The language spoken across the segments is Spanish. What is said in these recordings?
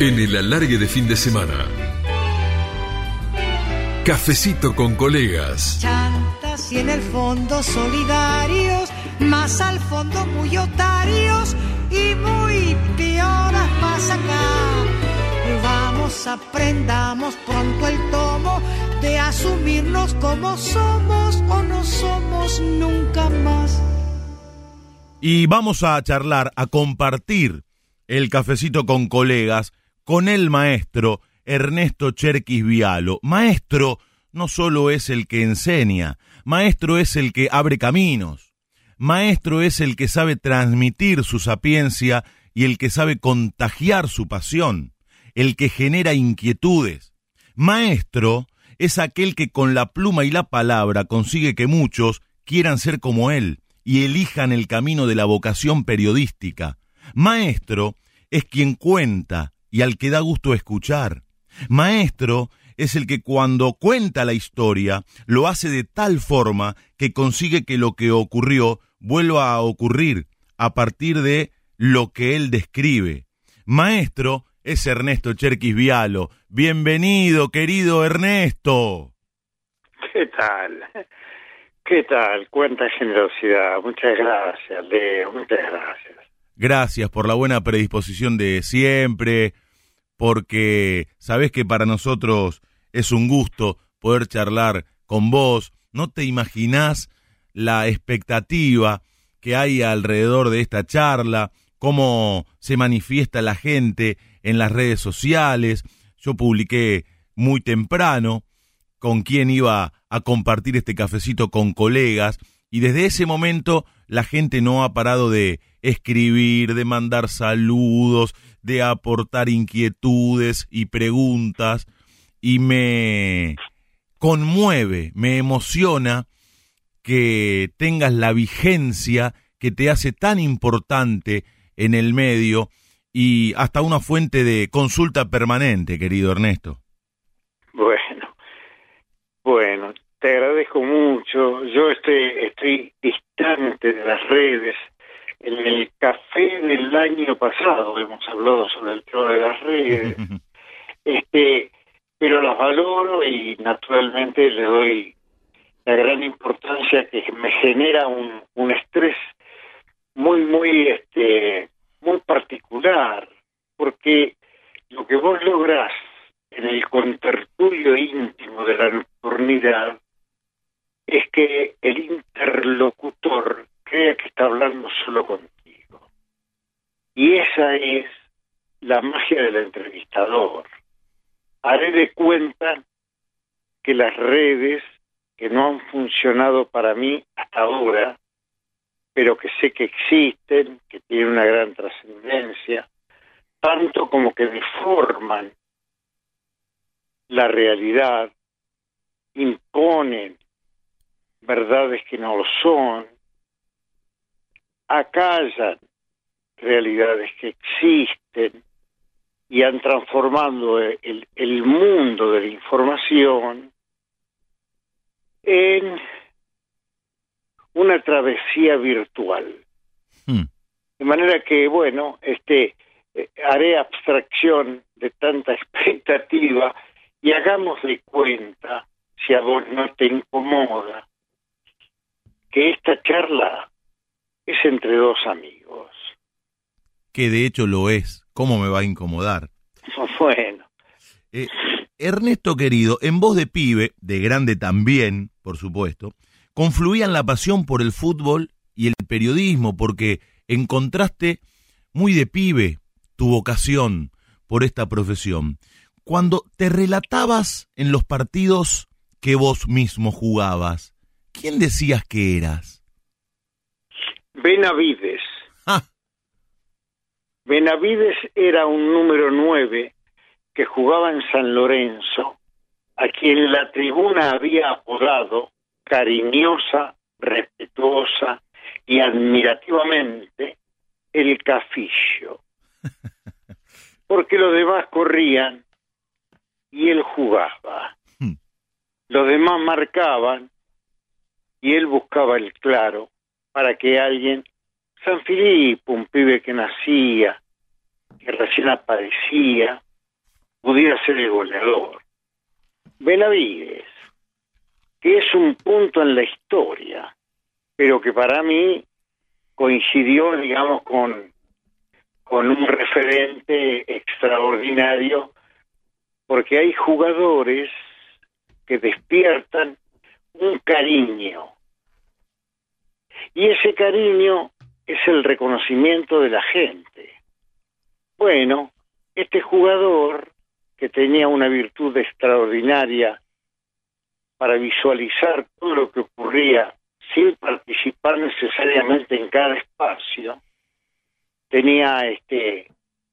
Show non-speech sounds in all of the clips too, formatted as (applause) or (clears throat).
En el alargue de fin de semana. Cafecito con colegas. Chantas y en el fondo solidarios, más al fondo muy otarios y muy pioras más acá. Vamos, aprendamos pronto el tomo de asumirnos como somos o no somos nunca más. Y vamos a charlar, a compartir el cafecito con colegas, con el maestro Ernesto Cherquis Vialo. Maestro no solo es el que enseña, maestro es el que abre caminos, maestro es el que sabe transmitir su sapiencia y el que sabe contagiar su pasión, el que genera inquietudes. Maestro es aquel que con la pluma y la palabra consigue que muchos quieran ser como él y elijan el camino de la vocación periodística. Maestro es quien cuenta y al que da gusto escuchar. Maestro es el que cuando cuenta la historia lo hace de tal forma que consigue que lo que ocurrió vuelva a ocurrir a partir de lo que él describe. Maestro es Ernesto Cherquis Vialo. Bienvenido, querido Ernesto. ¿Qué tal? ¿Qué tal? Cuánta generosidad. Muchas gracias, Leo. Muchas gracias. Gracias por la buena predisposición de siempre, porque sabes que para nosotros es un gusto poder charlar con vos. No te imaginás la expectativa que hay alrededor de esta charla, cómo se manifiesta la gente en las redes sociales. Yo publiqué muy temprano con quién iba a compartir este cafecito con colegas y desde ese momento la gente no ha parado de escribir, de mandar saludos, de aportar inquietudes y preguntas y me conmueve, me emociona que tengas la vigencia que te hace tan importante en el medio y hasta una fuente de consulta permanente, querido Ernesto. Bueno, bueno, te agradezco mucho. Yo estoy, estoy distante de las redes en el café del año pasado hemos hablado sobre el tema de las redes, (laughs) este, pero las valoro y naturalmente le doy la gran importancia que me genera un, un estrés muy, muy, este, muy particular, porque lo que vos lográs en el contertulio íntimo de la nocturnidad es que el interlocutor crea que está hablando solo contigo. Y esa es la magia del entrevistador. Haré de cuenta que las redes que no han funcionado para mí hasta ahora, pero que sé que existen, que tienen una gran trascendencia, tanto como que deforman la realidad, imponen verdades que no lo son, acallan realidades que existen y han transformado el, el mundo de la información en una travesía virtual. Hmm. De manera que, bueno, este, eh, haré abstracción de tanta (laughs) expectativa y hagamos de cuenta, si a vos no te incomoda, que esta charla es entre dos amigos. Que de hecho lo es. ¿Cómo me va a incomodar? (laughs) Bueno. Eh, Ernesto querido, en voz de pibe, de grande también, por supuesto, confluían la pasión por el fútbol y el periodismo, porque encontraste muy de pibe tu vocación por esta profesión. Cuando te relatabas en los partidos que vos mismo jugabas, ¿quién decías que eras? Benavides. Ah. Benavides era un número nueve que jugaba en San Lorenzo, a quien la tribuna había apodado cariñosa, respetuosa y admirativamente el cafillo. (laughs) Porque los demás corrían y él jugaba. Hmm. Los demás marcaban y él buscaba el claro para que alguien, San Filipo, un pibe que nacía, que recién aparecía, pudiera ser el goleador. Benavides, que es un punto en la historia, pero que para mí coincidió, digamos, con, con un referente extraordinario, porque hay jugadores que despiertan un cariño. Y ese cariño es el reconocimiento de la gente. Bueno, este jugador que tenía una virtud extraordinaria para visualizar todo lo que ocurría sin participar necesariamente en cada espacio, tenía este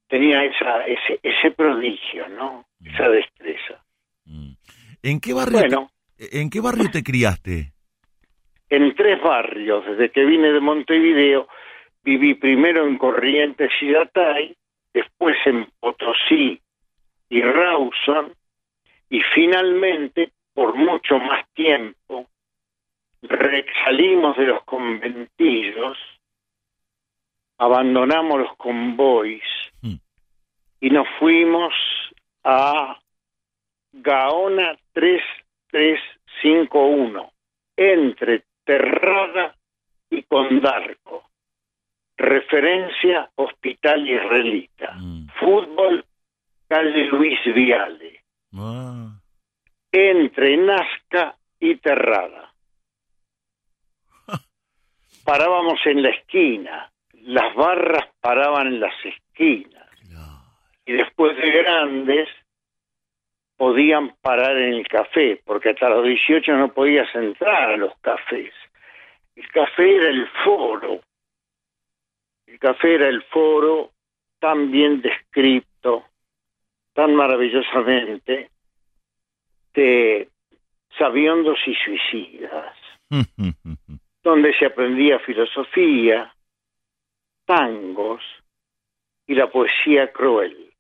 tenía esa ese, ese prodigio, ¿no? Esa destreza. Mm. ¿En qué barrio Bueno. te, en qué barrio te criaste? En tres barrios, desde que vine de Montevideo, viví primero en Corrientes y Datay, después en Potosí y Rawson, y finalmente, por mucho más tiempo, salimos de los conventillos, abandonamos los convoys Mm. y nos fuimos a Gaona 3351, entre Terrada y Condarco. Referencia Hospital Israelita. Mm. Fútbol calle Luis Viale. Ah, Entre Nazca y Terrada. (laughs) Parábamos en la esquina. Las barras paraban en las esquinas. claro. y después de grandes podían parar en el café, porque hasta los 18 no podías entrar a los cafés. El café era el foro. El café era el foro tan bien descrito, tan maravillosamente, de sabiondos y suicidas, (laughs) donde se aprendía filosofía, tangos y la poesía cruel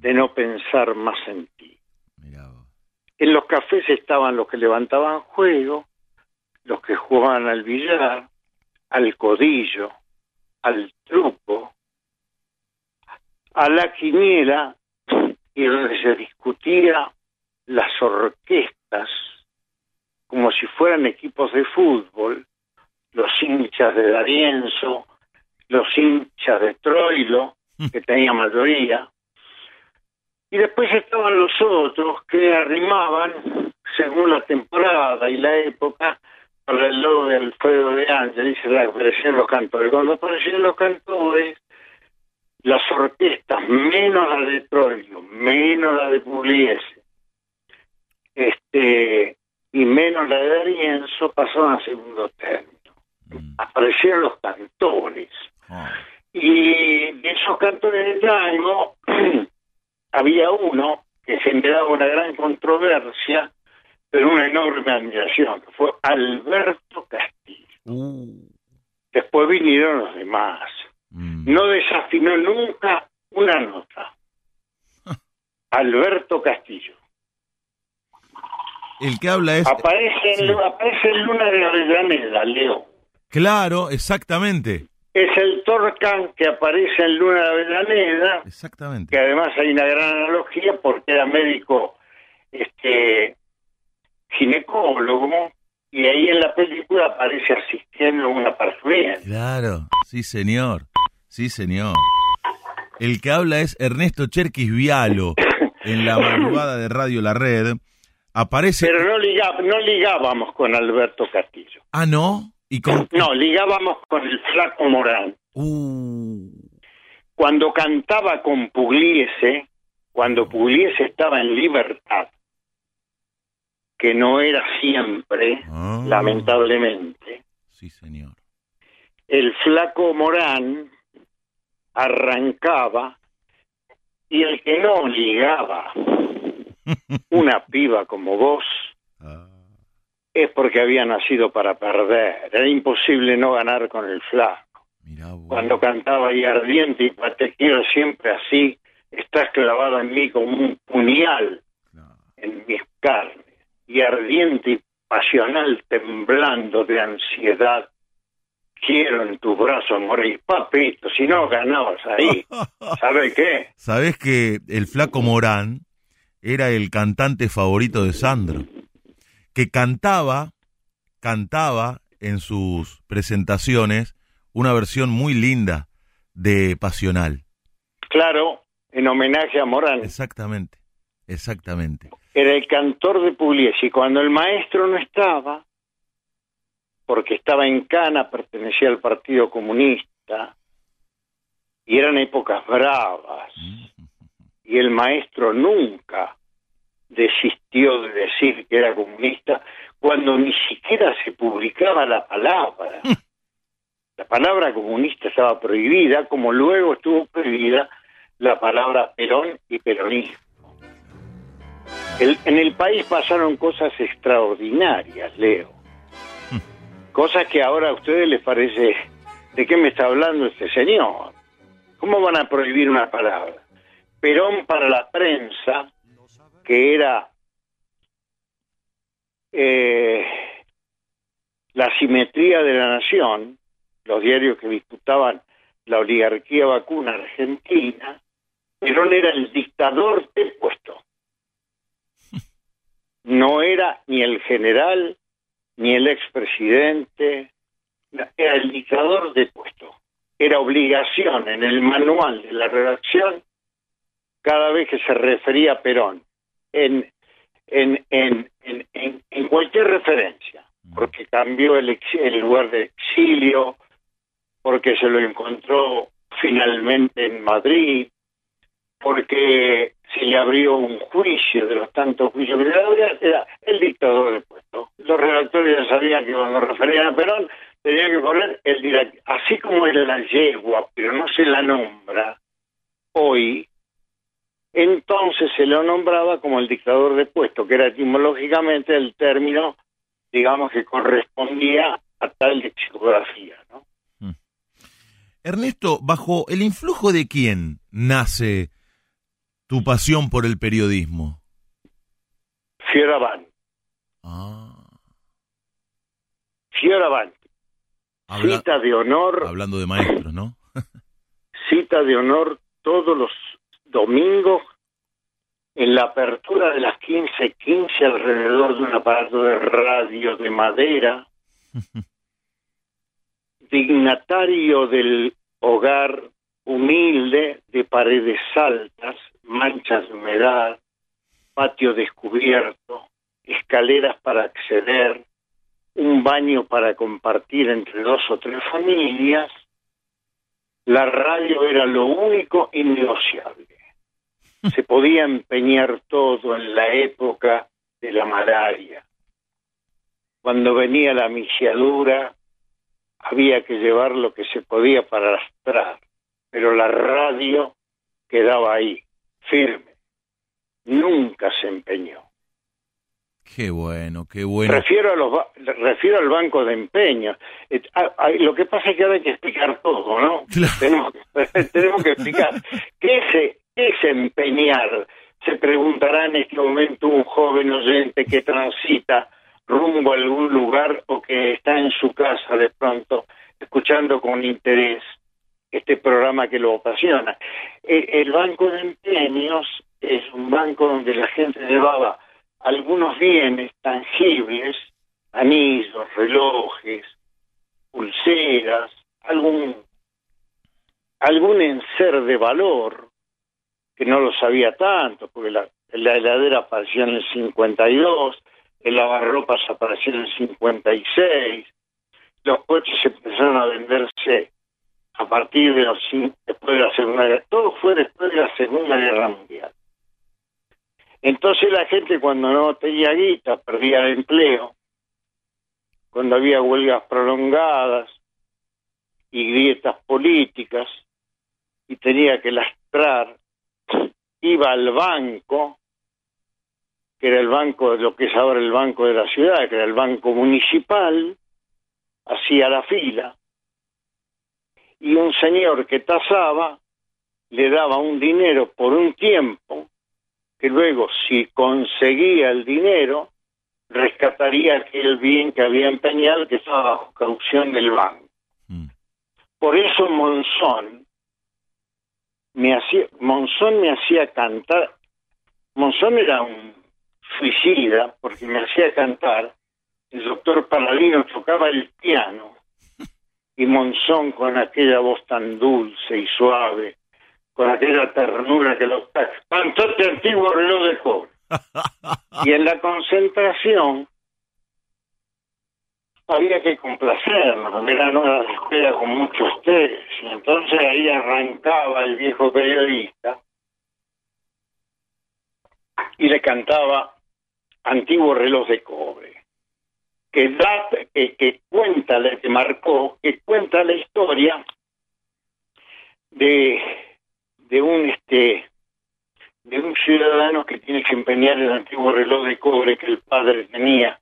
de no pensar más en ti. Mirá vos. En los cafés estaban los que levantaban juego, los que jugaban al billar, al codillo, al truco, a la quiniela, y donde se discutía las orquestas como si fueran equipos de fútbol, los hinchas de Darienzo, los hinchas de Troilo, que tenía mayoría, y después estaban los otros que arrimaban, según la temporada y la época, para el lado de Alfredo de Ángeles, aparecían los cantores. Cuando aparecían los cantores, las orquestas, menos la de Troilo, menos la de Pugliese, este, y menos la de Darienzo, pasaron a segundo término. Mm. Aparecieron los cantores. Ah, Y de esos cantores de tango (clears throat) había uno que generaba una gran controversia, pero una enorme admiración, que fue Alberto Castillo. uh, Después vinieron los demás. mm. No desafinó nunca una nota. (laughs) Alberto Castillo. El que habla es... Aparece Sí. aparece en Luna de Avellaneda, Leo. Claro, exactamente. Es el Torcan que aparece en Luna de Avellaneda, Exactamente. que además hay una gran analogía porque era médico este ginecólogo y ahí en la película aparece asistiendo a una parturienta. Claro, sí señor, sí señor. El que habla es Ernesto Cherquis Vialo, en la madrugada de Radio La Red. Aparece... Pero no, liga- no ligábamos con Alberto Castillo. Ah, ¿no? Y con... No, ligábamos con el flaco Morán. Uh, Cuando cantaba con Pugliese, cuando Pugliese estaba en libertad, que no era siempre, Ah. lamentablemente, sí señor. el flaco Morán arrancaba y el que no ligaba (laughs) una piba como vos es porque había nacido para perder. Era imposible no ganar con el flaco. mirá. Cuando cantaba y ardiente y te quiero siempre así, estás clavado en mí como un puñal No. en mis carnes y ardiente y pasional temblando de ansiedad, quiero en tus brazos morir, papito, si no ganabas ahí, (laughs) ¿sabes qué? Sabés que el flaco Morán era el cantante favorito de Sandro, que cantaba, cantaba en sus presentaciones una versión muy linda de Pasional. Claro, en homenaje a Morán. Exactamente, exactamente. Era el cantor de Pugliese y cuando el maestro no estaba, porque estaba en Cana, pertenecía al Partido Comunista, y eran épocas bravas, y el maestro nunca desistió de decir que era comunista cuando ni siquiera se publicaba la palabra. La palabra comunista estaba prohibida, como luego estuvo prohibida la palabra Perón y peronismo. en el país pasaron cosas extraordinarias, Leo Cosas que ahora a ustedes les parece, ¿de qué me está hablando este señor? ¿Cómo van a prohibir una palabra? Perón para la prensa, que era eh, la simetría de la nación, los diarios que disputaban la oligarquía vacuna argentina, Perón era el dictador del puesto. No era ni el general ni el expresidente, era el dictador de puesto. Era obligación en el manual de la redacción, cada vez que se refería a Perón, en, en, en, en, en cualquier referencia, porque cambió el, el lugar de exilio, porque se lo encontró finalmente en Madrid, porque se le abrió un juicio de los tantos juicios que le era el dictador del puesto. Los redactores ya sabían que cuando referían a Perón tenía que poner el director, así como era la yegua, pero no se la nombra hoy, entonces se lo nombraba como el dictador de puesto, que era etimológicamente el término, digamos, que correspondía a tal lexicografía, ¿no? Mm. Ernesto, ¿bajo el influjo de quién nace tu pasión por el periodismo? Fioravant. Ah. Fioravant. cita de honor. Hablando de maestros, ¿no? (laughs) cita de honor todos los domingos en la apertura de las 15:15 alrededor de un aparato de radio de madera. (laughs) dignatario del hogar humilde de paredes altas, manchas de humedad, patio descubierto, escaleras para acceder, un baño para compartir entre dos o tres familias, la radio era lo único innegociable. Se podía empeñar todo en la época de la malaria. Cuando venía la misiadura, había que llevar lo que se podía para arrastrar, pero la radio quedaba ahí, firme. Nunca se empeñó. Qué bueno, qué bueno. Refiero, a los, refiero al banco de empeño. Lo que pasa es que ahora hay que explicar todo, ¿no? Tenemos, (laughs) tenemos, que explicar. ¿Qué es, ¿Qué es empeñar? Se preguntará en este momento un joven oyente que transita rumbo a algún lugar o que está en su casa de pronto, escuchando con interés este programa que lo apasiona. El, banco de empeños es un banco donde la gente llevaba algunos bienes tangibles, anillos, relojes, pulseras, algún algún enser de valor que no lo sabía tanto, porque la, la heladera apareció en el 52, el lavarropas apareció en el 56, los coches empezaron a venderse a partir de los después de la Segunda Guerra, todo fue después de la Segunda Guerra Mundial. Entonces la gente cuando no tenía guita perdía el empleo, cuando había huelgas prolongadas y grietas políticas y tenía que lastrar, iba al banco, que era el banco de lo que es ahora el banco de la ciudad, que era el banco municipal, hacía la fila, y un señor que tasaba le daba un dinero por un tiempo que luego si conseguía el dinero rescataría aquel bien que había empeñado que estaba bajo caución del banco. Por eso Monzón me hacía, Monzón me hacía cantar, Monzón era un suicida porque me hacía cantar, el doctor Paladino tocaba el piano y Monzón con aquella voz tan dulce y suave, con aquella ternura que los cantó este antiguo reloj de cobre. (laughs) Y en la concentración había que complacernos, era una escuela con mucho estrés, y entonces ahí arrancaba el viejo periodista y le cantaba Antiguo reloj de cobre, que, da, que, que cuenta, que marcó, que cuenta la historia de, de un este de un ciudadano que tiene que empeñar el antiguo reloj de cobre que el padre tenía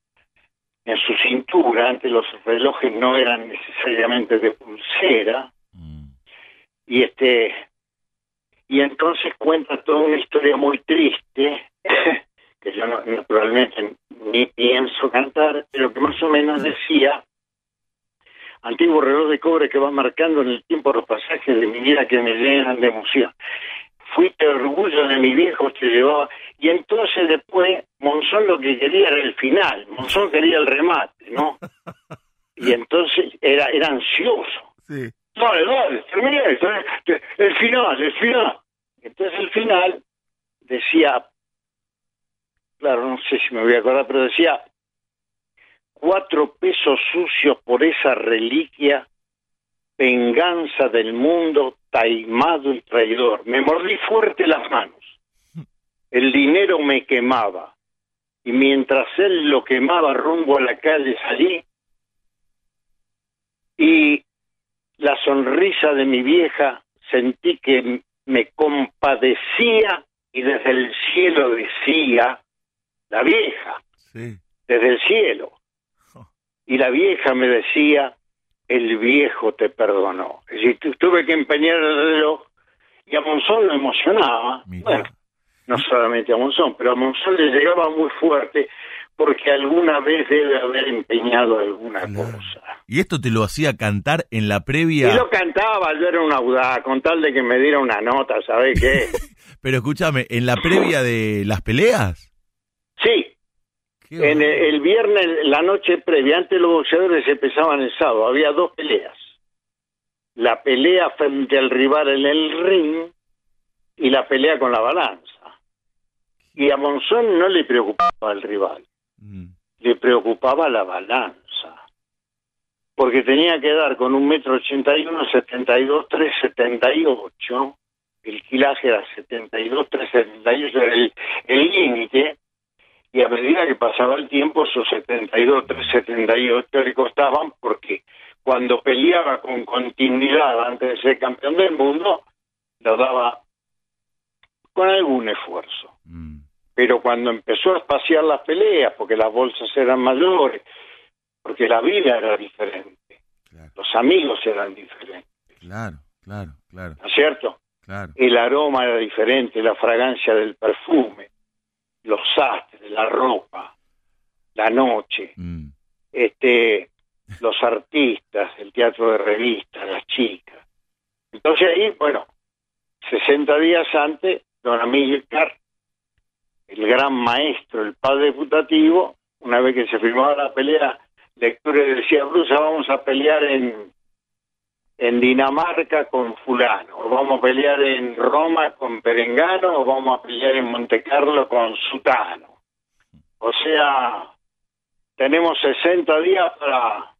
en su cintura. Antes los relojes no eran necesariamente de pulsera. Mm. Y este y entonces cuenta toda una historia muy triste (laughs) que yo naturalmente ni pienso cantar, pero que más o menos decía antiguo reloj de cobre que va marcando en el tiempo los pasajes de mi vida que me llenan de emoción fuiste orgullo de mi viejo, te llevaba. Y entonces después Monzón lo que quería era el final, Monzón quería el remate, ¿no? (laughs) Y entonces era, era ansioso. Sí. Dale, dale, terminé, el final, el final. Entonces el final decía, claro, no sé si me voy a acordar, pero decía, cuatro pesos sucios por esa reliquia venganza del mundo taimado y traidor. Me mordí fuerte las manos. El dinero me quemaba. Y mientras él lo quemaba rumbo a la calle salí. Y la sonrisa de mi vieja sentí que me compadecía y desde el cielo decía, la vieja, desde el cielo. Y la vieja me decía, el viejo te perdonó. Es decir, tuve que empeñar el reloj y a Monzón lo emocionaba. Bueno, no solamente a Monzón, pero a Monzón le llegaba muy fuerte porque alguna vez debe haber empeñado alguna cosa. ¿Y esto te lo hacía cantar en la previa? Y lo cantaba, yo era un audaz, con tal de que me diera una nota, ¿sabes qué? (laughs) pero escúchame, ¿en la previa de las peleas? En el, viernes, la noche previa, antes los boxeadores empezaban el sábado, había dos peleas. La pelea frente al rival en el ring y la pelea con la balanza. Y a Monzón no le preocupaba el rival, mm. le preocupaba la balanza. Porque tenía que dar con un metro ochenta y uno, setenta y dos, tres, setenta y ocho. El kilaje era setenta y dos, tres, setenta y ocho, el límite y a medida que pasaba el tiempo esos 72, 378 le costaban porque cuando peleaba con continuidad antes de ser campeón del mundo, lo daba con algún esfuerzo. Mm. Pero cuando empezó a espaciar las peleas, porque las bolsas eran mayores, porque la vida era diferente, los amigos eran diferentes. Claro, claro, claro. ¿No es cierto? Claro. El aroma era diferente, la fragancia del perfume los sastres, la ropa, la noche, mm. este, los artistas, el teatro de revistas, las chicas. Entonces ahí, bueno, 60 días antes, don Amílcar, el gran maestro, el padre putativo, una vez que se firmaba la pelea, lectura decía, Brusa, vamos a pelear en en Dinamarca con fulano, o vamos a pelear en Roma con Perengano, o vamos a pelear en Monte Carlo con Sutano. O sea, tenemos 60 días para,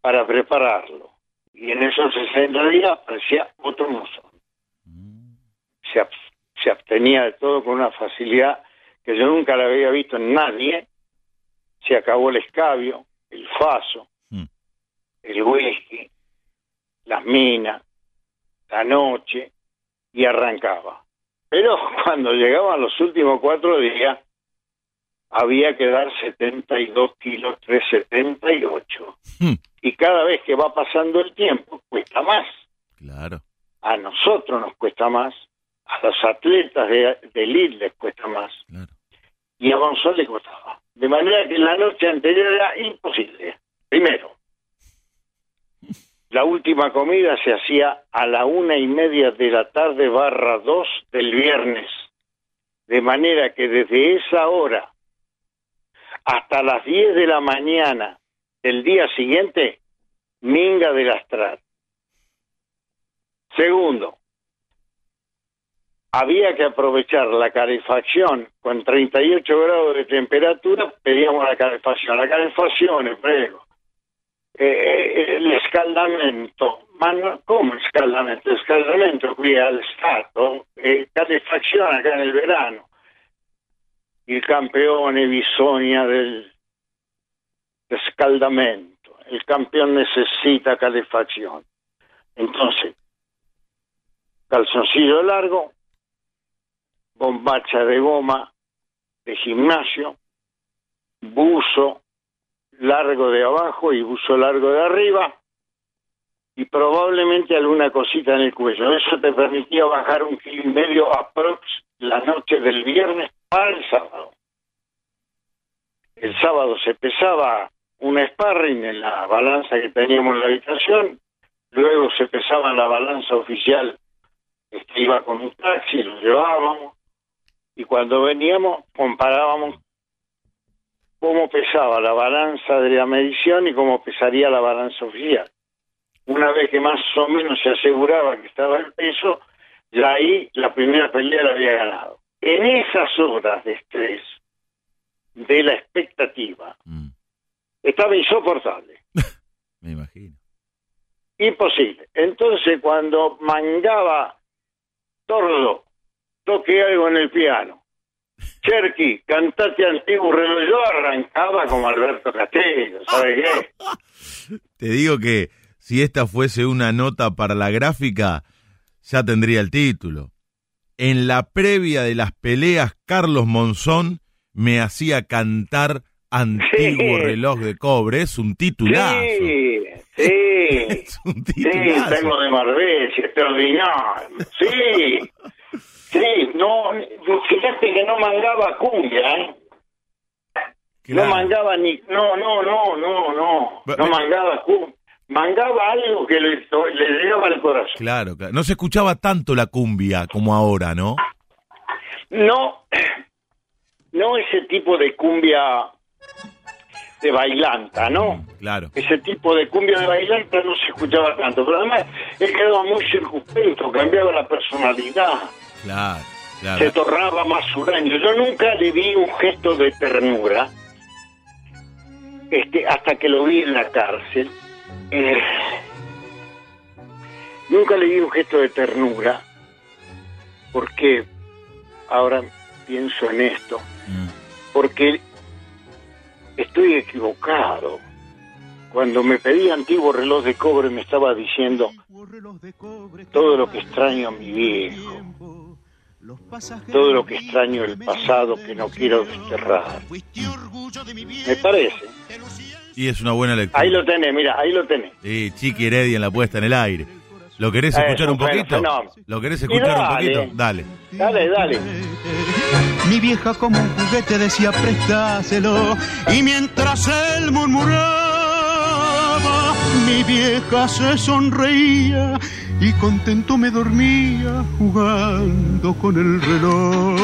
para prepararlo. Y en esos 60 días aparecía otro mozo. Se, se abstenía de todo con una facilidad que yo nunca la había visto en nadie. Se acabó el escabio, el faso, mm. el whisky, las minas, la noche, y arrancaba. Pero (laughs) cuando llegaban los últimos cuatro días, había que dar 72 kilos, 378. Hmm. Y cada vez que va pasando el tiempo, cuesta más. Claro. A nosotros nos cuesta más, a los atletas de, de elite les cuesta más. Claro. Y a Gonzalo le costaba. De manera que la noche anterior era imposible. Primero, la última comida se hacía a la una y media de la tarde barra dos del viernes. De manera que desde esa hora hasta las 10 de la mañana del día siguiente, minga del astral. Segundo, había que aprovechar la calefacción con 38 grados de temperatura, pedíamos la calefacción. La calefacción, prego. Eh, eh, il scaldamento, ma no, come scaldamento? Il scaldamento qui al Stato e calefaccione acá nel verano. Il campeone bisogna del escaldamento, el campeón necesita calefacción. Entonces, calzoncillo largo, bombacha de goma de gimnasio, buzo largo de abajo y buzo largo de arriba y probablemente alguna cosita en el cuello. Eso te permitía bajar un kilo y medio aprox la noche del viernes para el sábado. El sábado se pesaba un sparring en la balanza que teníamos en la habitación, luego se pesaba la balanza oficial, que iba con un taxi, lo llevábamos, y cuando veníamos comparábamos cómo pesaba la balanza de la medición y cómo pesaría la balanza oficial. Una vez que más o menos se aseguraba que estaba el peso, ya ahí la primera pelea la había ganado. En esas horas de estrés, de la expectativa, mm. estaba insoportable. (laughs) Me imagino. Imposible. Entonces, cuando mangaba tordo, toque algo en el piano, Cherky, cantate antiguo reloj. Yo arrancaba como Alberto Castello, ¿sabes qué? Te digo que si esta fuese una nota para la gráfica, ya tendría el título. En la previa de las peleas, Carlos Monzón me hacía cantar Antiguo reloj de cobre. Es un titulazo. Sí, sí. (laughs) es un titulazo. Sí, tengo de Marbella, extraordinario. Sí. Sí, no, fíjate que no mangaba cumbia, ¿eh? No mangaba ni, no, no, no, no, no, no mangaba cumbia. Mangaba algo que le, le llegaba al corazón. Claro, claro, no se escuchaba tanto la cumbia como ahora, ¿no? No, no ese tipo de cumbia de bailanta, ¿no? Mm, claro. Ese tipo de cumbia de bailanta no se escuchaba tanto, pero además él quedaba muy circunspecto, cambiaba la personalidad. Claro, Se tornaba más huraño. Yo nunca le vi un gesto de ternura, este, hasta que lo vi en la cárcel. Eh, nunca le vi un gesto de ternura, porque ahora pienso en esto, mm. porque estoy equivocado. Cuando me pedí antiguo reloj de cobre me estaba diciendo todo lo que extraño a mi viejo todo lo que extraño el pasado que no quiero desterrar. Me parece. Y es una buena lectura. Ahí lo tenés, mira, ahí lo tenés. Sí, Chiqui Heredia en la puesta en el aire. ¿Lo querés escuchar un poquito? ¿Lo querés escuchar un poquito? Dale. Dale, dale. Mi vieja como un juguete decía prestáselo y mientras él murmuraba mi vieja se sonreía y contento me dormía jugando con el reloj.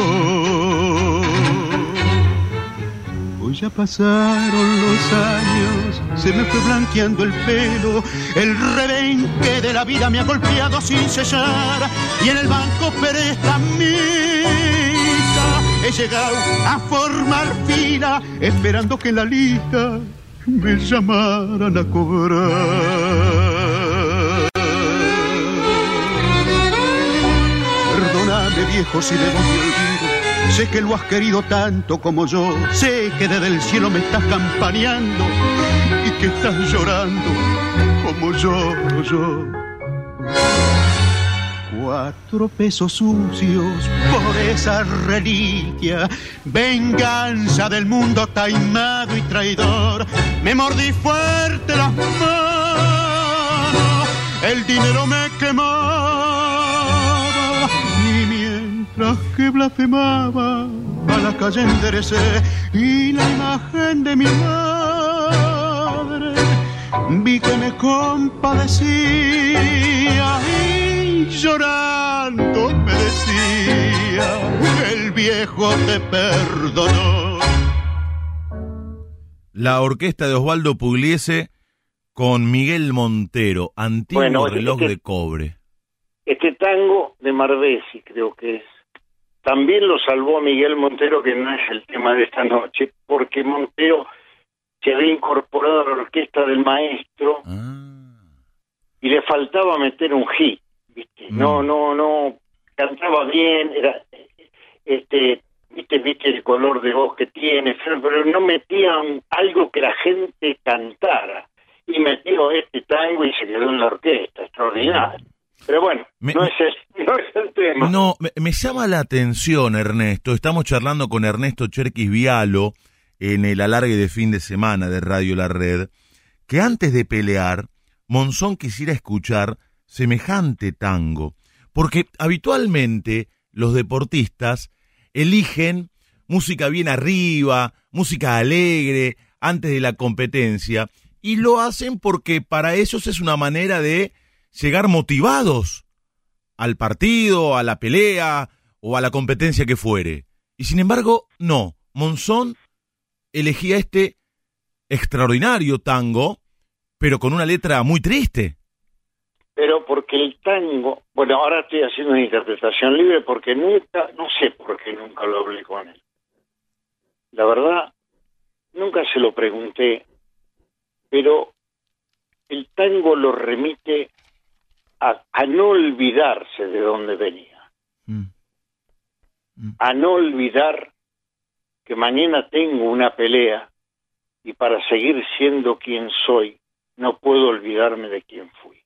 Hoy ya pasaron los años, se me fue blanqueando el pelo, el rebenque de la vida me ha golpeado sin cesar y en el banco prestamita he llegado a formar fila esperando que la lista me llamaran a cobrar. Viejo si debo mi olvido. Sé que lo has querido tanto como yo. Sé que desde el cielo me estás campaneando y que estás llorando como yo, yo. Cuatro pesos sucios por esa reliquia, venganza del mundo taimado y traidor. Me mordí fuerte las manos, el dinero me quemó tras que blasfemaba a la calle enderecé y la imagen de mi madre vi que me compadecía y llorando me decía, el viejo te perdonó. La orquesta de Osvaldo Pugliese con Miguel Montero, antiguo Bueno, reloj este- de cobre. Este tango de Marbesi creo que es. También lo salvó Miguel Montero, que no es el tema de esta noche, porque Montero se había incorporado a la orquesta del maestro Ah, y le faltaba meter un hit, ¿viste? No, Mm. no, no, cantaba bien, era, este, viste, viste el color de voz que tiene, pero no metía un- algo que la gente cantara. Y metió este tango y se quedó en la orquesta, extraordinario. Pero bueno, Me- no, es el, (laughs) no es el tema. No, me, me llama la atención, Ernesto. Estamos charlando con Ernesto Cherquis Vialo en el alargue de fin de semana de Radio La Red, que antes de pelear, Monzón quisiera escuchar semejante tango. Porque habitualmente los deportistas eligen música bien arriba, música alegre, antes de la competencia, y lo hacen porque para ellos es una manera de llegar motivados al partido, a la pelea o a la competencia que fuere. Y sin embargo, no. Monzón elegía este extraordinario tango, pero con una letra muy triste. Pero porque el tango, bueno, ahora estoy haciendo una interpretación libre porque nunca, no sé por qué nunca lo hablé con él. La verdad, nunca se lo pregunté, pero el tango lo remite a, a no olvidarse de dónde venía, Mm. a no olvidar que mañana tengo una pelea y para seguir siendo quien soy, no puedo olvidarme de quién fui.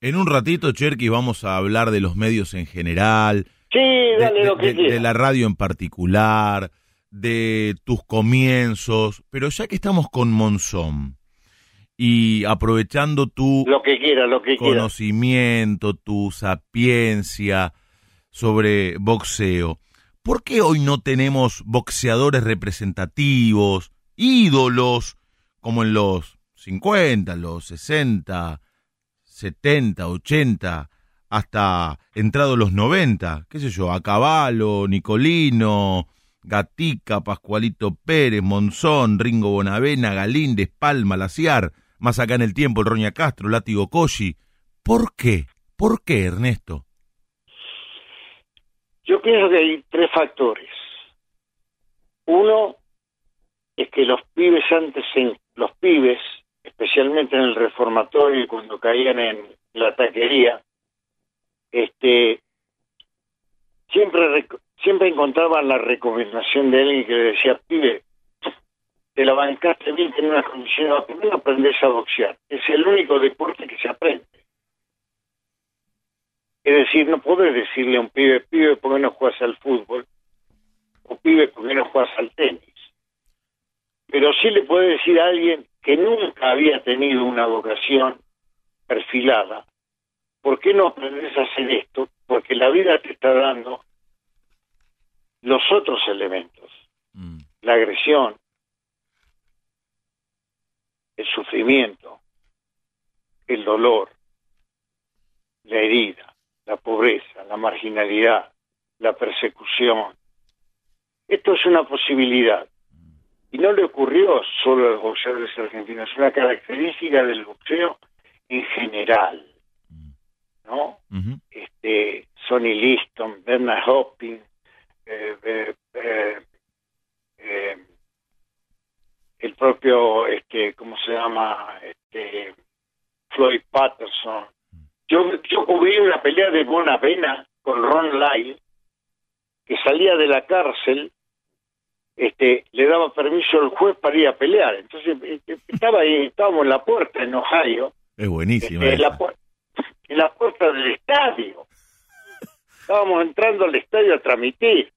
En un ratito, Cherky, vamos a hablar de los medios en general, Sí, de, dale de- lo que de la radio en particular, de tus comienzos, pero ya que estamos con Monzón y aprovechando tu Lo que quiera, lo que quiera. conocimiento, tu sapiencia sobre boxeo, ¿por qué hoy no tenemos boxeadores representativos, ídolos, como en los 50, los 60, 70, 80, hasta entrados los 90, qué sé yo, a Caballo, Nicolino, Gatica, Pascualito Pérez, Monzón, Ringo Bonavena, Galíndez, Palma, Laciar, más acá en el tiempo el Roña Castro, Látigo Colli. ¿Por qué? ¿Por qué, Ernesto? Yo pienso que hay tres factores. Uno es que los pibes antes, en, los pibes, especialmente en el reformatorio y cuando caían en la taquería, este, siempre siempre encontraban la recomendación de alguien que le decía, pibe, te la bancaste bien, tenés una condición, ¿por qué no aprendes a boxear? Es el único deporte que se aprende. Es decir, no podés decirle a un pibe, pibe, ¿por qué no juegas al fútbol? O pibe, ¿por qué no juegas al tenis? Pero sí le puede decir a alguien que nunca había tenido una vocación perfilada, ¿por qué no aprendes a hacer esto? Porque la vida te está dando los otros elementos, Mm, la agresión, el sufrimiento, el dolor, la herida, la pobreza, la marginalidad, la persecución. Esto es una posibilidad. Y no le ocurrió solo a los boxeadores argentinos, es una característica del boxeo en general. ¿No? Este, Sonny Liston, Bernard Hopkins, eh, eh, eh, eh, el propio, este, ¿cómo se llama? Este, Floyd Patterson. Yo, yo cubrí una pelea de buena pena con Ron Lyle, que salía de la cárcel, este, le daba permiso al juez para ir a pelear. Entonces, eh, estaba ahí, estábamos en la puerta en Ohio, Es buenísimo. este, en, la, en la puerta del estadio. Estábamos entrando al estadio a transmitir.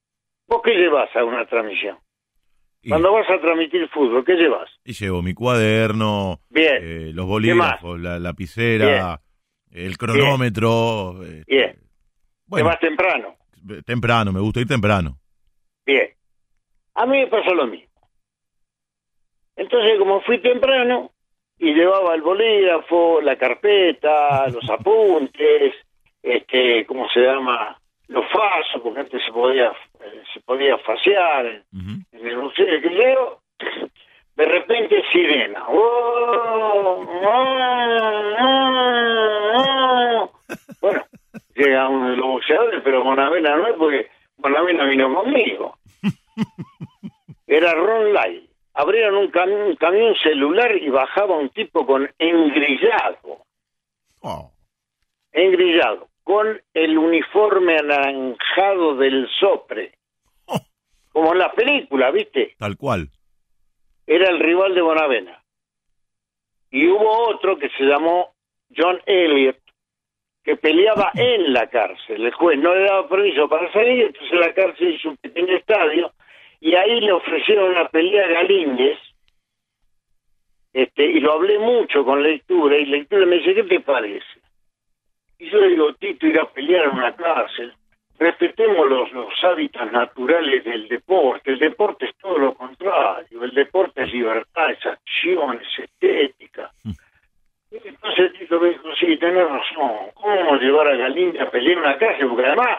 ¿Vos qué llevas a una transmisión? Y, Cuando vas a transmitir fútbol, ¿qué llevas? y llevo mi cuaderno, Bien, eh, los bolígrafos, la lapicera, el cronómetro. eh, bien. ¿Te bueno, vas temprano? temprano, me gusta ir temprano. Bien. A mí me pasa lo mismo. Entonces, como fui temprano y llevaba el bolígrafo, la carpeta, los (laughs) apuntes, este, ¿cómo se llama? Los fasos, porque antes se podía, eh, se podía fasear en, en el museo de de repente sirena. ¡Oh! ¡Oh! ¡Oh! Bueno, llega uno de los boxeadores, pero Bonavena no es porque Bonavena vino conmigo. Era Ron Light. Abrieron un, un camión celular y bajaba un tipo con engrillado, Oh, engrillado, con el uniforme anaranjado del sopre. Oh. Como en la película, ¿viste? tal cual. era el rival de Bonavena. Y hubo otro que se llamó John Elliot, que peleaba en la cárcel. El juez no le daba permiso para salir, entonces la cárcel hizo un pequeño estadio y ahí le ofrecieron una pelea a Galíndez. Este, y lo hablé mucho con lectura y lectura me dice, ¿qué te parece? Y yo le digo, Tito, ir a pelear en una cárcel. Respetemos los, los hábitats naturales del deporte. El deporte es todo lo contrario. El deporte es libertad, es acción, es estética. Y entonces Tito me dijo, sí, tenés razón. ¿Cómo vamos a llevar a Galíndez a pelear en una cárcel? Porque además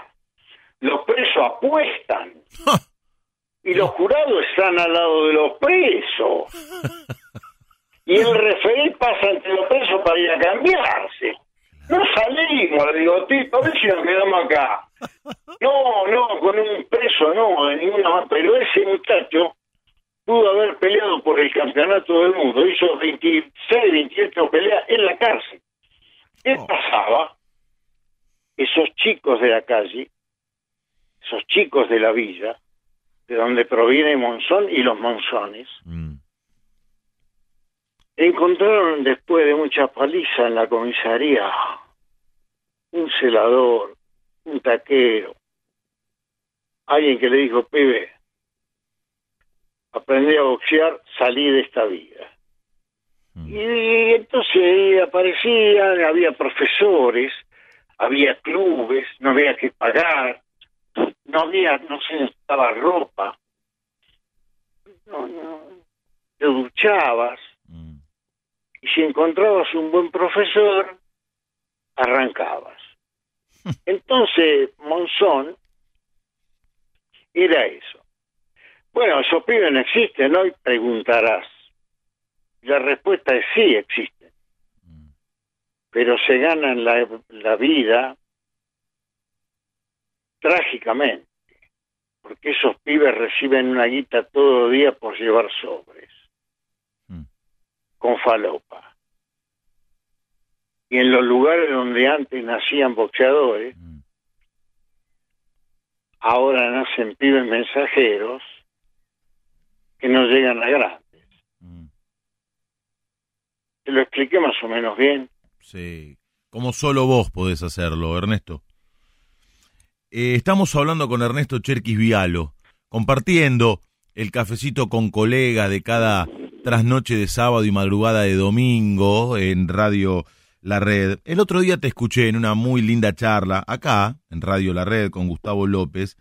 los presos apuestan. (laughs) Y los jurados están al lado de los presos. (laughs) Y el referee pasa entre los presos para ir a cambiarse. No salimos, le digo, Tito, a ver si nos quedamos acá. (laughs) No, no, con un preso no, de ninguna manera. Pero ese muchacho pudo haber peleado por el campeonato del mundo. Hizo 26, 28 peleas en la cárcel. ¿Qué Oh. pasaba? Esos chicos de la calle, esos chicos de la villa, de donde proviene Monzón y los Monzones, Mm. Encontraron después de mucha paliza en la comisaría un celador, un taquero, alguien que le dijo, pibe, aprendí a boxear, salí de esta vida. Mm. Y entonces aparecían, había profesores, había clubes, no había que pagar, no había, no se necesitaba ropa, no, no, te duchabas. Y si encontrabas un buen profesor, arrancabas. (laughs) Entonces, Monzón era eso. Bueno, esos pibes no existen, ¿no? Y preguntarás. La respuesta es sí, existen. Pero se ganan la, la vida trágicamente. Porque esos pibes reciben una guita todo el día por llevar sobres. Con falopa. Y en los lugares donde antes nacían boxeadores, Mm. ahora nacen pibes mensajeros que no llegan a grandes. Mm. Te lo expliqué más o menos bien. Sí, como solo vos podés hacerlo, Ernesto. Eh, estamos hablando con Ernesto Cherquis Vialo, compartiendo el cafecito con colegas de cada trasnoche de sábado y madrugada de domingo en Radio La Red. El otro día te escuché en una muy linda charla acá, en Radio La Red, con Gustavo López,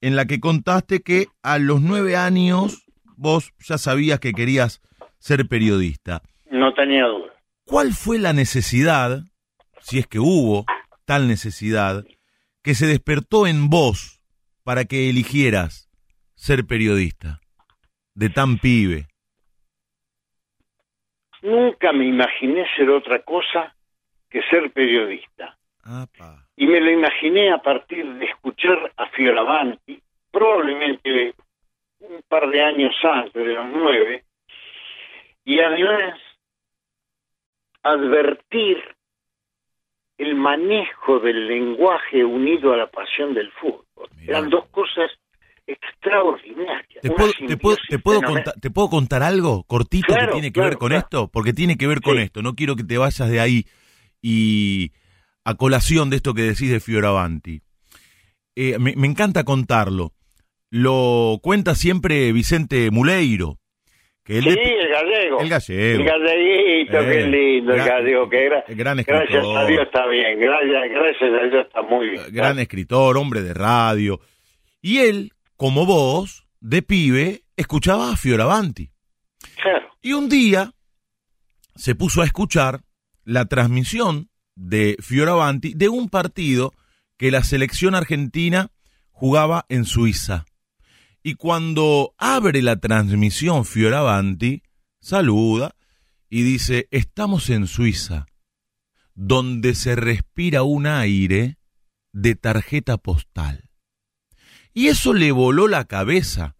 en la que contaste que a los nueve años vos ya sabías que querías ser periodista. No tenía duda. ¿Cuál fue la necesidad, si es que hubo tal necesidad, que se despertó en vos para que eligieras ser periodista? De tan pibe. Nunca me imaginé ser otra cosa que ser periodista. Apa. Y me lo imaginé a partir de escuchar a Fioravanti, probablemente un par de años antes de los nueve, y además advertir el manejo del lenguaje unido a la pasión del fútbol. Mirá. Eran dos cosas extraordinarias. ¿Te puedo, te, puedo, te, puedo contar, ¿Te puedo contar algo cortito Claro, que tiene que claro, ver con claro. esto? Porque tiene que ver con Sí. esto. No quiero que te vayas de ahí y a colación de esto que decís de Fioravanti. Eh, me, me encanta contarlo. Lo cuenta siempre Vicente Muleiro. Que él Sí, de- el gallego. el gallego. El galleguito, Eh, qué lindo el gran- gallego, que era. gran Gracias escritor. a Dios está bien, gracias, gracias a Dios está muy bien. gran escritor, hombre de radio. Y él, como vos, de pibe, escuchaba a Fioravanti. Claro. Y un día se puso a escuchar la transmisión de Fioravanti de un partido que la selección argentina jugaba en Suiza. Y cuando abre la transmisión Fioravanti, saluda y dice, estamos en Suiza, donde se respira un aire de tarjeta postal. Y eso le voló la cabeza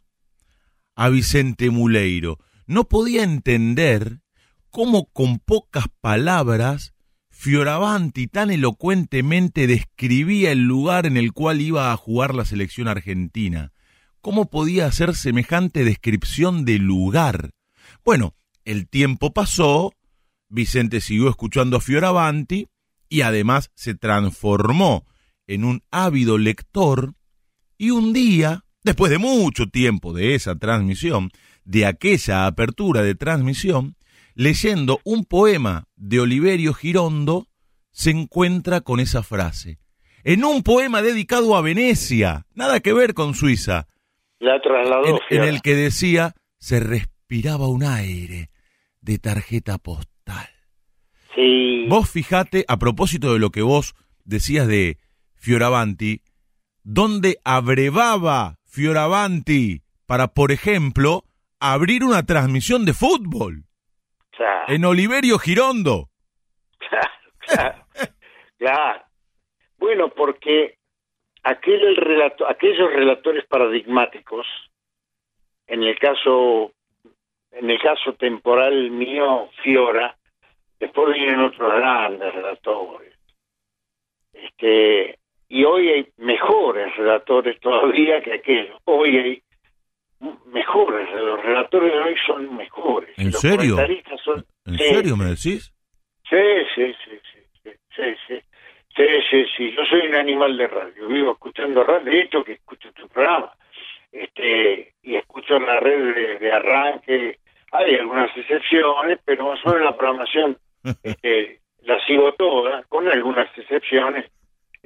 a Vicente Muleiro. No podía entender cómo con pocas palabras Fioravanti tan elocuentemente describía el lugar en el cual iba a jugar la selección argentina. ¿Cómo podía hacer semejante descripción de lugar? Bueno, el tiempo pasó, Vicente siguió escuchando a Fioravanti y además se transformó en un ávido lector y un día, después de mucho tiempo de esa transmisión, de aquella apertura de transmisión, leyendo un poema de Oliverio Girondo, se encuentra con esa frase. En un poema dedicado a Venecia, nada que ver con Suiza. La trasladó. En, el que decía, se respiraba un aire de tarjeta postal. Sí. Vos fijate, a propósito de lo que vos decías de Fioravanti, donde abrevaba Fioravanti para, por ejemplo, abrir una transmisión de fútbol Claro, en Oliverio Girondo. claro, claro, claro. Bueno, porque aquel el relato, aquellos relatores paradigmáticos, en el caso, en el caso temporal mío, Fiora, después vienen otros grandes relatores. Este, y hoy hay mejores relatores todavía que aquellos. Hoy hay mejores, los relatores de hoy son mejores. ¿En Los serio? comentaristas son- ¿En Sí, serio me decís? Sí, sí, sí, sí, sí, sí, sí. Sí, sí. Yo soy un animal de radio. Vivo escuchando radio. De hecho, que escucho tu programa. Este, y escucho la red de, de arranque. Hay algunas excepciones, pero más o menos la programación (laughs) este, la sigo toda, con algunas excepciones,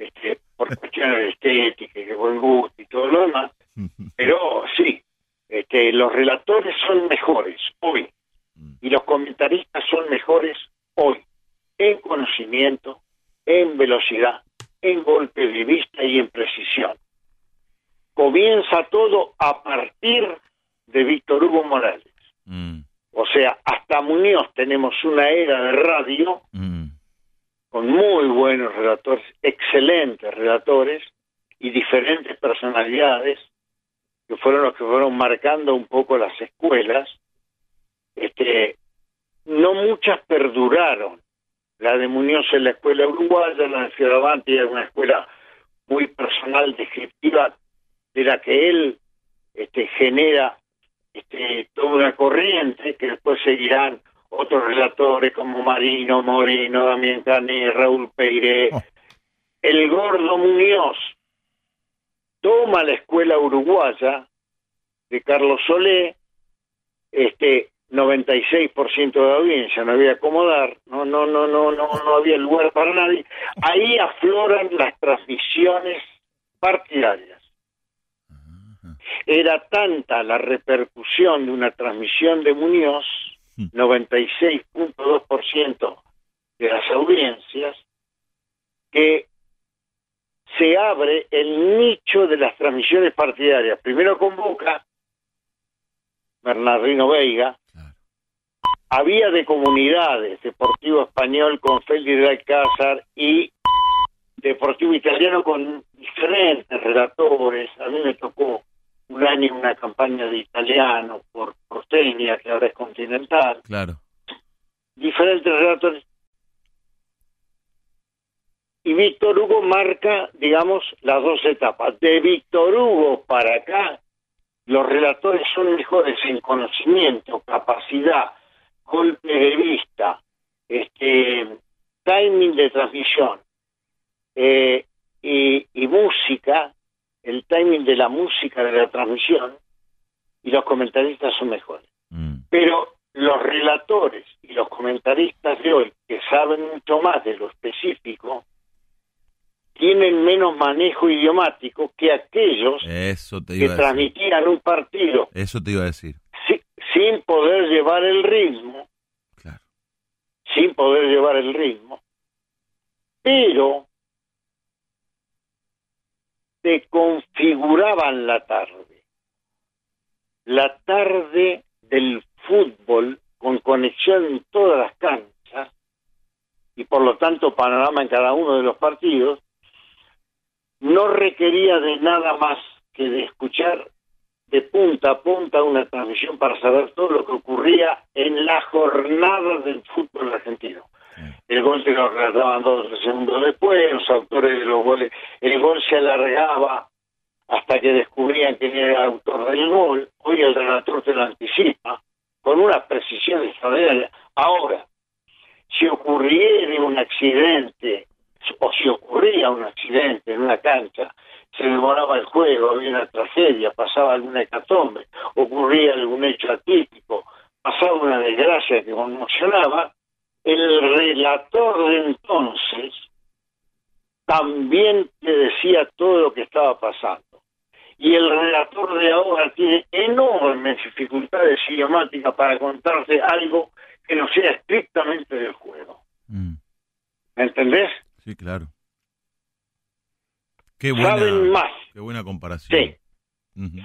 este, por cuestiones de estética y de buen gusto y todo lo demás. (laughs) Pero sí, este, los relatores son mejores hoy y los comentaristas son mejores hoy en conocimiento, en velocidad, en golpe de vista y en precisión. Comienza todo a partir de Víctor Hugo Morales. Mm, O sea, hasta Muñoz tenemos una era de radio mm, con muy buenos relatores, excelentes relatores y diferentes personalidades que fueron los que fueron marcando un poco las escuelas. Este, no muchas perduraron. La de Muñoz en la escuela uruguaya, la de Fioravanti era una escuela muy personal, descriptiva, de la que él este, genera este, toda una corriente que después seguirán otros relatores como Marino, Moreno, Damián Cané, Raúl Peiré. Oh. El gordo Muñoz toma la escuela uruguaya de Carlos Solé, este 96% de audiencia, no había cómo dar, no, no, no, no, no, no había lugar para nadie. Ahí afloran las transmisiones partidarias. Era tanta la repercusión de una transmisión de Muñoz, 96.2% de las audiencias, que se abre el nicho de las transmisiones partidarias. Primero convoca Bernardino Veiga, Claro. había de comunidades, Deportivo Español con Félix de Alcázar y Deportivo Italiano con diferentes relatores. A mí me tocó un año una campaña de italiano por Porteña, que ahora es continental. claro. Diferentes relatores. Y Víctor Hugo marca, digamos, las dos etapas. De Víctor Hugo para acá, los relatores son mejores en conocimiento, capacidad, golpe de vista, este, timing de transmisión eh, y, y música, el timing de la música de la transmisión, y los comentaristas son mejores. Mm, Pero los relatores y los comentaristas de hoy, que saben mucho más de lo específico, tienen menos manejo idiomático que aquellos Eso te que iba a decir. transmitían un partido Eso te iba a decir. si- sin sin poder llevar el ritmo, Claro. sin poder llevar el ritmo, pero te configuraban la tarde. La tarde del fútbol con conexión en todas las canchas y por lo tanto panorama en cada uno de los partidos, no requería de nada más que de escuchar de punta a punta una transmisión para saber todo lo que ocurría en la jornada del fútbol argentino. El gol se lo relataban dos segundos después, los autores de los goles, el gol se alargaba hasta que descubrían quién era el autor del gol. Hoy el relator te lo anticipa con una precisión extraordinaria. Ahora, si ocurriera un accidente o si ocurría un accidente en una cancha, se demoraba el juego, había una tragedia, pasaba alguna hecatombe, ocurría algún hecho atípico, pasaba una desgracia que conmocionaba, el relator de entonces también te decía todo lo que estaba pasando. Y el relator de ahora tiene enormes dificultades idiomáticas para contarte algo que no sea estrictamente del juego. Mm, ¿Me entendés? Sí, claro. Qué buena, Saben más. qué buena comparación. Sí.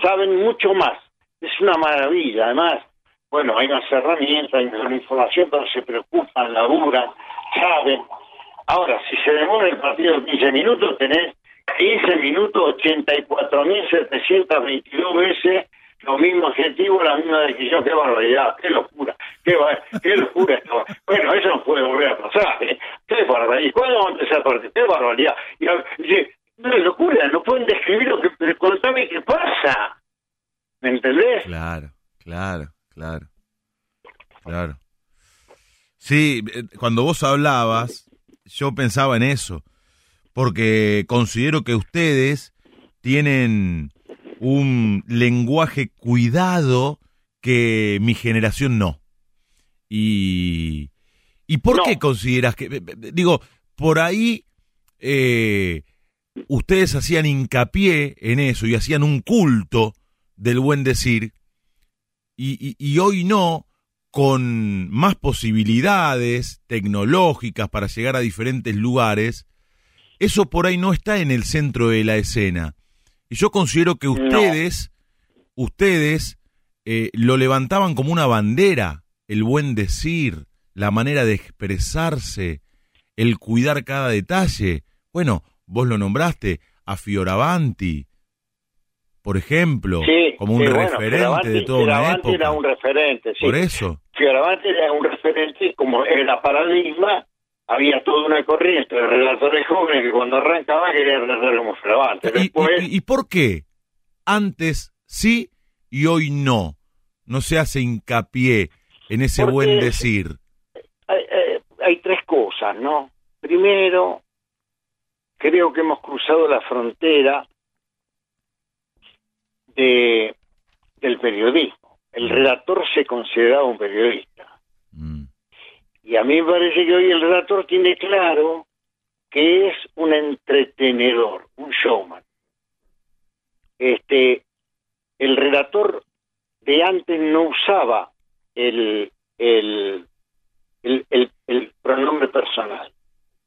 Saben mucho más. Es una maravilla, además. Bueno, hay más herramientas, hay mejor información, pero se preocupan, laburan, saben. Ahora, si se demora el partido 15 minutos, tenés 15 minutos, 84.722 veces lo mismo objetivo, la misma decisión. ¡Qué barbaridad! ¡Qué locura! ¡Qué, ba- qué locura esto! Bueno, eso no puede volver a pasar. ¿eh? ¡Qué barbaridad! ¿Cuándo va a empezar el partido? ¡Qué barbaridad! Y, a- y no es locura, no pueden describir lo que... Contame qué pasa. ¿Me entendés? Claro, claro, claro. Claro. Sí, eh, cuando vos hablabas, yo pensaba en eso, porque considero que ustedes tienen un lenguaje cuidado que mi generación no. Y, ¿y por No. qué consideras que, eh, eh, digo, por ahí eh, ustedes hacían hincapié en eso y hacían un culto del buen decir, y, y- y hoy no, con más posibilidades tecnológicas para llegar a diferentes lugares, eso por ahí no está en el centro de la escena. Y yo considero que ustedes, ustedes eh, lo levantaban como una bandera, el buen decir, la manera de expresarse, el cuidar cada detalle. Bueno, vos lo nombraste, a Fioravanti, por ejemplo, Sí, como un bueno, referente Fioravanti- de toda una época. era un referente, sí. Por eso. Fioravanti era un referente, como era paradigma, había toda una corriente de relatores jóvenes que cuando arrancaban querían relatar como Fioravanti. ¿Y, Después, y- y por qué antes sí y hoy no? No se hace hincapié en ese Porque- buen decir. hay, hay- hay tres cosas, ¿no? Primero, creo que hemos cruzado la frontera de, del periodismo. El redactor se consideraba un periodista. Mm, Y a mí me parece que hoy el redactor tiene claro que es un entretenedor, un showman. Este, el redactor de antes no usaba el, el, el, el- el pronombre personal.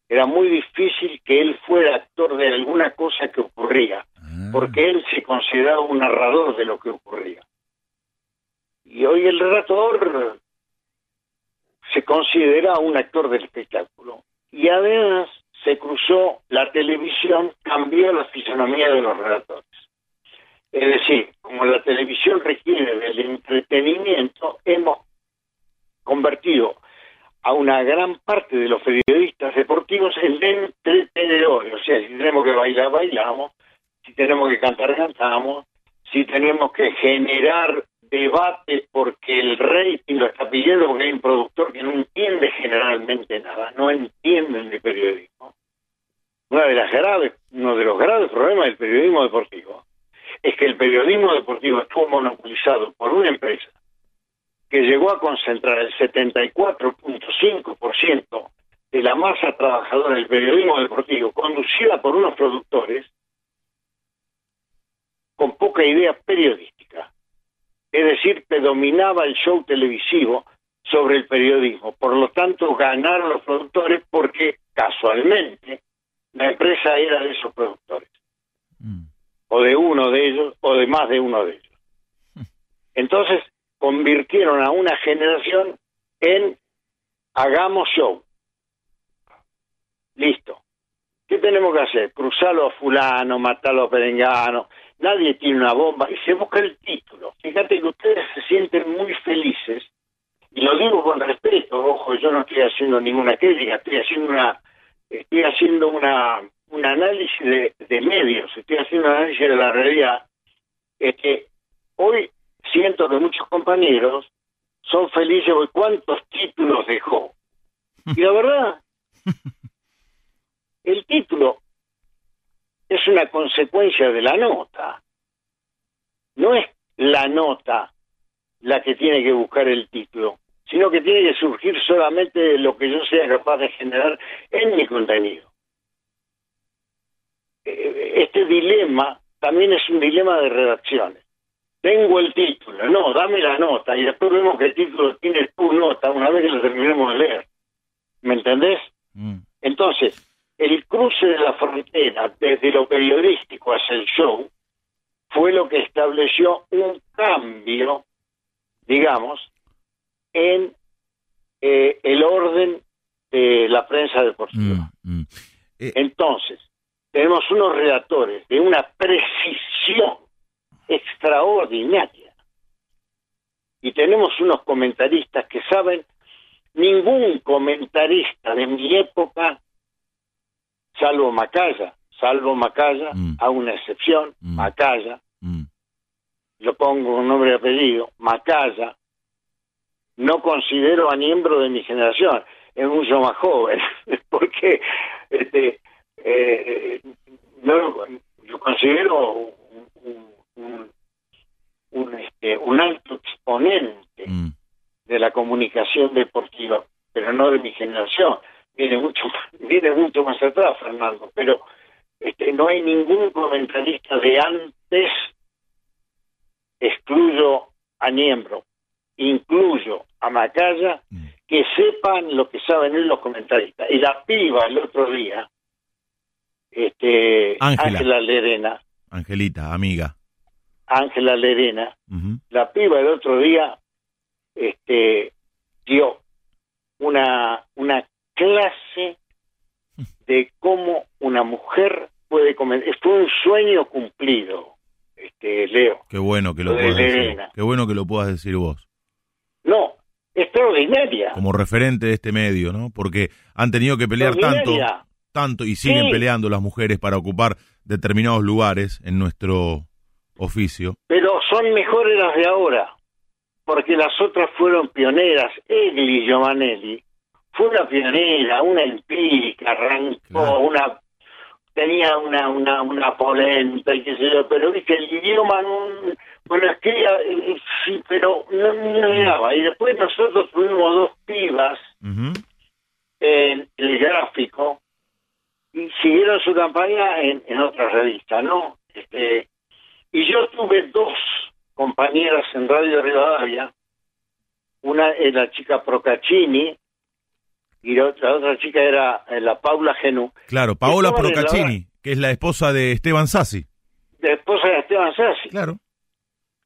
Era muy difícil que él fuera actor de alguna cosa que ocurría, ah, porque él se consideraba un narrador de lo que ocurría. Y hoy el redactor se considera un actor del espectáculo. Y además se cruzó la televisión, cambió la fisonomía de los redactores. Es decir, como la televisión requiere del entretenimiento, hemos convertido a una gran parte de los periodistas deportivos en entretenedores. O sea, si tenemos que bailar, bailamos. Si tenemos que cantar, cantamos. Si tenemos que generar debate porque el rating lo está pidiendo, porque hay un productor que no entiende generalmente nada, no entienden de periodismo. Una de las graves, uno de los graves problemas del periodismo deportivo es que el periodismo deportivo estuvo monopolizado por una empresa que llegó a concentrar el 74.5% de la masa trabajadora del periodismo deportivo, conducida por unos productores con poca idea periodística. Es decir, predominaba el show televisivo sobre el periodismo. Por lo tanto, ganaron los productores porque casualmente la empresa era de esos productores. Mm. O de uno de ellos, o de más de uno de ellos. (laughs) Entonces, convirtieron a una generación en hagamos show. Listo. ¿Qué tenemos que hacer? Cruzarlo a fulano, matarlo a perengano. Nadie tiene una bomba y se busca el título. Fíjate que ustedes se sienten muy felices y lo digo con respeto, ojo, yo no estoy haciendo ninguna crítica, estoy haciendo una estoy haciendo una un análisis de, de medios, estoy haciendo un análisis de la realidad. Este, hoy siento que muchos compañeros son felices porque cuántos títulos dejó. Y la verdad, (laughs) el título es una consecuencia de la nota. No es la nota la que tiene que buscar el título, sino que tiene que surgir solamente de lo que yo sea capaz de generar en mi contenido. Eh, Este dilema también es un dilema de redacciones. Tengo el título, no, dame la nota y después vemos que el título tiene tu nota una vez que lo terminemos de leer. ¿Me entendés? Mm. Entonces, el cruce de la frontera desde lo periodístico hacia el show fue lo que estableció un cambio, digamos, en eh, el orden de la prensa deportiva. Mm, mm. Eh, Entonces, tenemos unos redactores de una precisión extraordinaria y tenemos unos comentaristas que saben, ningún comentarista de mi época, salvo Macaya, salvo Macaya, Mm. a una excepción, Mm. Macaya, mm. lo pongo con nombre y apellido, Macaya, no considero a miembro de mi generación, es mucho más joven, (laughs) porque este, eh, no yo considero un, un- un- un, este, un alto exponente Mm. de la comunicación deportiva, pero no de mi generación. Viene mucho, viene mucho más atrás, Fernando, pero este, no hay ningún comentarista de antes, excluyo a Niembro, incluyo a Macaya, Mm. que sepan lo que saben hoy los comentaristas. Y la piba el otro día, este, Ángela. Ángela Lerena, Angelita, amiga. Ángela Lerena, la piba el otro día este dio una una clase de cómo una mujer puede comer fue un sueño cumplido este Leo Qué bueno que lo Lo de puedas decir. Qué bueno que lo puedas decir vos. no extraordinaria Como referente de este medio, ¿no? Porque han tenido que pelear tanto, tanto y siguen Sí. peleando las mujeres para ocupar determinados lugares en nuestro oficio. pero son mejores las de ahora porque las otras fueron pioneras Egli Giovanelli fue una pionera una empírica arrancó Claro. una tenía una una una polenta y qué sé yo pero viste el idioma no, bueno escribía eh, sí pero no, no llegaba y después nosotros tuvimos dos pibas Ujú. en el gráfico y siguieron su campaña en, en otras revistas, ¿no? Este, y yo tuve dos compañeras en Radio Rivadavia, una era la chica Procaccini y la otra, la otra chica era eh, la Paula Genú, Claro, Paola Procaccini, que es la esposa de Esteban Sassi. la esposa de Esteban Sassi. Claro.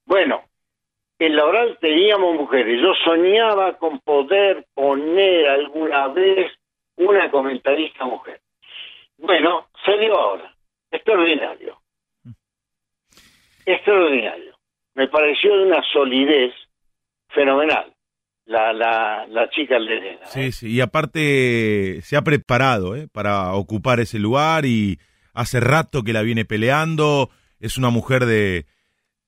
Bueno, en la oral teníamos mujeres. Yo soñaba con poder poner alguna vez una comentarista mujer. Bueno, se dio ahora. Extraordinario. Extraordinario. Me pareció de una solidez fenomenal la, la, la chica Lerena. Sí, sí. Y aparte se ha preparado ¿eh? para ocupar ese lugar y hace rato que la viene peleando. Es una mujer de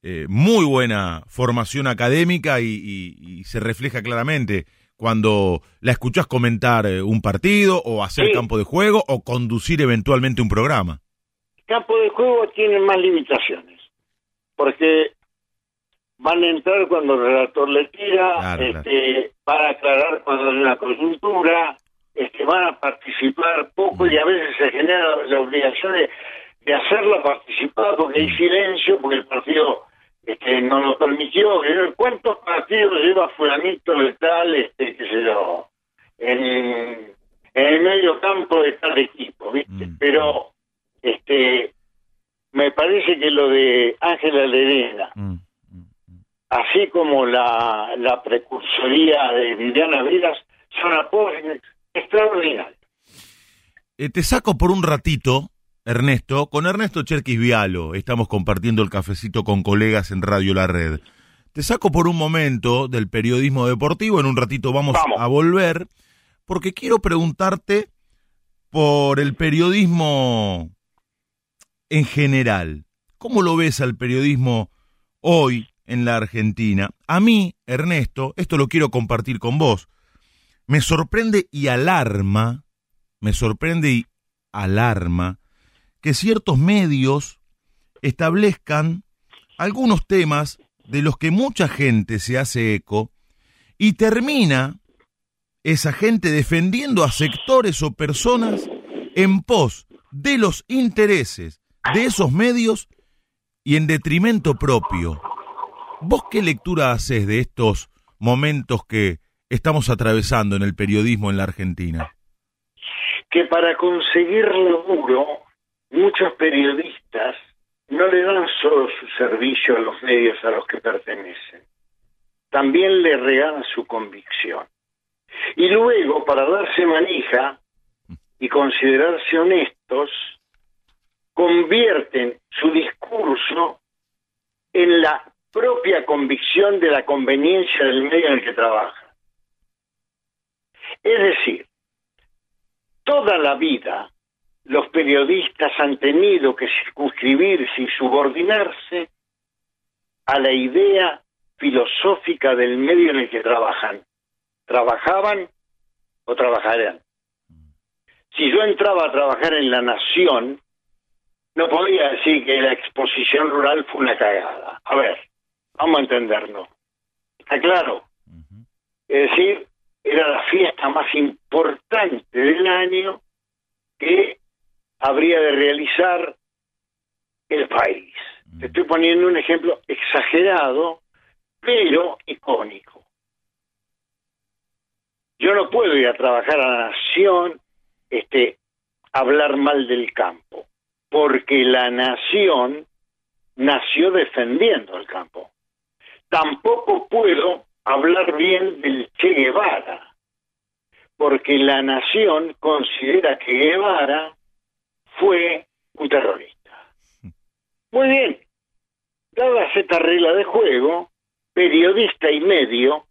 eh, muy buena formación académica y, y- y se refleja claramente cuando la escuchás comentar eh, un partido o hacer Sí. campo de juego o conducir eventualmente un programa. campo de juego tiene más limitaciones, porque van a entrar cuando el redactor le tira, Claro, este, van a aclarar cuando hay una coyuntura, este, van a participar poco y a veces se genera la obligación de, de hacerla participar porque hay silencio, porque el partido este, no lo permitió. ¿Cuántos partidos lleva fulanito de tal, este, qué sé yo, en, en el medio campo de tal equipo, ¿viste? Mm. Pero, este, me parece que lo de Ángela Lerena, Mm. Así como la, la precursoría de Viviana Vilas, son apoyos extraordinarios. Eh, te saco por un ratito, Ernesto, con Ernesto Cherquis Vialo. Estamos compartiendo el cafecito con colegas en Radio La Red. Te saco por un momento del periodismo deportivo, en un ratito vamos, Vamos. a volver, porque quiero preguntarte por el periodismo en general. ¿Cómo lo ves al periodismo hoy en la Argentina? A mí, Ernesto, esto lo quiero compartir con vos. Me sorprende y alarma, me sorprende y alarma que ciertos medios establezcan algunos temas de los que mucha gente se hace eco y termina esa gente defendiendo a sectores o personas en pos de los intereses de esos medios y en detrimento propio. ¿Vos qué lectura haces de estos momentos que estamos atravesando en el periodismo en la Argentina? que para conseguir laburo muchos periodistas no le dan solo su servicio a los medios a los que pertenecen, también le regalan su convicción. Y luego, para darse manija y considerarse honestos, convierten su discurso en la propia convicción de la conveniencia del medio en el que trabajan. Es decir, toda la vida los periodistas han tenido que circunscribirse y subordinarse a la idea filosófica del medio en el que trabajan. Trabajaban o trabajarán. Si yo entraba a trabajar en La Nación, no podía decir que la exposición rural fue una cagada. A ver, vamos a entendernos. ¿Está claro? Es decir, era la fiesta más importante del año que habría de realizar el país. Te estoy poniendo un ejemplo exagerado, pero icónico. Yo no puedo ir a trabajar a la nación, este, hablar mal del campo, porque la nación nació defendiendo el campo. Tampoco puedo hablar bien del Che Guevara, porque la nación considera que Guevara fue un terrorista. (laughs) Muy bien, dadas esta regla de juego, periodista y medio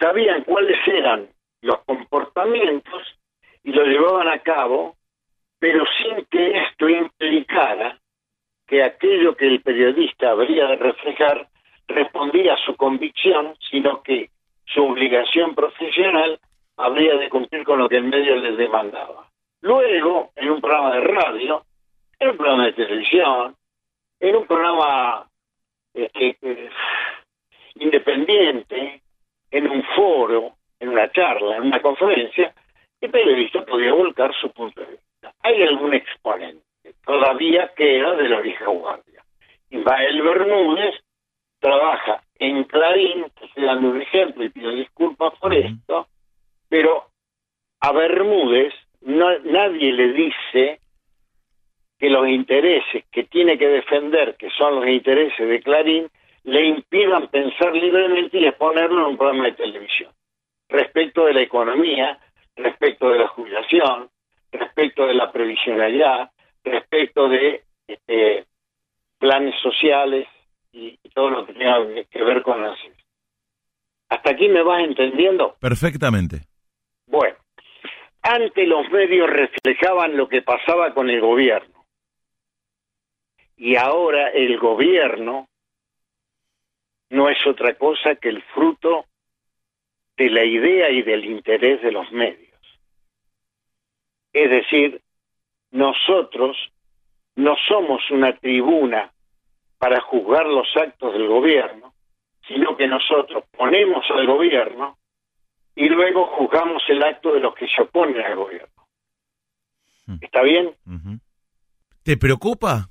sabían cuáles eran los comportamientos y lo llevaban a cabo, pero sin que esto implicara que aquello que el periodista habría de reflejar respondía a su convicción, sino que su obligación profesional habría de cumplir con lo que el medio les demandaba. Luego, en un programa de radio, en un programa de televisión, en un programa este, independiente, en un foro, en una charla, en una conferencia, el periodista podía volcar su punto de vista. Hay algún exponente, todavía queda de la vieja guardia. Ismael Bermúdez trabaja en Clarín, dando un ejemplo y pido disculpas por esto, pero a Bermúdez no, nadie le dice que los intereses que tiene que defender, que son los intereses de Clarín, le impidan pensar libremente y exponerlo en un programa de televisión. Respecto de la economía, respecto de la jubilación, respecto de la previsionalidad, respecto de este, planes sociales y, y todo lo que tenga que ver con las... ¿Hasta aquí me vas entendiendo? Perfectamente. Bueno, antes los medios reflejaban lo que pasaba con el gobierno. Y ahora el gobierno no es otra cosa que el fruto de la idea y del interés de los medios. Es decir, nosotros no somos una tribuna para juzgar los actos del gobierno, sino que nosotros ponemos al gobierno y luego juzgamos el acto de los que se oponen al gobierno. ¿Está bien? ¿Te preocupa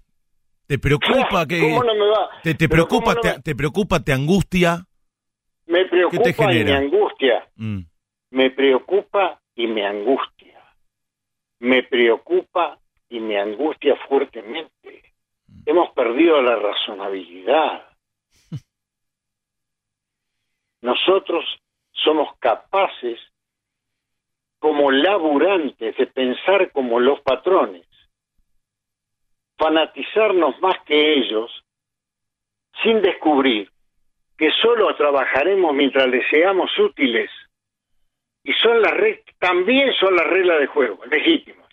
¿Te preocupa que ¿Cómo no me va? te, te preocupa ¿cómo no te, me- te preocupa te angustia? Me preocupa y genera? me angustia. Mm, Me preocupa y me angustia. Me preocupa y me angustia fuertemente. Hemos perdido la razonabilidad. (laughs) Nosotros somos capaces, como laburantes, de pensar como los patrones, fanatizarnos más que ellos, sin descubrir que solo trabajaremos mientras les seamos útiles y son las también son las reglas de juego legítimas.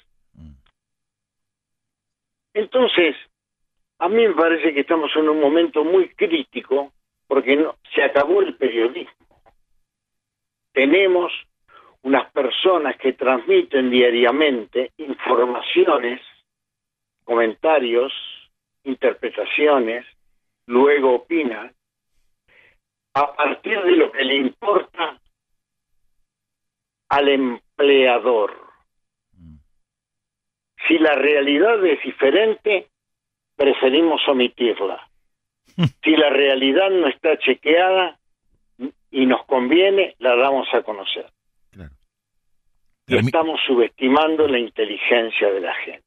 Entonces, a mí me parece que estamos en un momento muy crítico porque no, se acabó el periodismo. Tenemos unas personas que transmiten diariamente informaciones, comentarios, interpretaciones, luego opinan, a partir de lo que le importa al empleador. Si la realidad es diferente, preferimos omitirla. (laughs) Si la realidad no está chequeada y nos conviene, la damos a conocer. claro. Y estamos subestimando la inteligencia de la gente.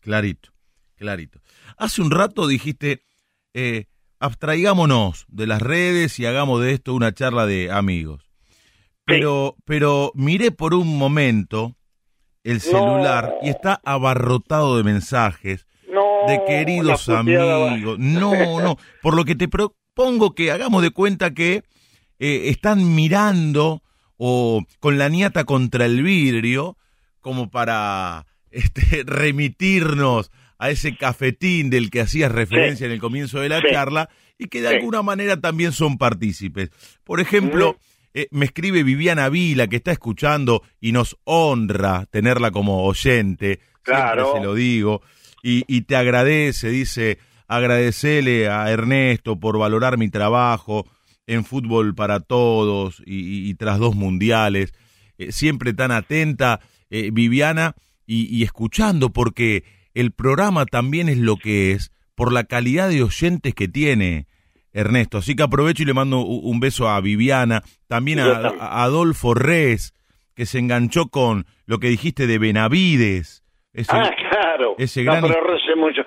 Clarito, clarito. Hace un rato dijiste, eh, abstraigámonos de las redes y hagamos de esto una charla de amigos. Pero, pero miré por un momento el celular y está abarrotado de mensajes No, de queridos amigos. No, no. Por lo que te propongo que hagamos de cuenta que eh, están mirando o con la niata contra el vidrio como para (laughs) este, remitirnos a ese cafetín del que hacías referencia en el comienzo de la Sí. charla y que de Sí. alguna manera también son partícipes. Por ejemplo, Ujú. Eh, me escribe Viviana Vila que está escuchando y nos honra tenerla como oyente. Claro. Siempre se lo digo. Y, y te agradece, dice, agradecele a Ernesto por valorar mi trabajo en fútbol para todos y, y- y tras dos mundiales. Eh, siempre tan atenta, eh, Viviana, y, y escuchando, porque el programa también es lo que es, por la calidad de oyentes que tiene. Ernesto, así que aprovecho y le mando un beso a Viviana, también a, Adolfo Res, que se enganchó con lo que dijiste de Benavides. Ese- Ah, claro. ese no, gran- pero Rez es mucho,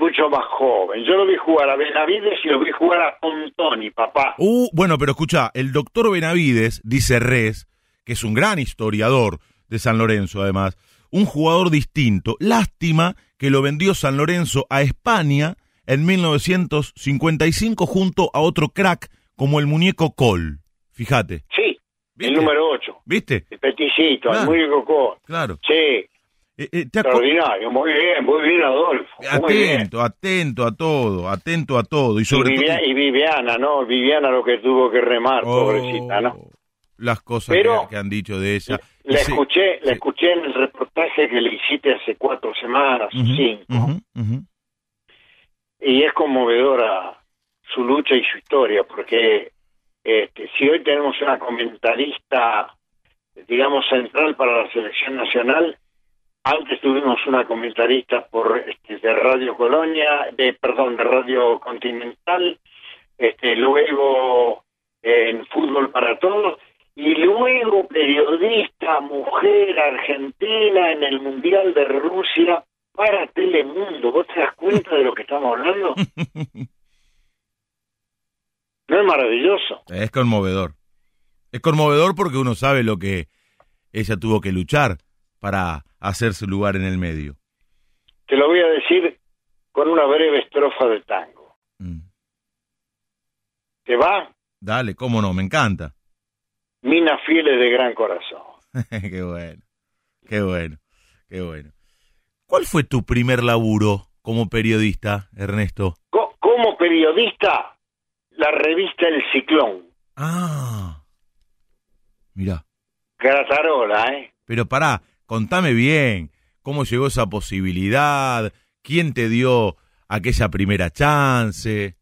mucho más joven. Yo lo vi jugar a Benavides y lo vi jugar a Pontoni, papá. Uh, bueno, pero escucha, el doctor Benavides, dice Res, que es un gran historiador de San Lorenzo, además, un jugador distinto. Lástima que lo vendió San Lorenzo a España en 1955 junto a otro crack como el muñeco Col. Fíjate, Sí, ¿Viste? el número 8. ¿viste? El peticito, Claro. el muy cocó. Claro. Sí, Eh, eh, extraordinario. Muy bien, muy bien, Adolfo. Bien. atento, atento a todo, atento a todo. Y Y, sobre Vivia- todo... y Viviana, ¿no? Viviana lo que tuvo que remar, Oh, pobrecita, ¿no? Las cosas Pero- que, que han dicho de ella. La escuché, la sí. escuché en el reportaje que le hiciste hace cuatro semanas o Ujú, cinco. ujú. Y es conmovedora su lucha y su historia, porque este, si hoy tenemos una comentarista, digamos, central para la selección nacional, antes tuvimos una comentarista por este, de Radio Colonia, de perdón, de Radio Continental, este, luego en Fútbol para Todos, y luego periodista, mujer argentina en el Mundial de Rusia para Telemundo. ¿Vos te das cuenta de lo que estamos hablando? (laughs) ¿No es maravilloso? Es conmovedor. Es conmovedor porque uno sabe lo que ella tuvo que luchar para hacerse lugar en el medio. Te lo voy a decir con una breve estrofa de tango. Mm. ¿Te va? Dale, cómo no, me encanta. Mina Fieles de gran corazón. (laughs) qué bueno, qué bueno, qué bueno. ¿Cuál fue tu primer laburo como periodista, Ernesto? Co- como periodista, la revista El Ciclón. Ah, mira, Gratarola, ¿eh? pero pará, contame bien, ¿cómo llegó esa posibilidad? ¿Quién te dio aquella primera chance?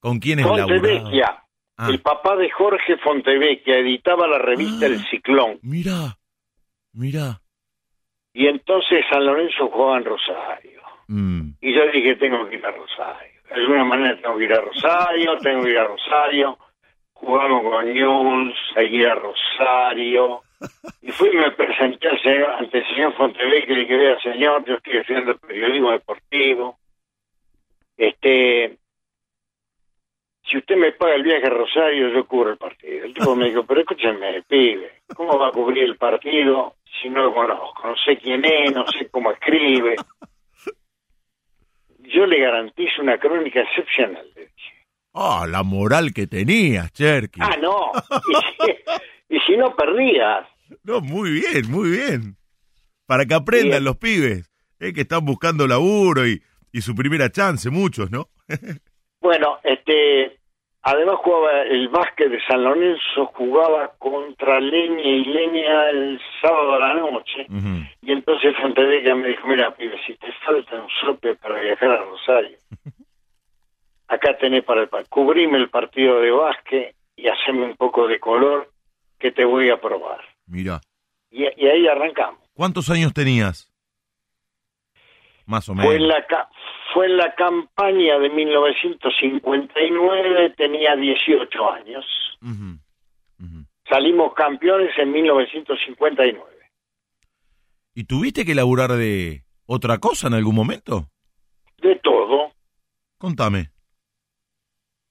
¿Con quiénes laburaste? Fontevecchia. Ah. El papá de Jorge Fontevecchia editaba la revista Ah. El Ciclón. Mira, mira. Y entonces San Lorenzo jugaba en Rosario. Mm. Y yo dije, tengo que ir a Rosario. De alguna manera tengo que ir a Rosario, tengo que ir a Rosario. Jugamos con News, seguí a Rosario. Y fui y me presenté ante el señor Fontevecchi y le dije, vea señor, yo estoy estudiando periodismo deportivo. Este, si usted me paga el viaje a Rosario, yo cubro el partido. El tipo me dijo, pero escúcheme, pibe, ¿cómo va a cubrir el partido si no lo conozco? No sé quién es, no sé cómo escribe. Yo le garantizo una crónica excepcional. le dije. Ah, la moral que tenías, Cherky. Ah, no. Y si, y si no perdías. No, muy bien, muy bien. Para que aprendan los pibes, eh, que están buscando laburo y, y su primera chance, muchos, ¿no? (laughs) Bueno, este, además jugaba el básquet de San Lorenzo, jugaba contra Leña y Leña el sábado a la noche. Ujú. Y entonces Fontevecchia me dijo, mira, pibe, si te falta un sope para viajar a Rosario, (laughs) acá tenés para el cubrime el partido de básquet y haceme un poco de color que te voy a probar. Mira, Y, y ahí arrancamos. ¿cuántos años tenías? Más o menos. Fue en la fue en la campaña de 1959, tenía 18 años. Ujú, ujú. Salimos campeones en 1959. ¿Y tuviste que laburar de otra cosa en algún momento? De todo. Contame.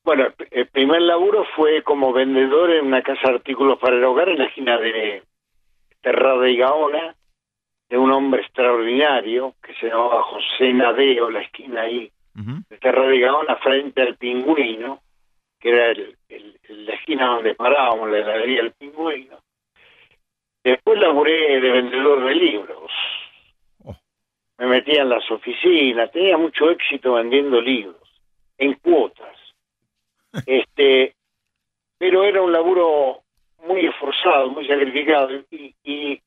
Bueno, el primer laburo fue como vendedor en una casa de artículos para el hogar en la esquina de Terrada y Gaona, de un hombre extraordinario que se llamaba José Nadeo, la esquina ahí Ujú. de Terrada y Gaona, frente al Pingüino, que era el, el- el- la esquina donde parábamos, la heladería del Pingüino. Después laburé de vendedor de libros. Oh. Me metía en las oficinas, tenía mucho éxito vendiendo libros, en cuotas. (laughs) este Pero era un laburo muy esforzado, muy sacrificado, y, y,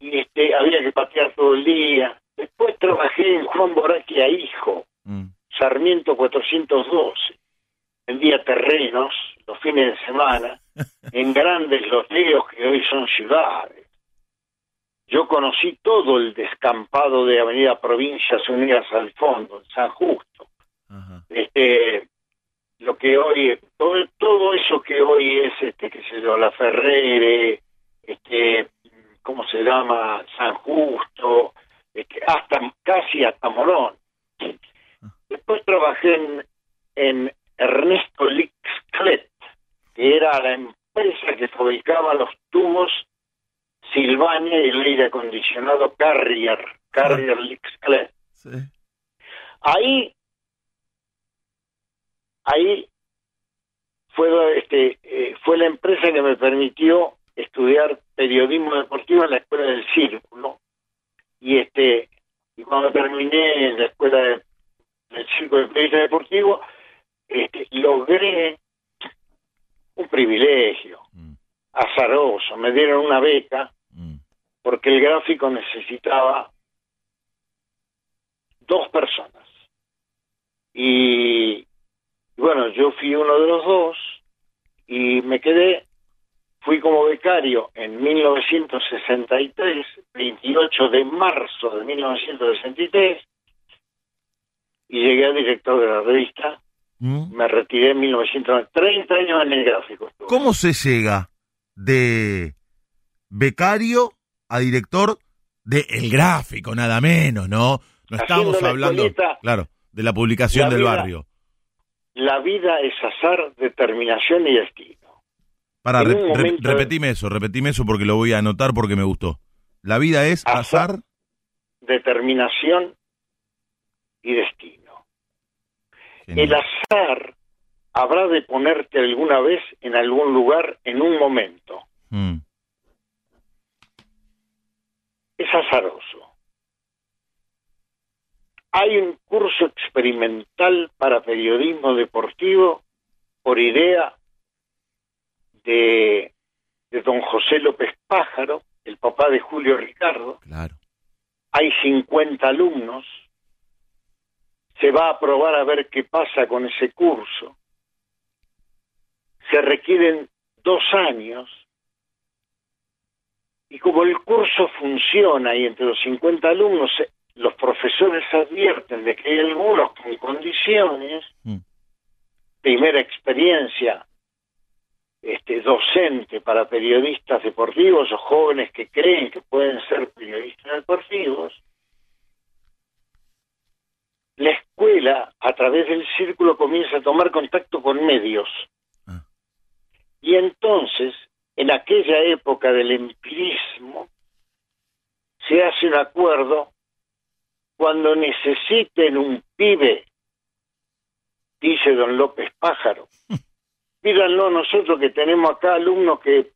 y, este había que patear todo el día. Después trabajé en Juan Boraquia Hijo, Mm. Sarmiento 412. Vendía terrenos los fines de semana (laughs) en grandes loteos que hoy son ciudades. Yo conocí todo el descampado de Avenida Provincias Unidas al fondo, en San Justo. Ajá. Este, lo que hoy, todo, todo eso que hoy es, este, qué sé yo, la Ferrere, este, ¿cómo se llama? San Justo, este, hasta casi hasta Morón. Después trabajé en, en Ernesto Lixclet, que era la empresa que fabricaba los tubos Silvania y el aire acondicionado Carrier, Carrier Lixclet. Sí. Ahí, ahí fue, este, eh, fue la empresa que me permitió estudiar periodismo deportivo en la escuela del Círculo. Y este, y cuando terminé en la escuela de- del Círculo de Periodismo Deportivo, este, logré un privilegio Mm, azaroso. Me dieron una beca mm. porque el gráfico necesitaba dos personas. Y, y bueno, yo fui uno de los dos y me quedé, fui como becario en 1963, 28 de marzo de 1963, y llegué a director de la revista. Mm. Me retiré en 1990, 30 años en el gráfico. ¿Cómo se llega de becario a director de El Gráfico, nada menos, ¿no? No estamos hablando, claro, de la publicación la del barrio. La vida es azar, determinación y destino. Para, re- re- repetime eso, repetime eso porque lo voy a anotar porque me gustó. La vida es Azar. azar. determinación y destino. El azar habrá de ponerte alguna vez en algún lugar en un momento. Mm, Es azaroso. Hay un curso experimental para periodismo deportivo por idea de, de don José López Pájaro, el papá de Julio Ricardo. claro. hay 50 alumnos, se va a probar a ver qué pasa con ese curso, se requieren dos años, Y como el curso funciona y entre los 50 alumnos eh, los profesores advierten de que hay algunos con condiciones, Mm. primera experiencia este, docente para periodistas deportivos o jóvenes que creen que pueden ser periodistas deportivos, la escuela a través del círculo comienza a tomar contacto con medios. Ah. Y entonces, en aquella época del empirismo, se hace un acuerdo cuando necesiten un pibe, dice don López Pájaro, (laughs) pídanlo nosotros que tenemos acá alumnos que,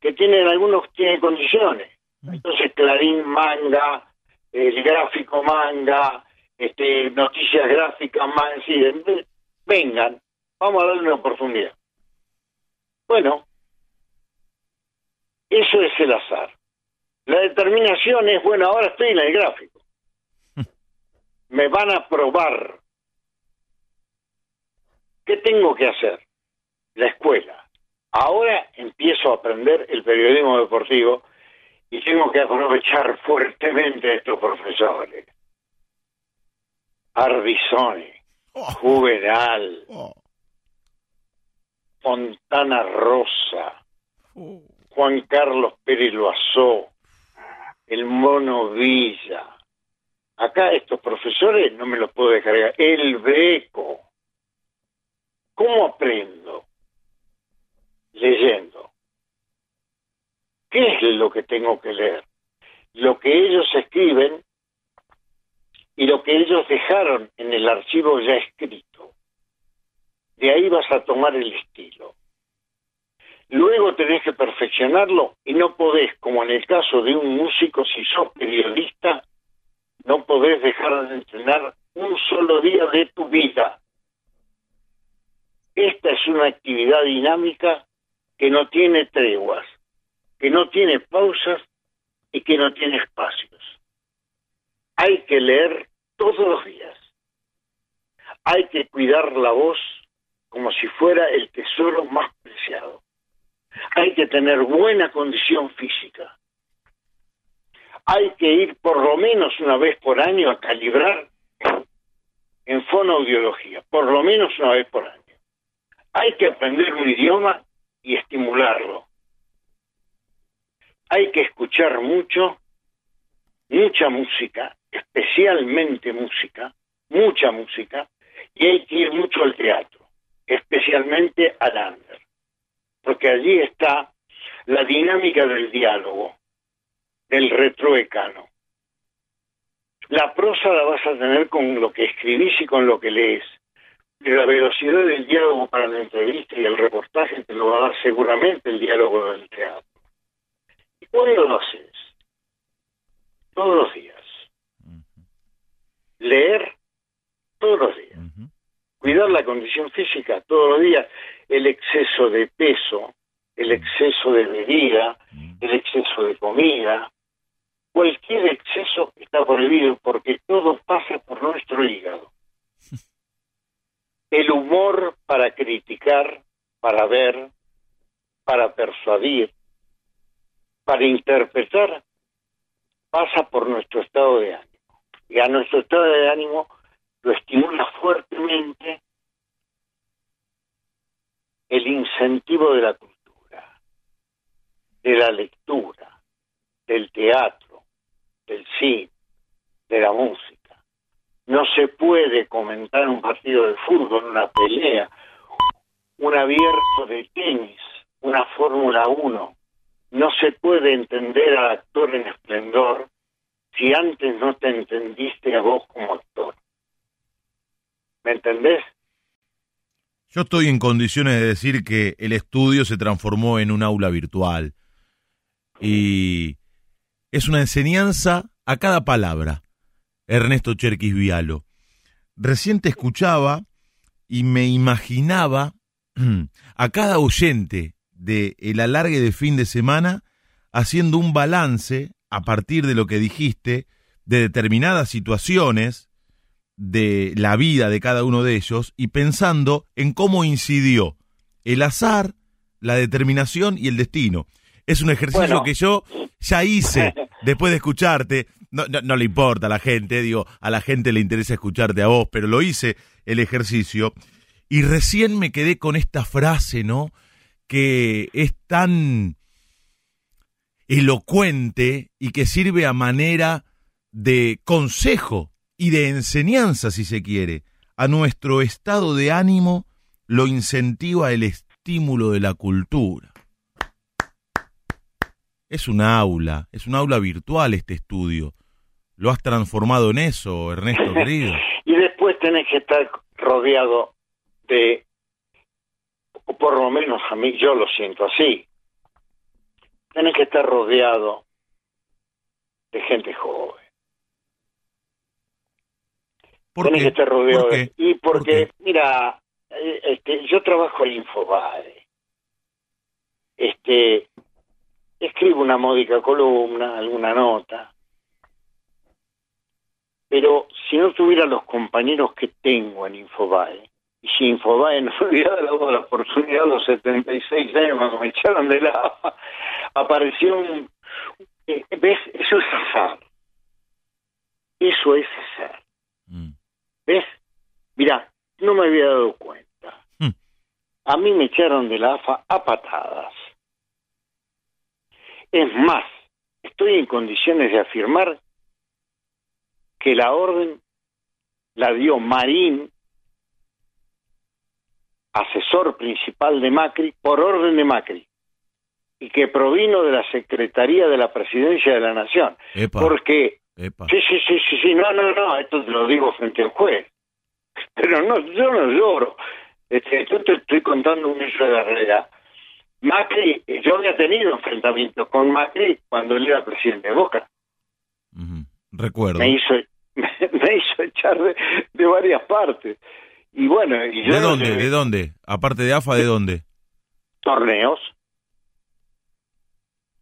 que tienen, algunos tienen condiciones. Entonces Clarín manga, el gráfico manga, este, noticias gráficas manga, sí, vengan, vamos a darle una oportunidad. Bueno, eso es el azar. La determinación es, bueno, ahora estoy en el gráfico. (laughs) Me van a probar. ¿Qué tengo que hacer? La escuela. Ahora empiezo a aprender el periodismo deportivo y tengo que aprovechar fuertemente a estos profesores. Ardizoni, Oh, Juvenal, oh, Fontana Rosa, oh. Juan Carlos Pérez Loazó, el Mono Villa. Acá estos profesores no me los puedo descargar. El Beco. ¿Cómo aprendo? Leyendo. ¿Qué es lo que tengo que leer? Lo que ellos escriben y lo que ellos dejaron en el archivo ya escrito. De ahí vas a tomar el estilo. Luego tenés que perfeccionarlo y no podés, como en el caso de un músico, si sos periodista, no podés dejar de entrenar un solo día de tu vida. Esta es una actividad dinámica que no tiene treguas, que no tiene pausas y que no tiene espacios. Hay que leer todos los días. Hay que cuidar la voz como si fuera el tesoro más preciado hay que tener buena condición física. Hay que ir por lo menos una vez por año a calibrar en fonoaudiología, por lo menos una vez por año. Hay que aprender un idioma y estimularlo. Hay que escuchar mucho, mucha música, especialmente música, mucha música, y hay que ir mucho al teatro, especialmente al under porque allí está la dinámica del diálogo, del retroecano. La prosa la vas a tener con lo que escribís y con lo que lees. La velocidad del diálogo para la entrevista y el reportaje te lo va a dar seguramente el diálogo del teatro. ¿Y cuándo lo haces? Todos los días. Leer todos los días cuidar la condición física todos los días, el exceso de peso, el exceso de bebida, el exceso de comida, cualquier exceso está prohibido porque todo pasa por nuestro hígado. (laughs) El humor para criticar, para ver, para persuadir, para interpretar, pasa por nuestro estado de ánimo. Y a nuestro estado de ánimo lo estimula fuertemente el incentivo de la cultura, de la lectura, del teatro, del cine, de la música. No se puede comentar un partido de fútbol, una pelea, un abierto de tenis, una Fórmula 1. No se puede entender al actor en esplendor si antes no te entendiste a vos como actor. ¿Me entendés? Yo estoy en condiciones de decir que el estudio se transformó en un aula virtual y es una enseñanza a cada palabra. Ernesto Cherquis Vialo. Recién te escuchaba y me imaginaba (clears throat) a cada oyente de el alargue de fin de semana haciendo un balance a partir de lo que dijiste de determinadas situaciones de la vida de cada uno de ellos y pensando en cómo incidió el azar, la determinación y el destino. es un ejercicio Bueno. que yo ya hice después de escucharte. No, no, le importa a la gente, digo, a la gente le interesa escucharte a vos, pero lo hice el ejercicio y recién me quedé con esta frase, ¿no? Que es tan elocuente y que sirve a manera de consejo y de enseñanza, si se quiere. A nuestro estado de ánimo lo incentiva el estímulo de la cultura. Es un aula, es un aula virtual este estudio. Lo has transformado en eso, Ernesto (laughs) querido. Y después tenés que estar rodeado de, o por lo menos a mí yo lo siento así, tenés que estar rodeado de gente joven. ¿Por tenés qué? que estar rodeado ¿Por de... qué? Y ¿Por porque, mira, eh, este, yo trabajo en Infobae. Este, escribo una módica columna, alguna nota. Pero si no tuviera los compañeros que tengo en Infobae, y si Infobae no me hubiera dado la oportunidad a los 76 años cuando me echaron de la (laughs) apareció un... eh, ¿Ves? Eso es azar. Eso es azar. Mm. ¿Ves? Mira, no me había dado cuenta. Hmm. A mí me echaron de la AFA a patadas. Es más, estoy en condiciones de afirmar que la orden la dio Marín, asesor principal de Macri, por orden de Macri, y que provino de la Secretaría de la Presidencia de la Nación. Epa, Porque epa. Sí, sí, sí, sí, sí, no, no, no, esto te lo digo frente al juez. (laughs) Pero no, yo no lloro. Este, yo te estoy contando un hecho de la realidad. Macri, yo había tenido enfrentamientos con Macri cuando él era presidente de Boca. Recuerdo. Me hizo, me, hizo (laughs) echar de, de varias partes. Y bueno, y yo ¿De no dónde? sé, ¿De dónde? Aparte de AFA, ¿de dónde? torneos.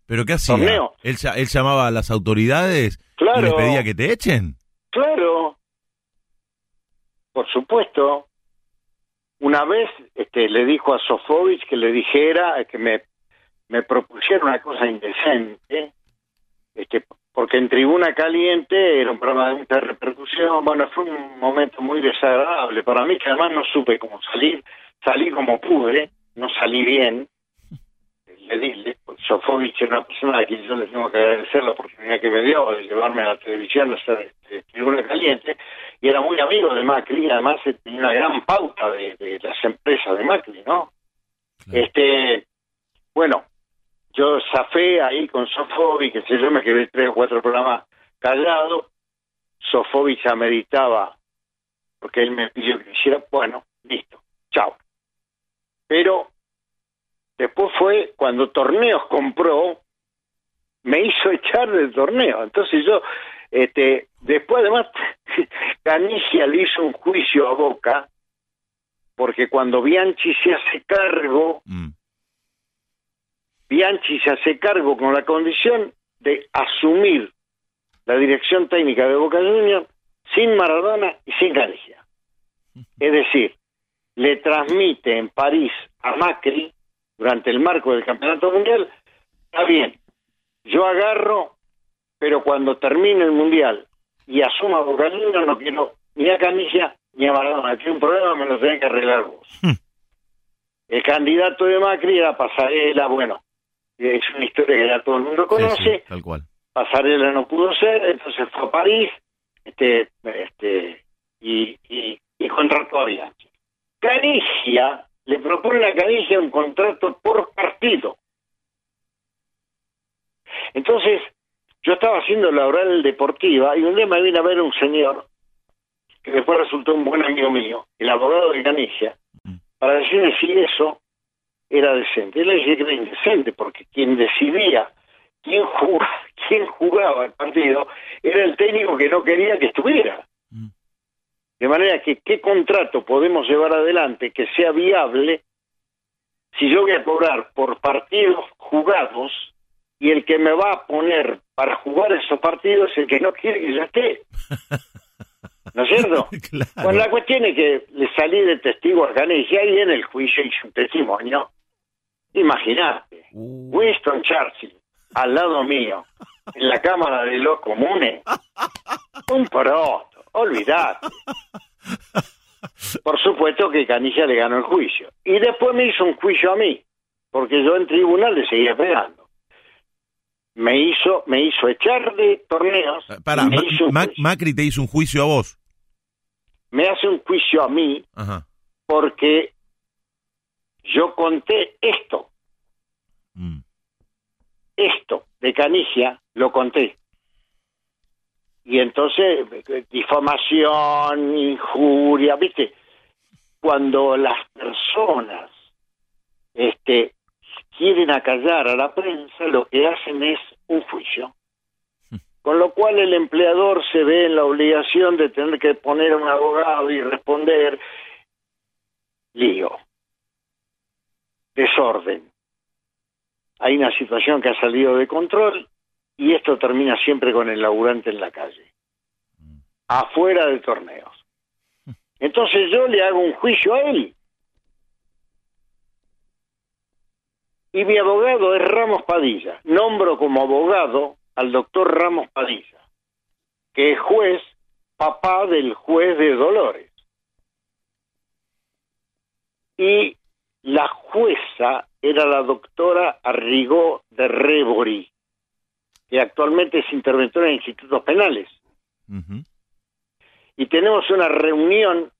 ¿Pero qué hacía? Torneo. ¿Él, llamaba a las autoridades y les pedía que te echen? Claro, por supuesto. Una vez este, le dijo a Sofovich que le dijera que me, me propusiera una cosa indecente, este, porque en Tribuna Caliente era un programa de mucha repercusión. Bueno, fue un momento muy desagradable para mí, que además no supe cómo salir. Salí como pude, no salí bien. Le di, le- Sofovich era una persona a quien yo le tengo que agradecer la oportunidad que me dio de llevarme a la televisión a hacer este, Tribuna Caliente, y era muy amigo de Macri, además eh, tenía una gran pauta de, de las empresas de Macri, ¿no? Claro. Este, bueno, yo zafé ahí con Sofovich, que sé yo, me quedé tres o cuatro programas callado, Sofovich ameritaba, porque él me pidió que hiciera, bueno, listo, chao. Pero después fue cuando Torneos compró, me hizo echar del torneo. Entonces yo, este, después además, (laughs) Canigia le hizo un juicio a Boca, porque cuando Bianchi se hace cargo, Mm. Bianchi se hace cargo con la condición de asumir la dirección técnica de Boca Juniors sin Maradona y sin Canigia. (laughs) Es decir, le transmite en París a Macri, durante el marco del Campeonato Mundial, está bien, yo agarro, pero cuando termine el Mundial y asuma Boca Juniors, no quiero ni a Canigia ni a Maradona. Tiene un problema, me lo tienen que arreglar vos. Hmm. El candidato de Macri era Pasarela, bueno, es una historia que ya todo el mundo conoce. sí, tal cual. Pasarela no pudo ser, entonces fue a París, este, este, y, y, y contrató a Bianchi. Canigia le propone a Canigia un contrato por partido. Entonces, yo estaba haciendo la oral deportiva y un día me vino a ver un señor que después resultó un buen amigo mío, el abogado de Canigia, Mm. para decirme si eso era decente. Y le dije que era indecente, porque quien decidía quién jugaba, (laughs) quién jugaba el partido era el técnico que no quería que estuviera. Mm. De manera que, ¿qué contrato podemos llevar adelante que sea viable si yo voy a cobrar por partidos jugados y el que me va a poner para jugar esos partidos es el que no quiere que yo esté? (laughs) ¿No es cierto? Claro. Bueno, la cuestión es que le salí de testigo a Canigia y en el juicio hice un testimonio. Imagínate. Uh. Winston Churchill, al lado mío, en la Cámara de los Comunes. Un poroto, olvidate. Por supuesto que Canilla le ganó el juicio. Y después me hizo un juicio a mí, porque yo en tribunal le seguía pegando. Me hizo, me hizo echar de torneos. Eh, Para, me, hizo. Macri te hizo un juicio a vos. me hace un juicio a mí Ajá. porque yo conté esto, Mm. esto de Canigia, lo conté. Y entonces, difamación, injuria, ¿viste? Cuando las personas este, quieren acallar a la prensa, lo que hacen es un juicio. (laughs) Con lo cual el empleador se ve en la obligación de tener que poner a un abogado y responder lío, desorden. Hay una situación que ha salido de control y esto termina siempre con el laburante en la calle, afuera de torneos. Entonces yo le hago un juicio a él. Y mi abogado es Ramos Padilla. Nombro como abogado al doctor Ramos Padilla, que es juez, papá del juez de Dolores. Y la jueza era la doctora Arrigó de Rebori, que actualmente es interventora en institutos penales. Y tenemos una reunión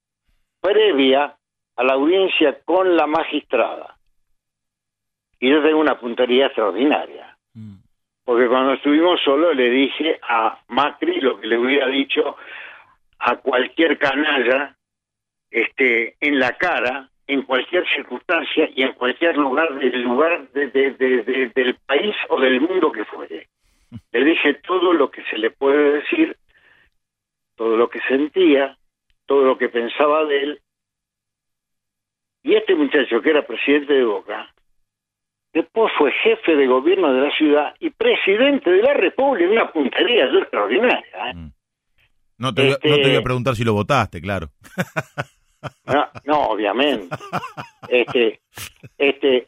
previa a la audiencia con la magistrada. Y yo tengo una puntería extraordinaria. Mm. Porque cuando estuvimos solos le dije a Macri lo que le hubiera dicho a cualquier canalla este, en la cara, en cualquier circunstancia y en cualquier lugar del lugar de- de- de- de- del país o del mundo que fuere. Le dije todo lo que se le puede decir, todo lo que sentía, todo lo que pensaba de él. Y este muchacho que era presidente de Boca, después fue jefe de gobierno de la ciudad y presidente de la República, una puntería extraordinaria. ¿eh? No, te voy a- Este- no te voy a preguntar si lo votaste, claro. (laughs) No, no, obviamente. Este, este,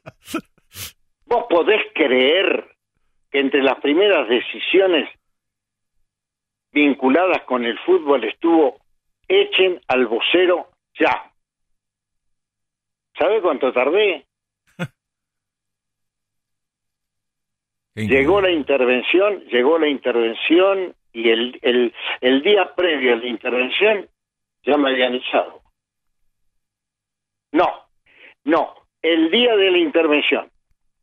vos podés creer que entre las primeras decisiones vinculadas con el fútbol estuvo echen al vocero ya. ¿Sabe cuánto tardé? Llegó la intervención, llegó la intervención y el, el, el día previo a la intervención ya me habían echado. No, no, el día de la intervención,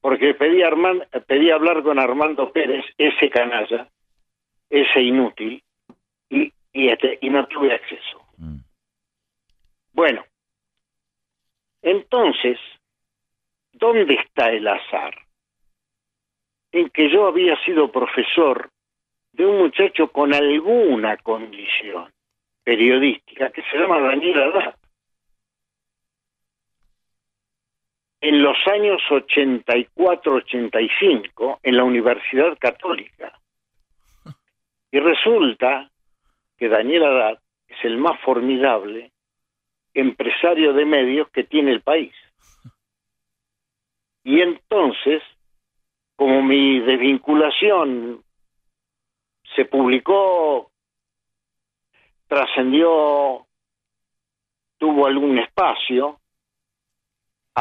porque pedí, a Arman- pedí hablar con Armando Pérez, ese canalla, ese inútil, y, y, este, y no tuve acceso. Mm. Bueno, entonces, ¿dónde está el azar? En que yo había sido profesor de un muchacho con alguna condición periodística que se llama Daniel. En los años 84-85, en la Universidad Católica. Y resulta que Daniel Haddad es el más formidable empresario de medios que tiene el país. Y entonces, como mi desvinculación se publicó, trascendió, tuvo algún espacio,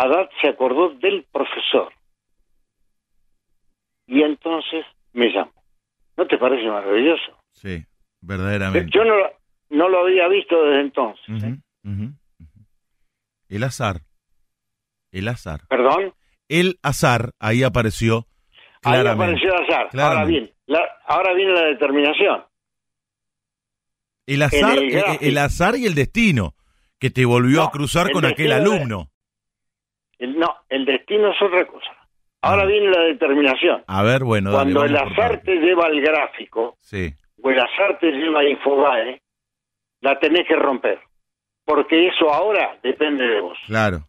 Haddad se acordó del profesor. Y entonces me llamó. ¿No te parece maravilloso? Sí, verdaderamente. Yo no, lo- no lo había visto desde entonces. ¿eh? El azar. El azar. ¿Perdón? El azar ahí apareció Ahí claramente. apareció el azar. Ahora bien, la- ahora viene la determinación. El azar, el eh, el azar y el destino que te volvió No, a cruzar con aquel alumno. El- no, el destino es otra cosa. Ahora Ah. viene la determinación. A ver, bueno, dale, Cuando el azar te lleva al gráfico Sí, o el azar te lleva a Infobae, la tenés que romper. Porque eso ahora depende de vos. claro.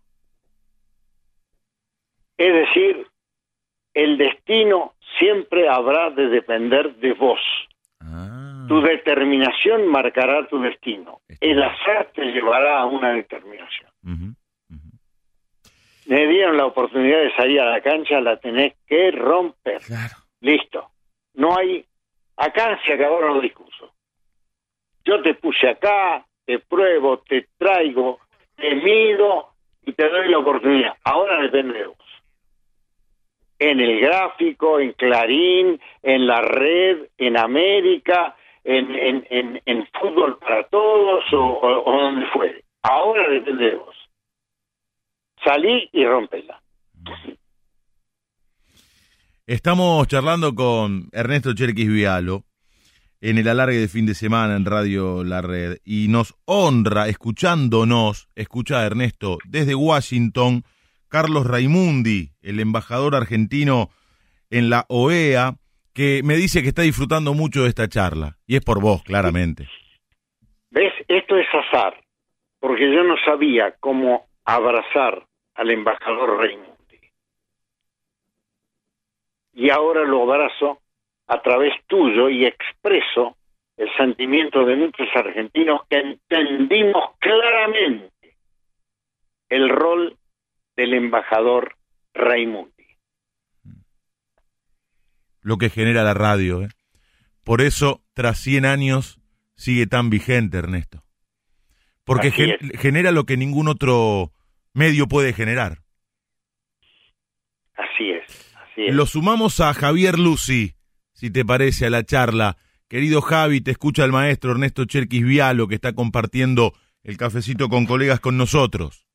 Es decir, el destino siempre habrá de depender de vos. Ah, Tu determinación marcará tu destino. El azar te llevará a una determinación. Me dieron la oportunidad de salir a la cancha, la tenés que romper. Claro. Listo. No hay. Acá se acabaron los discursos. Yo te puse acá, te pruebo, te traigo, te mido y te doy la oportunidad. Ahora depende de vos. En el gráfico, en Clarín, en la red, en América, en, en, en, en fútbol para todos o, o, o donde fuere. Ahora depende de vos. Salí y rompela. Estamos charlando con Ernesto Cherquis Vialo en el alargue de fin de semana en Radio La Red y nos honra escuchándonos, escucha Ernesto, desde Washington, Carlos Raimundi, el embajador argentino en la OEA, que me dice que está disfrutando mucho de esta charla y es por vos, claramente. ¿Ves? Esto es azar, porque yo no sabía cómo abrazar al embajador Raimundi. Y ahora lo abrazo a través tuyo y expreso el sentimiento de muchos argentinos que entendimos claramente el rol del embajador Raimundi. Lo que genera la radio. ¿eh? Por eso, tras 100 años, sigue tan vigente, Ernesto. Porque gen- genera lo que ningún otro medio puede generar. Así es, así es. Lo sumamos a Javier Lucy, si te parece, a la charla. Querido Javi, te escucha el maestro Ernesto Cherquis Vialo, que está compartiendo el cafecito con colegas con nosotros.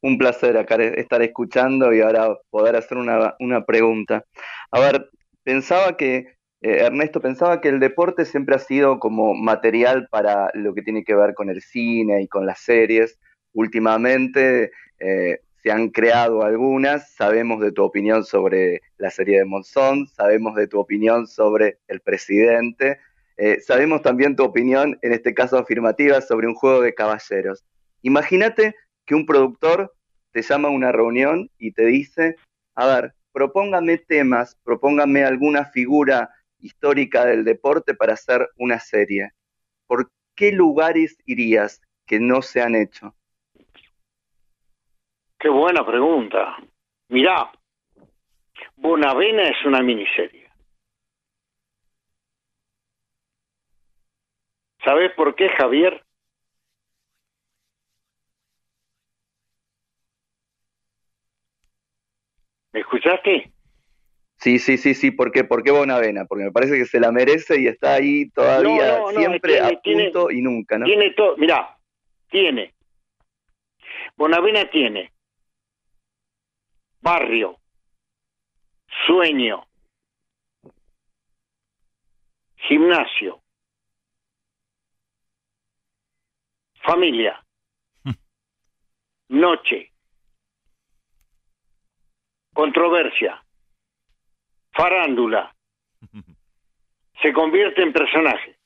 Un placer acá estar escuchando y ahora poder hacer una, una pregunta. A ver, pensaba que, eh, Ernesto, pensaba que el deporte siempre ha sido como material para lo que tiene que ver con el cine y con las series. Últimamente eh, se han creado algunas, sabemos de tu opinión sobre la serie de Monzón, sabemos de tu opinión sobre el presidente, eh, sabemos también tu opinión, en este caso afirmativa, sobre un juego de caballeros. Imagínate que un productor te llama a una reunión y te dice, a ver, propóngame temas, propóngame alguna figura histórica del deporte para hacer una serie. ¿Por qué lugares irías que no se han hecho? Qué buena pregunta. Mirá, Bonavena es una miniserie. ¿Sabes por qué, Javier? ¿Me escuchaste? Sí, sí, sí, sí, ¿por qué? ¿Por qué Bonavena? Porque me parece que se la merece y está ahí todavía No, no, no, siempre tiene- a tiene- punto y nunca, ¿no? Tiene todo, mirá, tiene. Bonavena tiene barrio, sueño, gimnasio, familia, noche, controversia, farándula, (laughs) se convierte en personaje,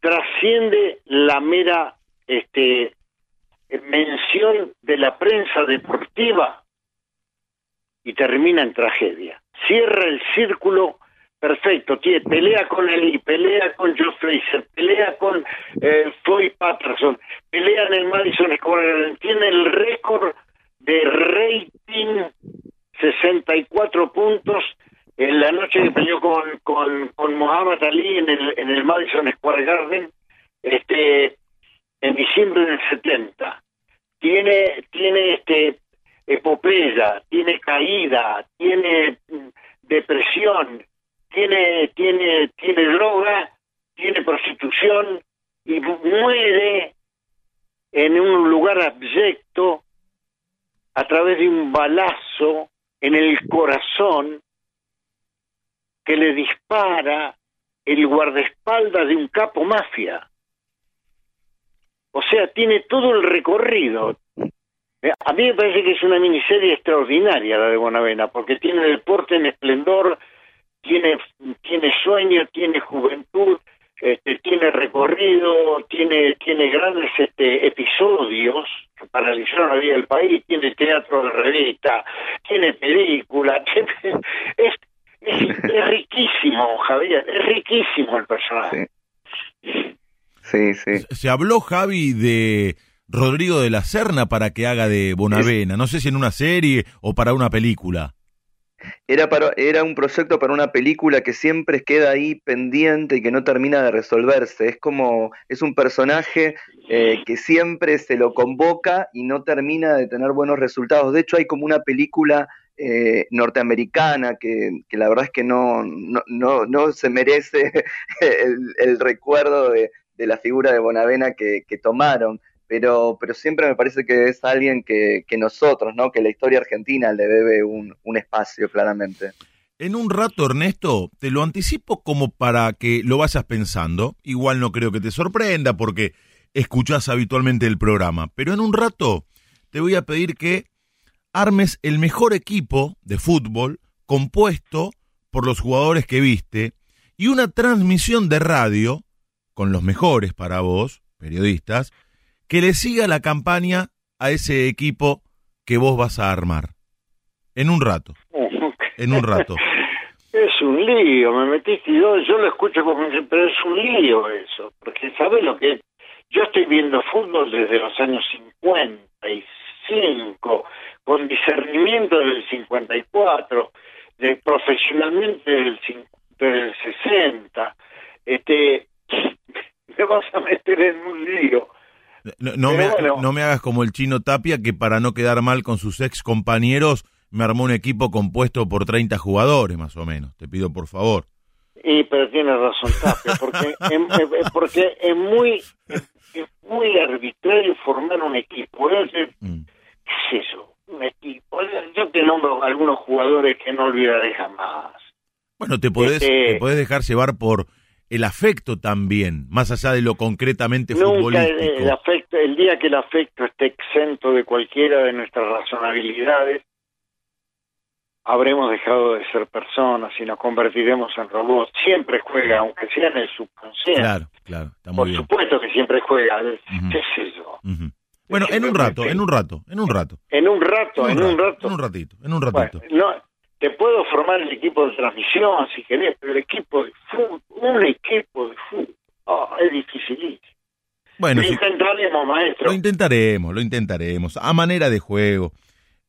trasciende la mera este, mención de la prensa deportiva y termina en tragedia. Cierra el círculo perfecto, tiene, pelea con Eli, pelea con Joe Fraser, pelea con eh, Floyd Patterson, pelea en el Madison Square Garden, tiene el récord de rating 64 puntos en la noche que peleó con, con, con Muhammad Ali en el, en el Madison Square Garden este en diciembre del 70 tiene tiene este epopeya tiene caída tiene mm, depresión tiene tiene tiene droga tiene prostitución y mu- muere en un lugar abyecto a través de un balazo en el corazón que le dispara el guardaespaldas de un capo mafia. O sea, tiene todo el recorrido. Eh, A mí me parece que es una miniserie extraordinaria la de Bonavena, porque tiene deporte en esplendor, tiene, tiene sueño, tiene juventud, este, tiene recorrido, tiene, tiene grandes este, episodios que paralizaron la vida del país, tiene teatro de revista, tiene película, (laughs) tiene- es, es, es riquísimo, Javier, es riquísimo el personaje. Sí, sí. Se habló, Javi, de, Rodrigo de la Serna para que haga de Bonavena? No sé si en una serie o para una película. Era, para, era un proyecto para una película que siempre queda ahí pendiente y que no termina de resolverse. Es como, es un personaje eh, que siempre se lo convoca y no termina de tener buenos resultados. De hecho, hay como una película eh, norteamericana que, que, la verdad es que no, no, no, no se merece (laughs) el, el recuerdo de, de, la figura de Bonavena que, que tomaron pero, pero siempre me parece que es alguien que, que nosotros, ¿no? que la historia argentina le debe un, un, espacio claramente. En un rato, Ernesto, te lo anticipo como para que lo vayas pensando. Igual no creo que te sorprenda porque escuchás habitualmente el programa, pero en un rato te voy a pedir que armes el mejor equipo de fútbol compuesto por los jugadores que viste y una transmisión de radio con los mejores para vos, periodistas, que le siga la campaña a ese equipo que vos vas a armar. En un rato. En un rato. (laughs) Es un lío, me metiste yo, yo lo escucho como pero es un lío eso, porque ¿sabes lo que Yo estoy viendo fútbol desde los años 55, con discernimiento del 54, de, profesionalmente del, del 60. Este, (laughs) me vas a meter en un lío no, no, me, bueno. no, me, hagas como el chino Tapia, que para no quedar mal con sus ex compañeros, me armó un equipo compuesto por 30 jugadores, más o menos. Te pido por favor. Y pero tienes razón, Tapia, porque, es, porque es muy es muy arbitrario formar un equipo. Mm. ¿Qué es eso? Un equipo. Yo te nombro algunos jugadores que no olvidaré jamás. Bueno, te podés, este... te podés dejar llevar por el afecto también, más allá de lo concretamente Nunca futbolístico. El, afecto, el día que el afecto esté exento de cualquiera de nuestras razonabilidades, habremos dejado de ser personas y nos convertiremos en robots. Siempre juega, aunque sea en el subconsciente. Claro, claro. Está muy Por bien. supuesto que siempre juega. ¿Qué sé yo? Bueno, en un rato, en un rato, en un rato. En un rato, en un rato. En un ratito, en un Bueno, ratito. no, te puedo formar el equipo de transmisión si querés, pero el equipo de fútbol, un equipo de fútbol, oh, es dificilísimo. Bueno, Lo intentaremos, maestro. lo intentaremos, lo intentaremos, a manera de juego.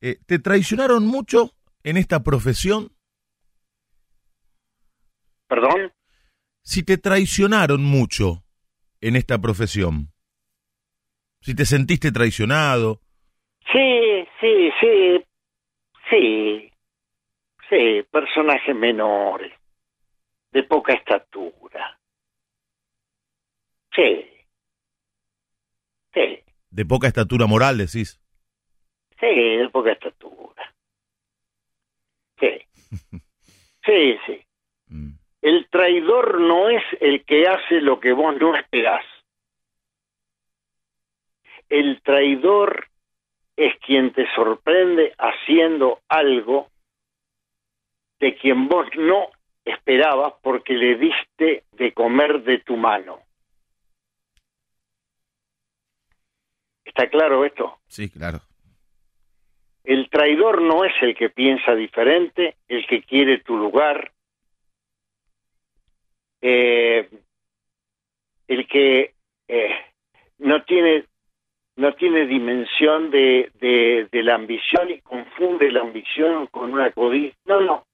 Eh, ¿Te traicionaron mucho en esta profesión? ¿Perdón? Si te traicionaron mucho en esta profesión, si te sentiste traicionado, Sí, sí, sí, sí, sí, personajes menores, de poca estatura. Sí, sí, de poca estatura moral, decís. sí, de poca estatura. Sí, (laughs) sí, sí. Mm. El traidor no es el que hace lo que vos no esperás. El traidor es quien te sorprende haciendo algo de quien vos no esperabas porque le diste de comer de tu mano. ¿Está claro esto? Sí, claro. El traidor no es el que piensa diferente, el que quiere tu lugar, eh, el que eh, no tiene no tiene dimensión de, de, de, la ambición y confunde la ambición con una codicia. No, no,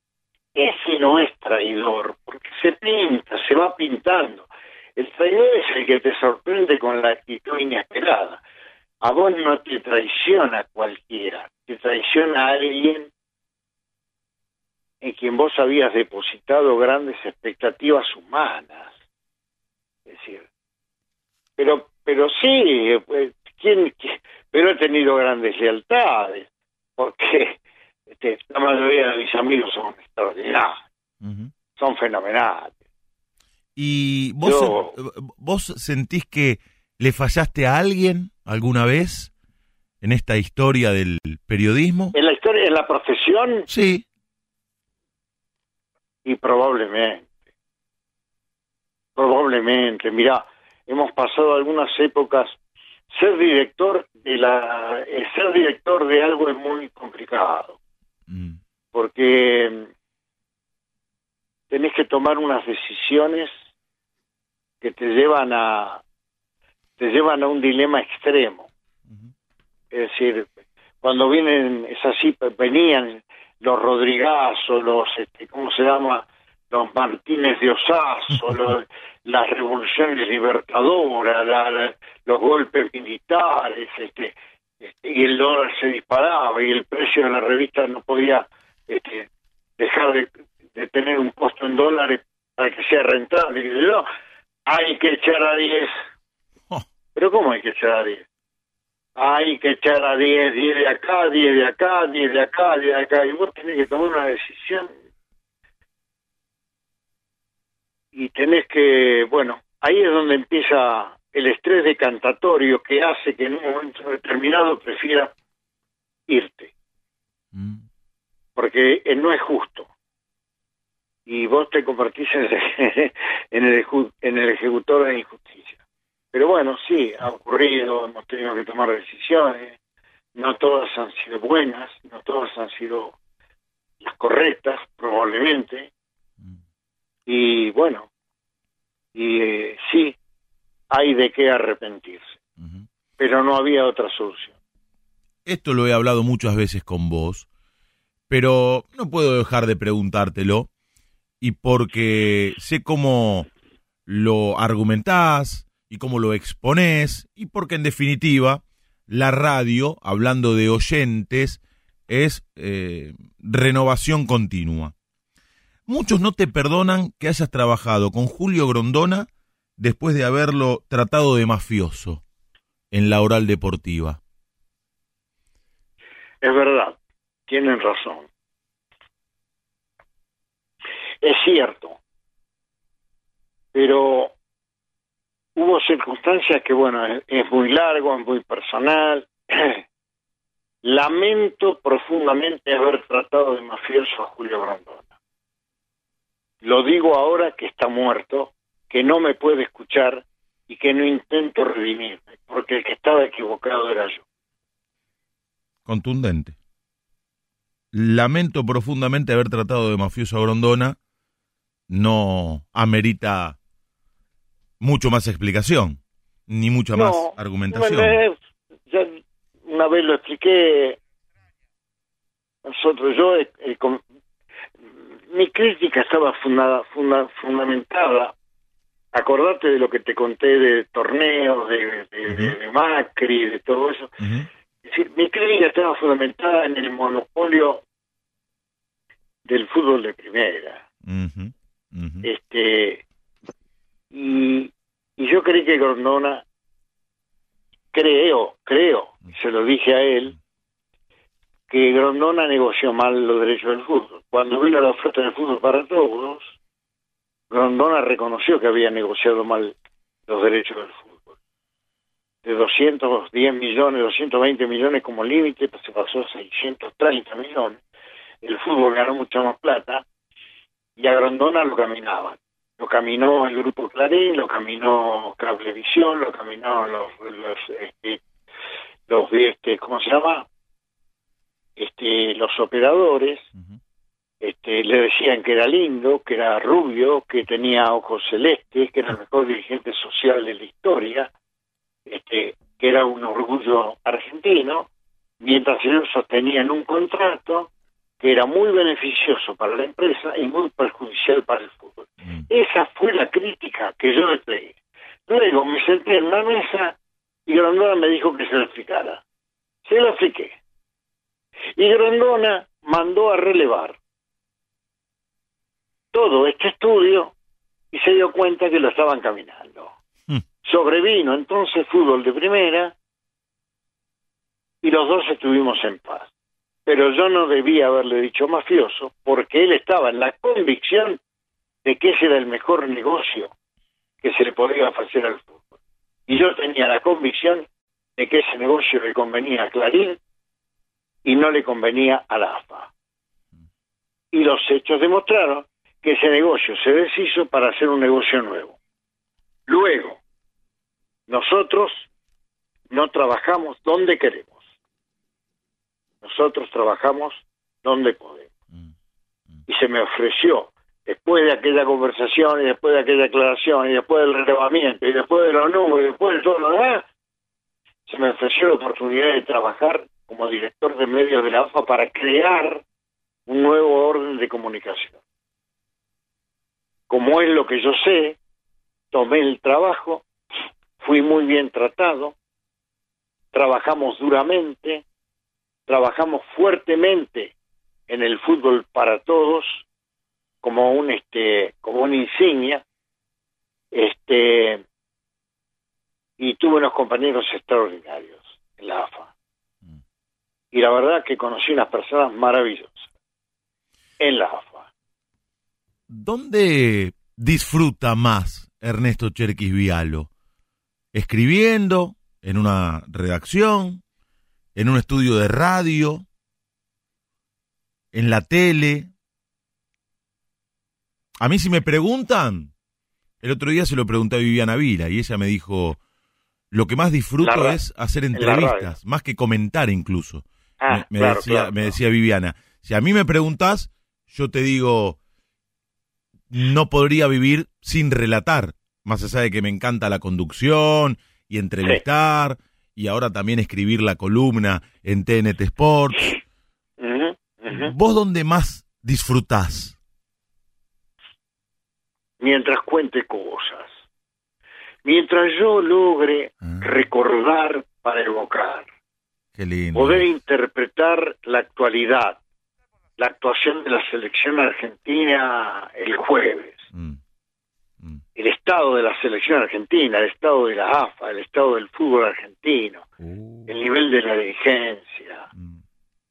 ese no es traidor, porque se pinta, se va pintando. El traidor es el que te sorprende con la actitud inesperada. A vos no te traiciona cualquiera, te traiciona a alguien en quien vos habías depositado grandes expectativas humanas. Es decir, pero, pero sí, pues, ¿quién, quién? pero he tenido grandes lealtades, porque este, la mayoría de mis amigos son extraordinarios, Uh -huh. son fenomenales. ¿Y vos, Yo- vos sentís que le fallaste a alguien alguna vez en esta historia del periodismo? En la historia, en la profesión, Sí. y probablemente, probablemente, mira, hemos pasado algunas épocas, ser director de la, eh, ser director de algo es muy complicado. Porque mm, tenés que tomar unas decisiones que te llevan a te llevan a un dilema extremo Es decir, cuando vienen, es así, venían los Rodrigazos, los, este, ¿cómo se llama? Los Martínez de Osazo, (laughs) los, las revoluciones libertadoras, la- la- los golpes militares, este, este, y el dólar se disparaba y el precio de la revista no podía este, dejar de, de tener un costo en dólares para que sea rentable. Y yo, hay que echar a 10. Oh. ¿Pero cómo hay que echar a 10? Hay que echar a 10, 10 de acá, 10 de acá, 10 de acá, 10 de acá. Y vos tenés que tomar una decisión. Y tenés que, bueno, ahí es donde empieza el estrés decantatorio que hace que en un momento determinado prefiera irte. Mm. Porque eh, no es justo. Y vos te convertís en el, (laughs) en el, en el ejecutor de injusticia. Pero bueno, sí, ha ocurrido, hemos tenido que tomar decisiones, no todas han sido buenas, no todas han sido las correctas, probablemente, y bueno, y eh, sí, hay de qué arrepentirse, pero no había otra solución. Esto lo he hablado muchas veces con vos, pero no puedo dejar de preguntártelo, y porque sé cómo lo argumentás y cómo lo exponés, y porque en definitiva la radio, hablando de oyentes, es eh, renovación continua. Muchos no te perdonan que hayas trabajado con Julio Grondona después de haberlo tratado de mafioso en la oral deportiva. Es verdad, tienen razón. Es cierto, pero hubo circunstancias que, bueno, es, muy largo, es muy personal. (clears throat) Lamento profundamente haber tratado de mafioso a Julio Grondona. Lo digo ahora que está muerto, que no me puede escuchar y que no intento redimirme, porque el que estaba equivocado era yo. contundente. Lamento profundamente haber tratado de mafioso a Grondona. No amerita mucho más explicación, ni mucha más argumentación. ya una vez lo expliqué. Nosotros, yo, eh, eh, con- mi crítica estaba fundada, funda- fundamentada. Acordate de lo que te conté de torneos, de, Macri, de todo eso. Decir, mi crítica estaba fundamentada en el monopolio del fútbol de primera. este y, y yo creí que Grondona creo creo se lo dije a él que Grondona negoció mal los derechos del fútbol. Cuando vino la oferta del fútbol para todos Grondona reconoció que había negociado mal los derechos del fútbol de 210 millones 220 millones como límite pues se pasó a 630 millones el fútbol ganó mucha más plata y a Grondona lo caminaban. Lo caminó el grupo Clarín, lo caminó Cablevisión, lo caminó los, los, este, los este, ¿cómo se llama? Este, los operadores, este, le decían que era lindo, que era rubio, que tenía ojos celestes, que era el mejor dirigente social de la historia, este, que era un orgullo argentino, mientras ellos sostenían un contrato que era muy beneficioso para la empresa y muy perjudicial para el fútbol. Mm. Esa fue la crítica que yo le pegué. Luego me senté en una mesa y Grondona me dijo que se lo explicara. Se lo expliqué. Y Grondona mandó a relevar todo este estudio y se dio cuenta que lo estaban caminando. Sobrevino entonces fútbol de primera y los dos estuvimos en paz. Pero yo no debía haberle dicho mafioso porque él estaba en la convicción de que ese era el mejor negocio que se le podía ofrecer al fútbol. Y yo tenía la convicción de que ese negocio le convenía a Clarín y no le convenía a la AFA. Y los hechos demostraron que ese negocio se deshizo para hacer un negocio nuevo. Luego, nosotros no trabajamos donde queremos. Nosotros trabajamos donde podemos. Y se me ofreció, después de aquella conversación y después de aquella aclaración y después del relevamiento y después de los números y después de todo lo demás, se me ofreció la oportunidad de trabajar como director de medios de la AFA para crear un nuevo orden de comunicación. Como es lo que yo sé, tomé el trabajo, fui muy bien tratado, trabajamos duramente, trabajamos fuertemente en el fútbol para todos como un este como una insignia este y tuve unos compañeros extraordinarios en la AFA mm. y la verdad que conocí unas personas maravillosas en la AFA ¿Dónde disfruta más Ernesto Cherquis Vialo? ¿Escribiendo en una redacción? ¿En un estudio de radio? ¿En la tele? A mí si me preguntan, el otro día se lo pregunté a Viviana Vila y ella me dijo, lo que más disfruto es hacer entrevistas, más que comentar incluso. Ah, me, decía, me decía Viviana, si a mí me preguntas, yo te digo, no podría vivir sin relatar, más allá de que me encanta la conducción y entrevistar, y ahora también escribir la columna en TNT Sports. ¿Vos dónde más disfrutás? mientras cuente cosas. Mientras yo logre ah. recordar para evocar. Poder interpretar la actualidad, la actuación de la selección argentina el jueves. Mm. El estado de la selección argentina, el estado de la AFA, el estado del fútbol argentino, uh. el nivel de la dirigencia, mm.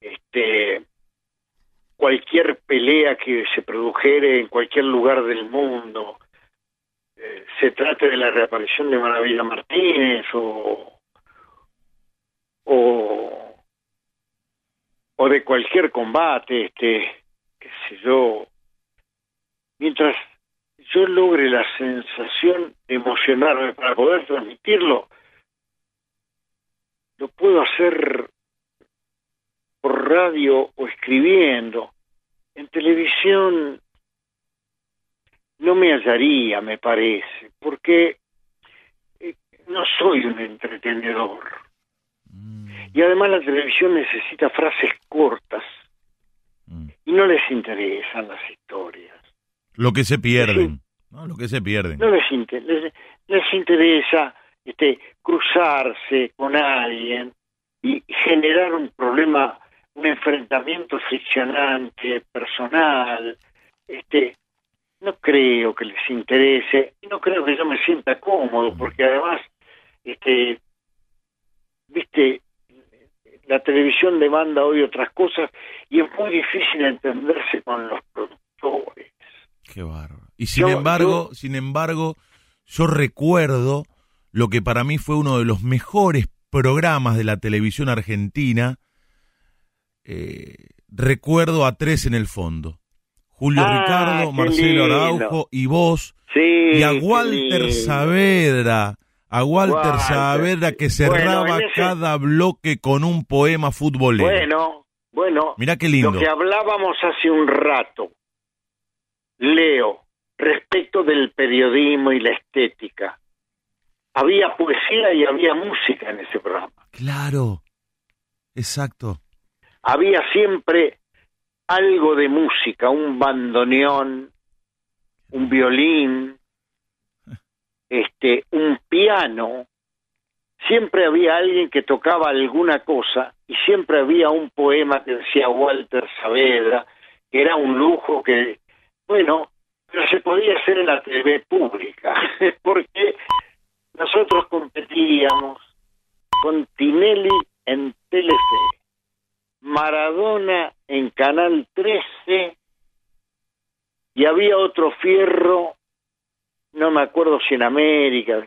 este, cualquier pelea que se produjere en cualquier lugar del mundo, eh, se trate de la reaparición de Maravilla Martínez o, o, o de cualquier combate, este, qué sé yo, mientras yo logre la sensación de emocionarme para poder transmitirlo, lo puedo hacer por radio o escribiendo. En televisión no me hallaría, me parece, porque eh, no soy un entretenedor. Mm. Y además la televisión necesita frases cortas mm. y no les interesan las historias. Lo que se pierden, ¿no? Lo que se pierden. No les, les, les interesa este, cruzarse con alguien y generar un problema un enfrentamiento friccionante, personal, este, no creo que les interese, y no creo que yo me sienta cómodo, porque además, este, viste, la televisión demanda hoy otras cosas y es muy difícil entenderse con los. Qué bárbaro. Y sin embargo, sin embargo, yo recuerdo lo que para mí fue uno de los mejores programas de la televisión argentina, eh, recuerdo a tres en el fondo. Julio ah, Ricardo, Marcelo Araujo y vos. y a Walter Saavedra. A Walter, Saavedra que cerraba cada bloque con un poema futbolero. Bueno, bueno. Mira qué lindo. Lo que hablábamos hace un rato. Leo, respecto del periodismo y la estética. Había poesía y había música en ese programa. Claro. Exacto había siempre algo de música, un bandoneón, un violín, este, un piano, siempre había alguien que tocaba alguna cosa y siempre había un poema que decía Walter Saavedra, que era un lujo que, bueno, pero se podía hacer en la TV pública, (laughs) porque nosotros competíamos con Tinelli en Telefe Maradona en Canal 13 y había otro fierro, no me acuerdo si en América.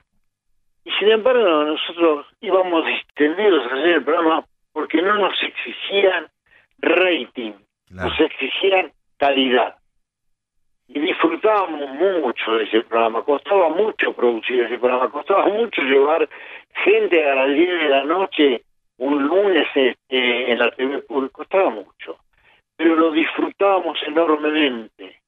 Y sin embargo nosotros íbamos distendidos a hacer el programa porque no nos exigían rating, nos exigían calidad. Y disfrutábamos mucho de ese programa, costaba mucho producir ese programa, costaba mucho llevar gente a las 10 de la noche un lunes este, en la TV pública. Costaba mucho, pero lo disfrutábamos enormemente.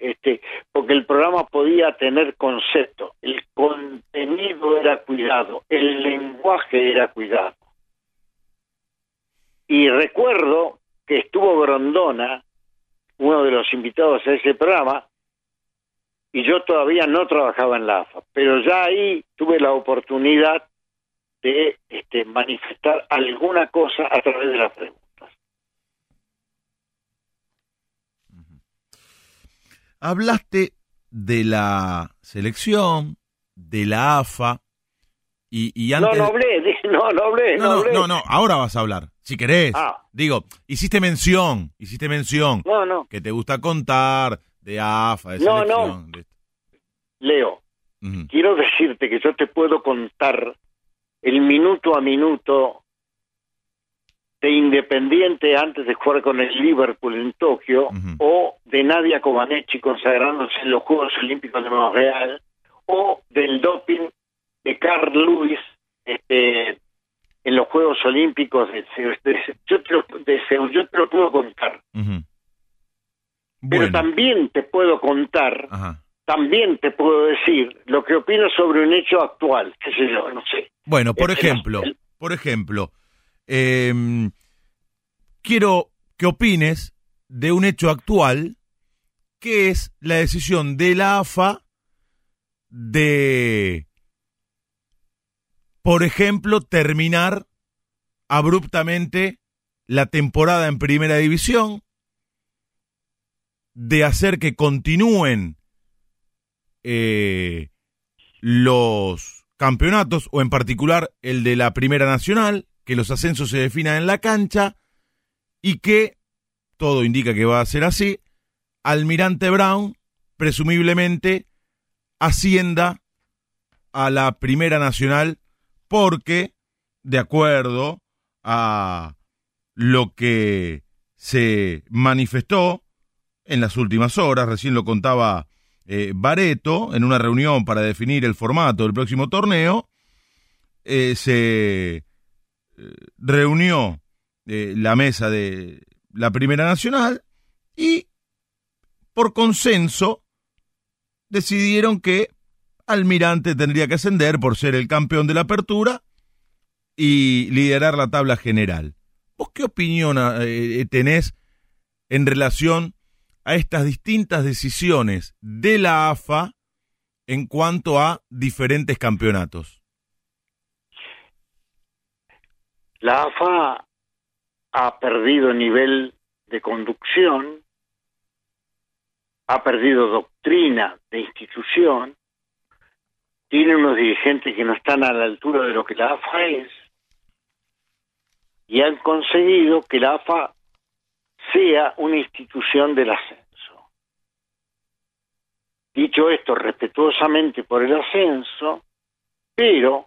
este, porque el programa podía tener concepto, el contenido era cuidado, el lenguaje era cuidado. Y recuerdo que estuvo Grondona, uno de los invitados a ese programa, y yo todavía no trabajaba en la AFA, pero ya ahí tuve la oportunidad de este, manifestar alguna cosa a través de las preguntas. Hablaste de la selección, de la AFA, y, antes... (laughs) No, no hablé, no, no hablé, no, no, no, no, ahora vas a hablar, si querés. Ah. Digo, hiciste mención, hiciste mención. No, no. Que te gusta contar de AFA, de selección. No. Leo, quiero decirte que yo te puedo contar el minuto a minuto de Independiente antes de jugar con el Liverpool en Tokio, o de Nadia Comaneci consagrándose en los Juegos Olímpicos de Montreal, o del doping de Carl Lewis este, en los Juegos Olímpicos de, yo, te lo, yo te lo puedo contar. Pero también te puedo contar, también te puedo decir lo que opino sobre un hecho actual, qué sé yo, no sé. Bueno, por este, ejemplo, por ejemplo, eh, quiero que opines de un hecho actual, que es la decisión de la AFA de, por ejemplo, terminar abruptamente la temporada en primera división, de hacer que continúen eh, los campeonatos, o en particular el de la Primera Nacional, que los ascensos se definan en la cancha y que, todo indica que va a ser así, Almirante Brown presumiblemente ascienda a la Primera Nacional porque, de acuerdo a lo que se manifestó en las últimas horas, recién lo contaba eh, Bareto, en una reunión para definir el formato del próximo torneo, eh, se reunió eh, la mesa de la Primera Nacional y por consenso decidieron que Almirante tendría que ascender por ser el campeón de la apertura y liderar la tabla general. ¿Vos qué opinión eh, eh, tenés en relación a estas distintas decisiones de la AFA en cuanto a diferentes campeonatos? La AFA ha perdido nivel de conducción, ha perdido doctrina de institución, tiene unos dirigentes que no están a la altura de lo que la AFA es, y han conseguido que la AFA sea una institución del ascenso. Dicho esto respetuosamente por el ascenso, pero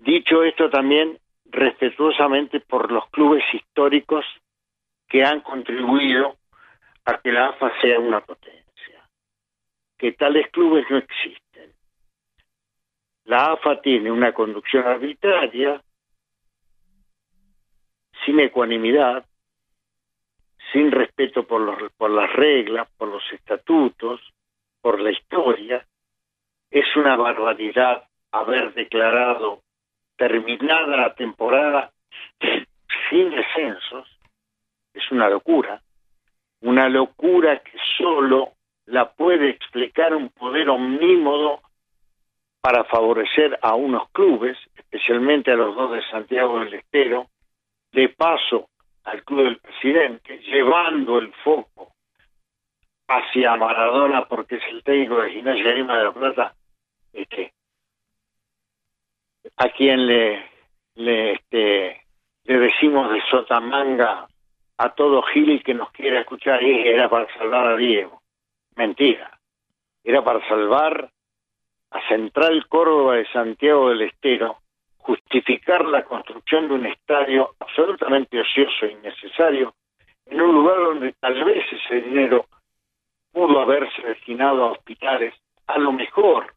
Dicho esto también respetuosamente por los clubes históricos que han contribuido a que la AFA sea una potencia, que tales clubes no existen. La AFA tiene una conducción arbitraria, sin ecuanimidad, sin respeto por, los, por las reglas, por los estatutos, por la historia. Es una barbaridad haber declarado terminada la temporada (laughs) sin descensos, es una locura, una locura que solo la puede explicar un poder omnímodo para favorecer a unos clubes, especialmente a los dos de Santiago del Estero, de paso al club del presidente, llevando el foco hacia Maradona porque es el técnico de Gimnasia Lima de la Plata, este, a quien este, le decimos de sotamanga a todo Gil que nos quiera escuchar y era para salvar a Diego. Mentira. Era para salvar a Central Córdoba de Santiago del Estero, justificar la construcción de un estadio absolutamente ocioso e innecesario en un lugar donde tal vez ese dinero pudo haberse destinado a hospitales. A lo mejor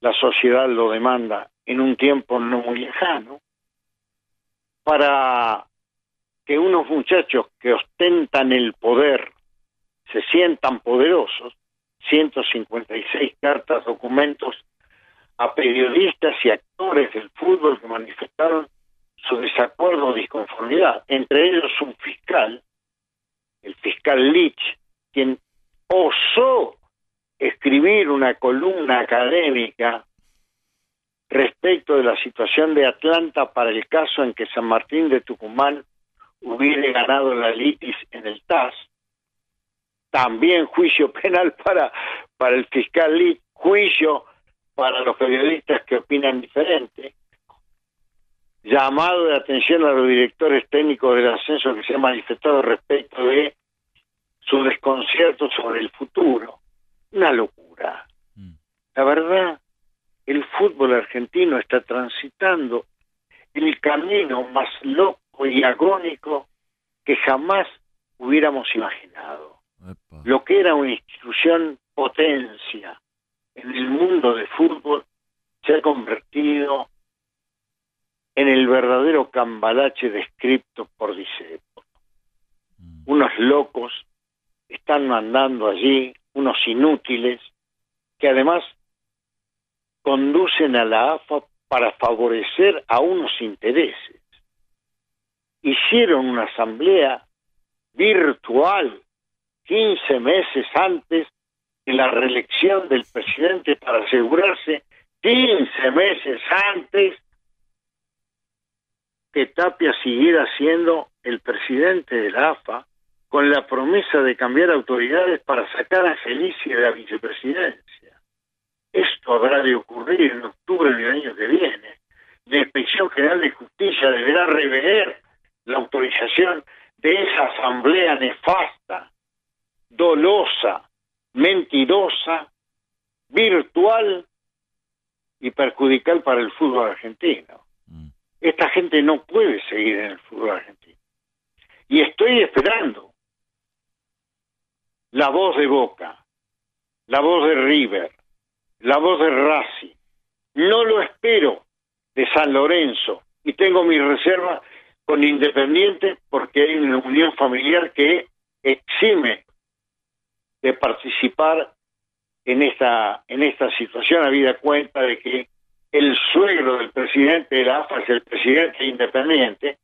la sociedad lo demanda en un tiempo no muy lejano, para que unos muchachos que ostentan el poder se sientan poderosos, 156 cartas, documentos a periodistas y actores del fútbol que manifestaron su desacuerdo o disconformidad, entre ellos un fiscal, el fiscal Lich, quien osó escribir una columna académica respecto de la situación de Atlanta para el caso en que San Martín de Tucumán hubiera ganado la litis en el TAS, también juicio (laughs) penal para, para el fiscal Lich, juicio para los periodistas que opinan diferente, llamado de atención a los directores técnicos del ascenso que se han manifestado respecto de su desconcierto sobre el futuro. Una locura. Mm. La verdad, el fútbol argentino está transitando el camino más loco y agónico que jamás hubiéramos imaginado. Lo que era una institución potencia en el mundo de fútbol se ha convertido en el verdadero cambalache descrito por Dicepo. Mm. Unos locos están mandando allí, unos inútiles, que además conducen a la AFA para favorecer a unos intereses. Hicieron una asamblea virtual 15 meses antes de la reelección del presidente para asegurarse 15 meses antes que Tapia siguiera siendo el presidente de la AFA con la promesa de cambiar autoridades para sacar a Felicia de la vicepresidencia. Esto habrá de ocurrir en octubre del año que viene. La Inspección General de Justicia deberá rever la autorización de esa asamblea nefasta, dolosa, mentirosa, virtual y perjudicial para el fútbol argentino. Mm. Esta gente no puede seguir en el fútbol argentino. Y estoy esperando la voz de Boca, la voz de River, la voz de Racing. No lo espero de San Lorenzo y tengo mi reserva con Independiente porque hay una unión familiar que exime de participar en esta en esta situación habida cuenta de que el suegro del presidente de la AFA es el presidente independiente,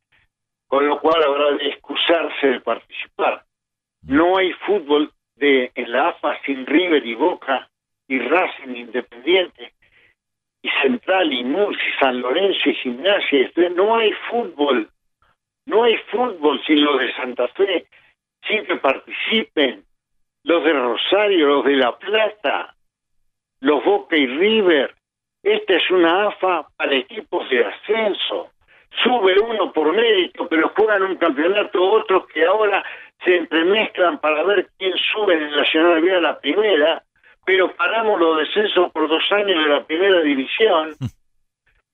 con lo cual habrá de excusarse de participar. No hay fútbol de en la AFA sin River y Boca y Racing Independiente y Central y Murcia San Lorenzo y Gimnasia. No hay fútbol, no hay fútbol sin los de Santa Fe, sin que participen los de Rosario, los de La Plata, los Boca y River. Esta es una AFA para equipos de ascenso. Sube uno por mérito, pero juegan un campeonato otros que ahora se entremezclan para ver quién sube en Nacional B a la primera, pero paramos los descensos por dos años de la primera división.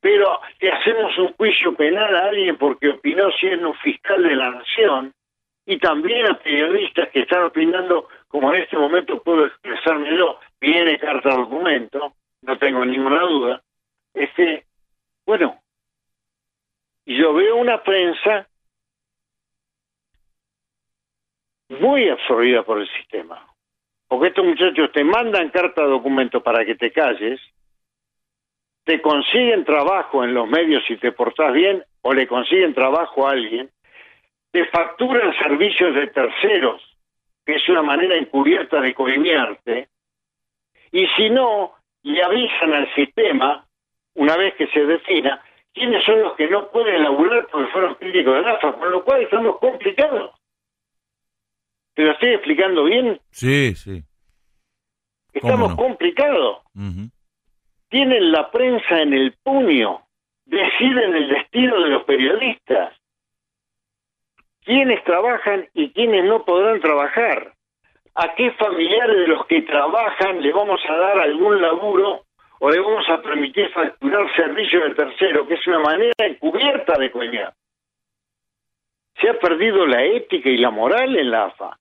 pero le hacemos un juicio penal a alguien porque opinó siendo un fiscal de la nación y también a periodistas que están opinando, como en este momento puedo expresármelo, viene carta documento, no tengo ninguna duda, este, bueno, yo veo una prensa muy absorbida por el sistema. Porque estos muchachos te mandan carta documento para que te calles, te consiguen trabajo en los medios si te portás bien, o le consiguen trabajo a alguien, te facturan servicios de terceros, que es una manera encubierta de coimiarte, y si no, le avisan al sistema, una vez que se defina, quiénes son los que no pueden laburar porque fueron críticos de NAFA, con lo cual estamos complicados. ¿Te lo estoy explicando bien? Sí, sí. Estamos complicados. Tienen la prensa en el puño, deciden el destino de los periodistas quiénes trabajan y quiénes no podrán trabajar. ¿A qué familiares de los que trabajan le vamos a dar algún laburo o le vamos a permitir facturar servicios de tercero, que es una manera encubierta de coñar? Se ha perdido la ética y la moral en la AFA.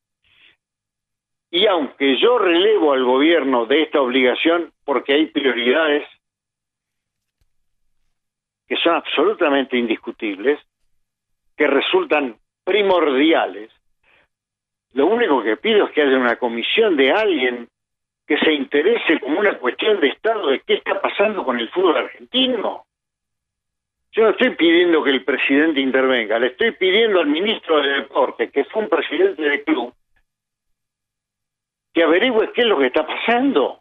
Y aunque yo relevo al gobierno de esta obligación porque hay prioridades que son absolutamente indiscutibles, que resultan primordiales, Lo único que pido es que haya una comisión de alguien que se interese como una cuestión de Estado de qué está pasando con el fútbol argentino. Yo no estoy pidiendo que el presidente intervenga, le estoy pidiendo al ministro de Deporte, que fue un presidente de club, que averigüe qué es lo que está pasando.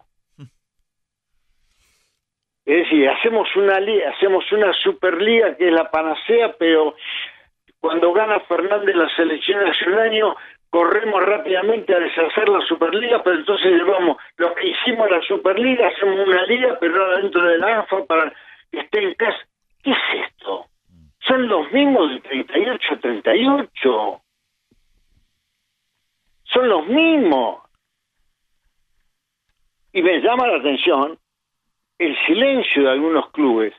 Es decir, hacemos una hacemos una superliga que es la panacea, pero cuando gana Fernández las elecciones hace un año, corremos rápidamente a deshacer la Superliga, pero entonces llevamos lo que hicimos la Superliga, hacemos una liga, pero ahora dentro de la AFA para que esté en casa. ¿Qué es esto? Son los mismos de 38 a 38. Son los mismos. Y me llama la atención el silencio de algunos clubes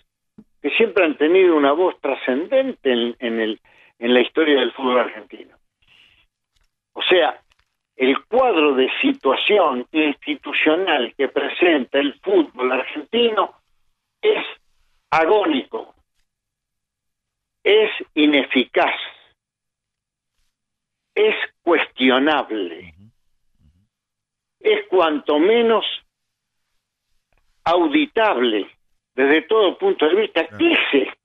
que siempre han tenido una voz trascendente en, en, el, en la historia del fútbol argentino. O sea, el cuadro de situación institucional que presenta el fútbol argentino es agónico, es ineficaz, es cuestionable, es cuanto menos auditable desde todo punto de vista. ¿Qué es esto?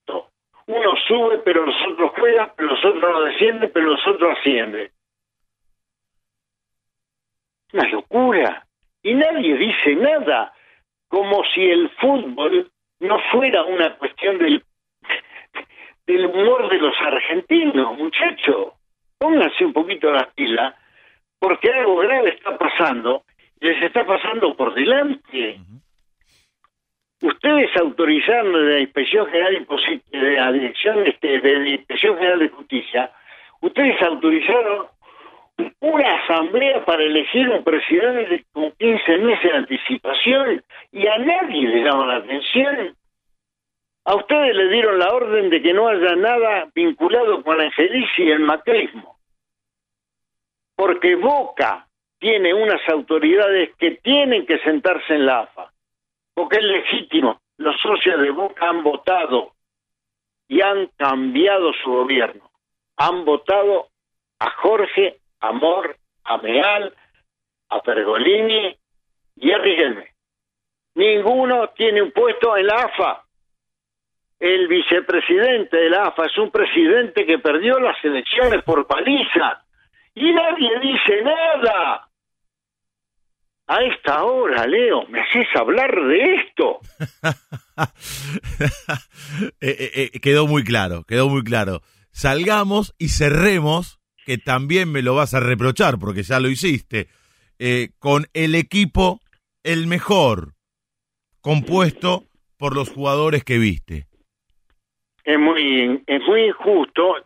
Uno sube, pero los otros juegan, pero los otros descienden, pero los otros ascienden. Una locura. Y nadie dice nada, como si el fútbol no fuera una cuestión del, del humor de los argentinos, muchachos. Pónganse un poquito las pilas, porque algo grave está pasando, y les está pasando por delante. Ustedes autorizaron la Inspección General de la Dirección este, de la Inspección General de Justicia, ustedes autorizaron una asamblea para elegir un presidente con 15 meses de anticipación y a nadie le daba la atención. A ustedes le dieron la orden de que no haya nada vinculado con Angelici y el macrismo. Porque Boca tiene unas autoridades que tienen que sentarse en la AFA porque es legítimo. Los socios de Boca han votado y han cambiado su gobierno. Han votado a Jorge, Amor, a Meal, a Pergolini y a Riquelme. Ninguno tiene un puesto en la AFA. El vicepresidente de la AFA es un presidente que perdió las elecciones por paliza. Y nadie dice nada a esta hora, Leo, me haces hablar de esto. (laughs) Eh, eh, eh, quedó muy claro, quedó muy claro. Salgamos y cerremos, que también me lo vas a reprochar porque ya lo hiciste, con el equipo el mejor, compuesto por los jugadores que viste. Es muy, es muy injusto,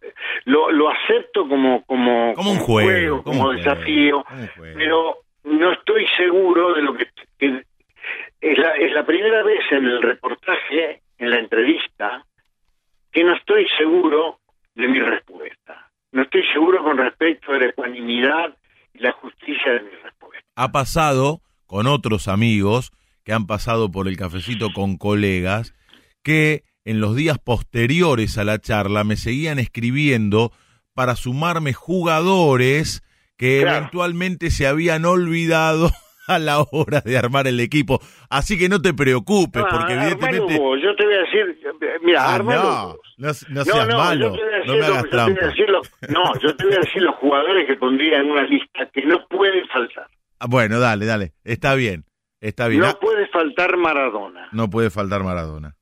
lo, lo acepto como, como, como un juego, como, desafío, pero no estoy seguro de lo que, es, la, es la primera vez en el reportaje, en la entrevista, que no estoy seguro de mi respuesta. No estoy seguro con respecto a la ecuanimidad y la justicia de mi respuesta. Ha pasado con otros amigos que han pasado por el cafecito con colegas que en los días posteriores a la charla me seguían escribiendo para sumarme jugadores que eventualmente se habían olvidado (laughs) a la hora de armar el equipo. Así que no te preocupes, porque evidentemente... yo te voy a decir, mira, ah, no, no, seas malo, no me hagas trampa. no, yo te voy a decir los jugadores que pondría en una lista que no pueden faltar. Ah, bueno, dale, dale, está bien, está bien. No ah, puede faltar Maradona. No puede faltar Maradona.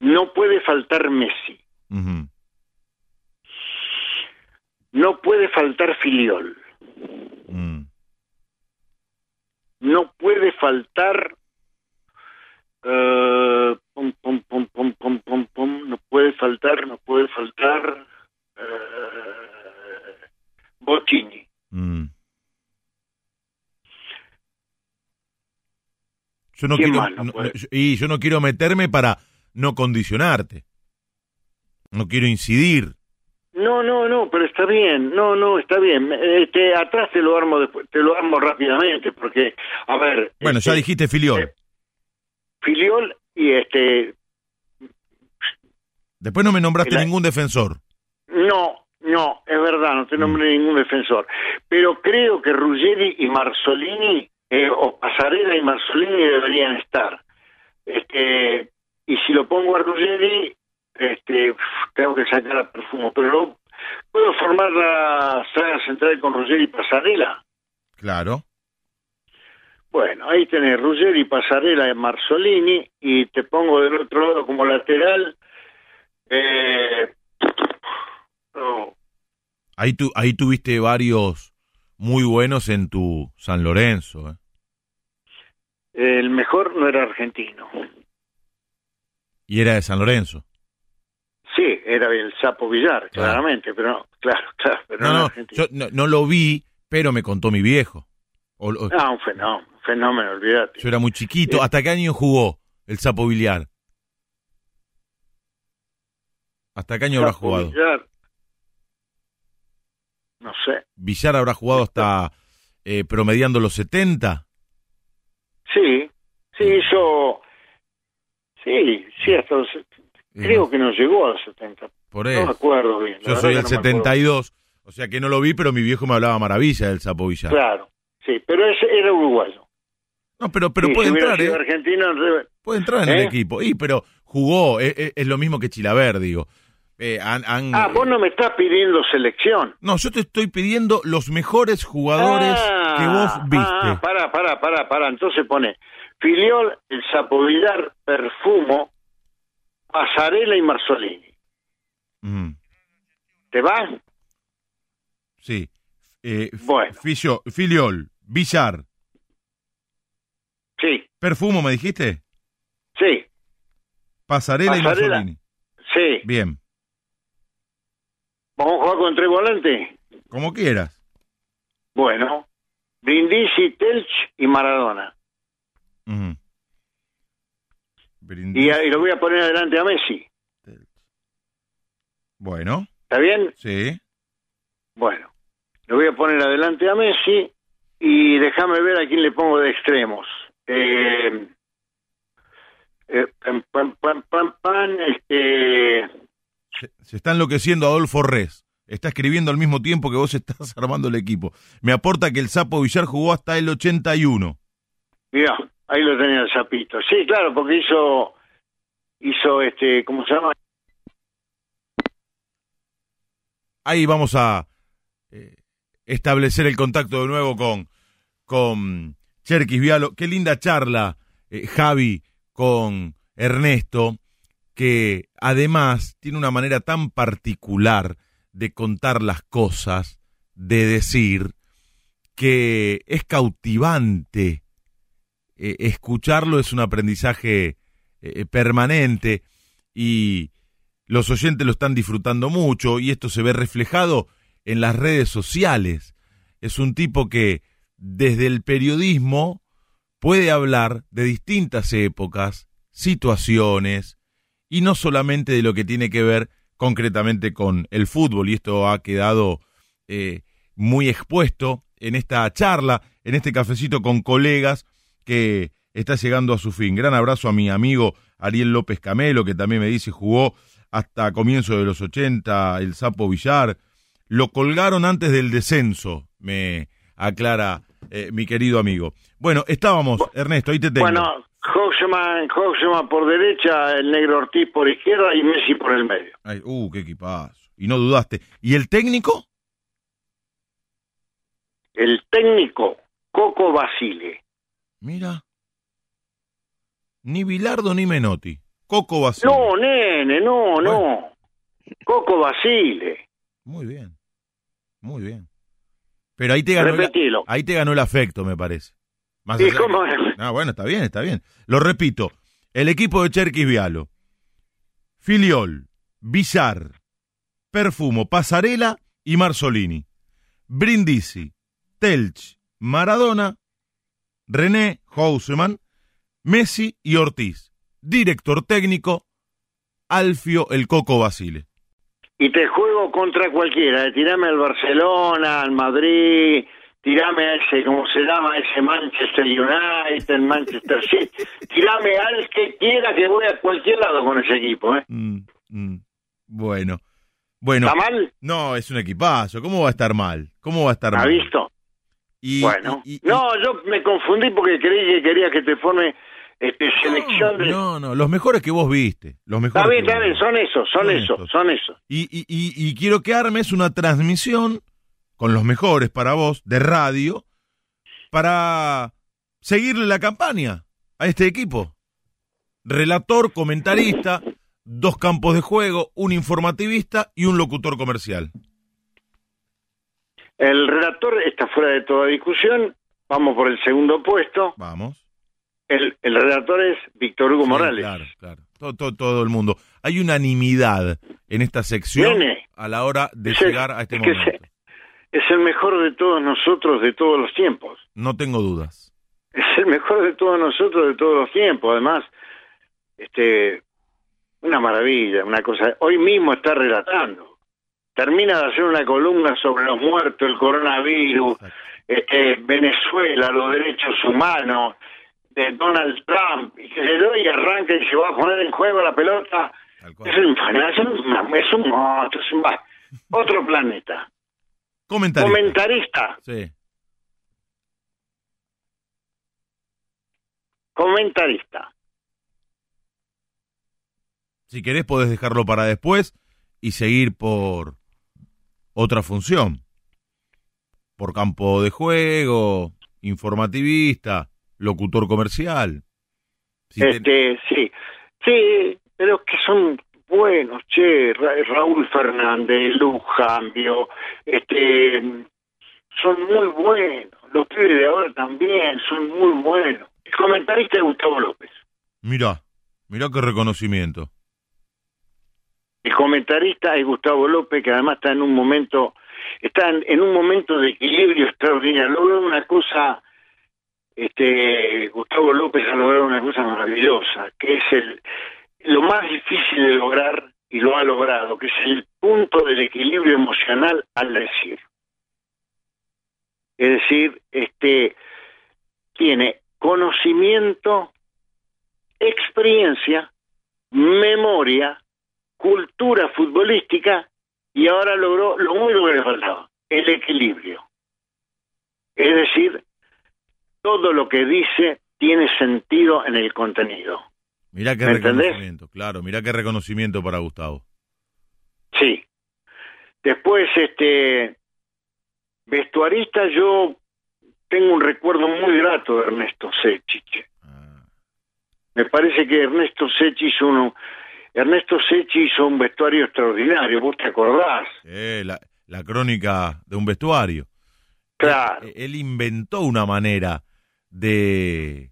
No puede faltar Messi. No puede faltar Filiol. Mm. No puede faltar uh, pum, pum, pum, no puede faltar, no puede faltar uh. Mm. Yo no quiero, no, y yo no quiero meterme para no condicionarte. No quiero incidir. No, no, no, pero está bien, no, no, está bien. Este, atrás te lo armo después, te lo armo rápidamente, porque, a ver. Bueno, ya este, dijiste Filiol. Eh, filiol y este. Después no me nombraste ningún defensor. No, No, es verdad, no te nombré ningún defensor. Pero creo que Ruggeri y Marzolini, eh, o Pasarela y Marzolini deberían estar. Este, y si lo pongo a Ruggeri, este, tengo que sacar a Perfumo. Pero no, ¿puedo formar la saga central con Ruggeri y Pasarela? Claro. Bueno, ahí tenés Ruggeri, Pasarela y Marzolini, y te pongo del otro lado como lateral. Eh, no, Ahí, tu, ahí tuviste varios muy buenos en tu San Lorenzo. ¿eh? el mejor no era argentino. Y era de San Lorenzo. Sí, era el Sapo Villar, claramente, pero no, claro, claro, pero no, No, yo no, no lo vi, pero me contó mi viejo. O- o- Ah, un fenómeno, un fenómeno, olvídate. yo era muy chiquito. Sí. ¿Hasta qué año jugó el Sapo Villar? ¿Hasta qué año habrá jugado? Villar, no sé. Villar habrá jugado hasta eh, promediando los 70. Sí, sí, hizo... Sí, sí, hasta los... Creo que no llegó a los 70. Por No me eso. acuerdo bien. Yo soy del no me acuerdo. 72, o sea que no lo vi, pero mi viejo me hablaba maravilla del Sapo Villar. Claro, sí, pero ese era uruguayo. No, pero, pero Sí, puede si entrar, ¿eh? argentino, re- Puede entrar en el ¿Eh? equipo. Y, pero jugó, eh, es, lo mismo que Chilaver, digo. Eh, han- han- Ah, vos no me estás pidiendo selección. No, yo te estoy pidiendo los mejores jugadores que vos viste. Ah, para, para, para, para. Entonces pone Filiol, el Zapovillar, Perfumo, Pasarela y Marzolini. ¿Te va? sí. Eh, Bueno. Filiol, Villar, Sí, Perfumo, ¿me dijiste? sí, Pasarela, y. Marzolini. sí. Bien, ¿Vamos a jugar con tres volantes? como quieras. Bueno, Brindisi, Telch y Maradona. Brindis- Y, y lo voy a poner adelante a Messi. Bueno, ¿Está bien? sí. Bueno, lo voy a poner adelante a Messi y déjame ver a quién le pongo de extremos. Eh, eh, pam, este, Se, se está enloqueciendo Adolfo Res. Está escribiendo al mismo tiempo que vos (laughs) estás armando el equipo. Me aporta que el Sapo Villar jugó hasta el 81. mira, ahí lo tenía el sapito. Sí, claro, porque hizo, hizo este, ¿cómo se llama? Ahí vamos a eh, establecer el contacto de nuevo con, con Cherkis Vialo. Qué linda charla, eh, Javi, con Ernesto, que además tiene una manera tan particular de contar las cosas, de decir, que es cautivante. Eh, escucharlo es un aprendizaje eh, permanente y los oyentes lo están disfrutando mucho y esto se ve reflejado en las redes sociales. Es un tipo que desde el periodismo puede hablar de distintas épocas, situaciones y no solamente de lo que tiene que ver concretamente con el fútbol y esto ha quedado eh, muy expuesto en esta charla, en este cafecito con colegas que está llegando a su fin. Gran abrazo a mi amigo Ariel López Camelo, que también me dice jugó hasta comienzo de los 80 el Sapo Villar. Lo colgaron antes del descenso, me aclara eh, mi querido amigo. Bueno, estábamos, Ernesto, ahí te tengo. Bueno, Hoxman, Hoxman por derecha, el negro Ortiz por izquierda y Messi por el medio. Ay, uh, qué equipazo. Y no dudaste. ¿Y el técnico? El técnico, Coco Basile. Mira. Ni Bilardo ni Menotti. Coco Basile. No, nene, no, no. Coco Basile. Muy bien. Muy bien. Pero ahí te ganó, el, Repetilo. ahí te ganó el afecto, me parece. Más ¿Y cómo es? Ah, bueno, está bien, está bien. Lo repito. El equipo de Cherkis Vialo. Filiol, Villar, Perfumo, Pasarela y Marzolini. Brindisi, Telch, Maradona, René Houseman, Messi y Ortiz. Director técnico, Alfio el Coco Basile. Y te juego contra cualquiera. eh. Tirame al Barcelona, al Madrid, tirame a ese, ¿cómo se llama? Ese Manchester United, Manchester City. (laughs) Tirame al que quiera que voy a cualquier lado con ese equipo, ¿eh? Mm, mm. Bueno, Bueno, ¿Está mal? no, es un equipazo. ¿Cómo va a estar mal? ¿Cómo va a estar ¿Ha mal? visto? Y, bueno. y- y- no, yo me confundí porque creí que quería que te forme este, selección de... No, no, los mejores que vos viste. Los mejores Está bien, está bien, son esos, son Son esos, estos. son esos. Y, y, y, y quiero que armes una transmisión con los mejores para vos de radio para seguirle la campaña a este equipo. Relator, comentarista, dos campos de juego, un informativista y un locutor comercial. El relator está fuera de toda discusión. Vamos por el segundo puesto. Vamos. El, el relator es Víctor Hugo Sí, Morales. Claro, claro. Todo, todo, todo el mundo. Hay unanimidad en esta sección Nene. a la hora de Es el- llegar a este es que momento. se- Es el mejor de todos nosotros de todos los tiempos. No tengo dudas. Es el mejor de todos nosotros de todos los tiempos. Además, este, una maravilla, una cosa. Hoy mismo está relatando. Termina de hacer una columna sobre los muertos, el coronavirus, este, Venezuela, los derechos humanos, de Donald Trump, y que se lo y arranca y se va a poner en juego la pelota. Es un, es un, es un monstruo, es un otro planeta. Comentarista. Comentarista, Sí. comentarista. Si querés podés dejarlo para después y seguir por otra función. Por campo de juego, informativista, locutor comercial. Si te- Este, sí, sí, pero que son buenos, che, Ra- Raúl Fernández, Lujambio, este, son muy buenos, los pibes de ahora también son muy buenos. El comentarista es Gustavo López, Mirá, mirá qué reconocimiento. El comentarista es Gustavo López, que además está en un momento, está en, un momento de equilibrio extraordinario, logró una cosa, este, Gustavo López ha logrado una cosa maravillosa, que es el, lo más difícil de lograr y lo ha logrado, que es el punto del equilibrio emocional al decir. Es decir, este tiene conocimiento, experiencia, memoria, cultura futbolística y ahora logró lo único que le faltaba, el equilibrio. Es decir, todo lo que dice tiene sentido en el contenido. Mirá qué reconocimiento, claro, mirá qué reconocimiento para Gustavo. Sí. Después, este, vestuarista, yo tengo un recuerdo muy grato de Ernesto Sechi. Ah, Me parece que Ernesto Sechi hizo uno, Ernesto Sechi hizo un vestuario extraordinario, vos te acordás. eh, la, la crónica de un vestuario. Claro, Él, él inventó una manera de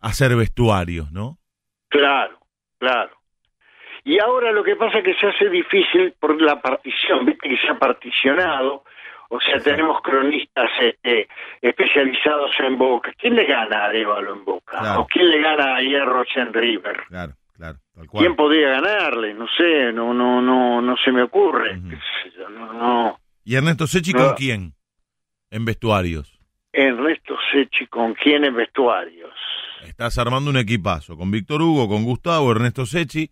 hacer vestuarios, ¿no? claro, claro. Y ahora lo que pasa es que se hace difícil por la partición, viste que se ha particionado, o sea, tenemos cronistas este, especializados en Boca. ¿Quién le gana a Arevalo en Boca? Claro. ¿O quién le gana a Hierro en River? Claro, claro, tal cual. ¿Quién podría ganarle? No sé, no, no, no, no se me ocurre. Yo, no, no. ¿Y Ernesto Sechi No. con quién? En vestuarios. Ernesto Sechi, ¿con quién en vestuarios? Estás armando un equipazo con Víctor Hugo, con Gustavo, Ernesto Sechi.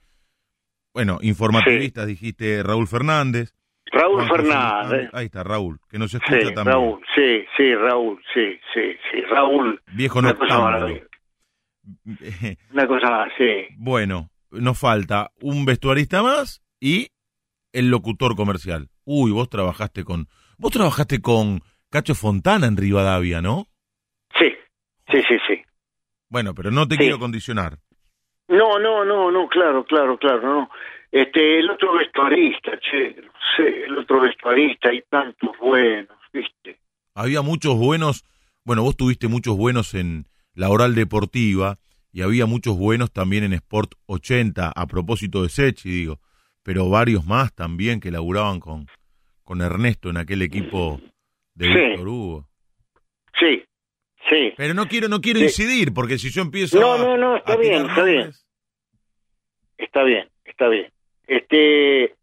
Bueno, informativistas dijiste Raúl Fernández. Raúl Juan Fernández. Ahí está, Raúl, que nos escucha Sí, también. Raúl, sí, sí, Raúl, sí, sí, sí, Raúl. Viejo Una cosa maravillosa. Una cosa más, sí. (laughs) bueno, nos falta un vestuarista más y el locutor comercial. Uy, vos trabajaste con... Vos trabajaste con Cacho Fontana en Rivadavia, ¿no? Sí, sí, sí, sí. Bueno, pero no te Sí. quiero condicionar. No, no, no, no, claro, claro, claro, no. Este, el otro vestuarista, che, no sé, el otro vestuarista, hay tantos buenos, ¿viste? Había muchos buenos, bueno, vos tuviste muchos buenos en la oral deportiva y había muchos buenos también en Sport 80, a propósito de Sechi, digo, pero varios más también que laburaban con, con Ernesto en aquel equipo de Sí. Víctor Hugo. Sí, sí. Pero no quiero, no quiero Sí. incidir, porque si yo empiezo No, a- no, no, está bien, está bien. Está bien, está bien. Este,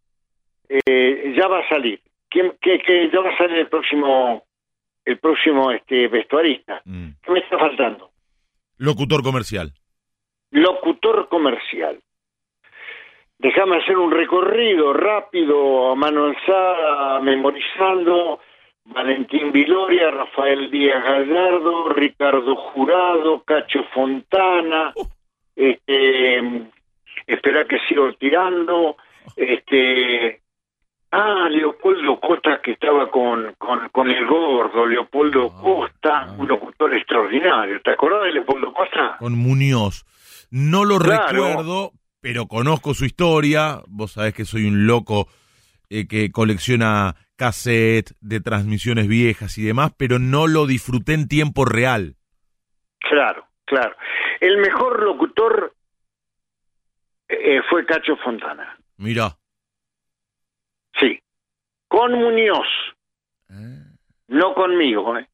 eh, ya va a salir. ¿Quién, qué, qué- ya va a salir el próximo, el próximo este vestuarista. Mm. ¿Qué me está faltando? Locutor comercial. Locutor comercial. Déjame hacer un recorrido rápido, a mano alzada, memorizando. Valentín Viloria, Rafael Díaz Gallardo, Ricardo Jurado, Cacho Fontana, este, espera que sigo tirando, este, ah, Leopoldo Costa que estaba con, con, con el gordo, Leopoldo Ah, Costa, ah. un locutor extraordinario, ¿te acordás de Leopoldo Costa? Con Muñoz. No lo Claro. recuerdo, pero conozco su historia. Vos sabés que soy un loco eh, que colecciona cassette de transmisiones viejas y demás, pero no lo disfruté en tiempo real. Claro, claro. El mejor locutor eh, fue Cacho Fontana, Mira. Sí, con Muñoz, no conmigo, ¿eh?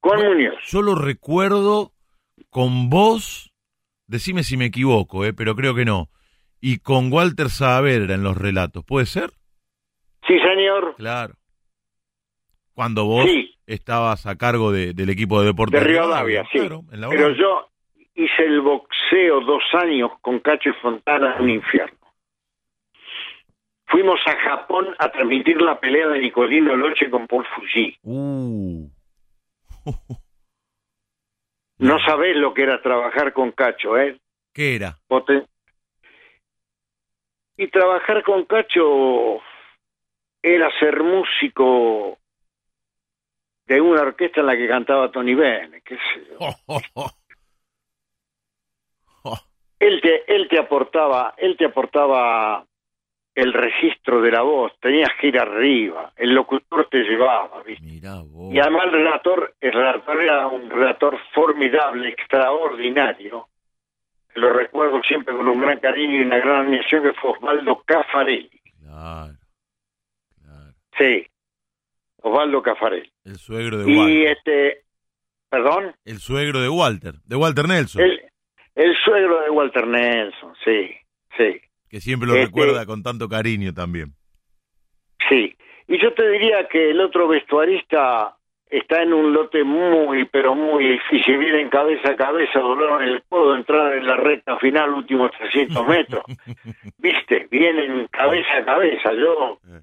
Con Muñoz. Yo lo recuerdo con vos, decime si me equivoco, eh, pero creo que no, y con Walter Saavedra en los relatos, ¿puede ser? Sí, señor. Claro. Cuando vos Sí. estabas a cargo de- del equipo de deportes De Rivadavia, sí. claro, en la Pero yo hice el boxeo dos años con Cacho y Fontana en un infierno. Fuimos a Japón a transmitir la pelea de Nicolino Loche con Paul Fuji. Uh. No sabés lo que era trabajar con Cacho, ¿eh? ¿Qué era? Poten- Y trabajar con Cacho era ser músico de una orquesta en la que cantaba Tony Bennett, qué sé yo. Oh, oh, oh. Oh, él te él te aportaba él te aportaba el registro de la voz tenías que ir arriba el locutor te llevaba ¿viste? mirá vos. y además el relator el relator era un relator formidable extraordinario lo recuerdo siempre con un gran cariño y una gran admiración que fue Osvaldo Cafarelli Claro. Claro. sí Osvaldo Cafarelli El suegro de y Walter. este perdón El suegro de Walter, de Walter Nelson, el el suegro de Walter Nelson sí sí que siempre lo este- recuerda con tanto cariño también. Sí, y yo te diría que el otro vestuarista está en un lote muy, pero muy difícil. Vienen cabeza a cabeza, dolor en el codo, entrar en la recta final, últimos 300 (laughs) metros. ¿Viste? Vienen cabeza a cabeza. Yo Eh.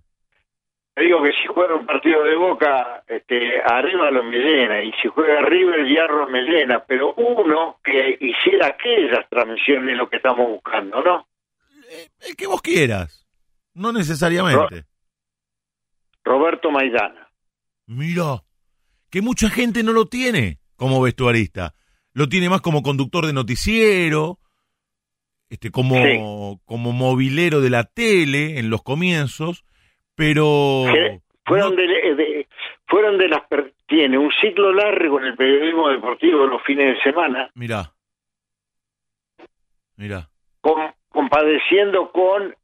te digo que si juega un partido de Boca, este, arriba lo me llena, y si juega River, el hierro me llena. Pero uno que hiciera aquellas transmisiones es lo que estamos buscando, ¿no? Eh, El que vos quieras. No necesariamente. Roberto Maidana. Mira, que mucha gente no lo tiene como vestuarista. Lo tiene más como conductor de noticiero, este, como, como movilero de la tele en los comienzos, pero fueron no- de, de- fueron de las tiene un ciclo largo en el periodismo deportivo los fines de semana Mirá. Mirá. com- compadeciendo con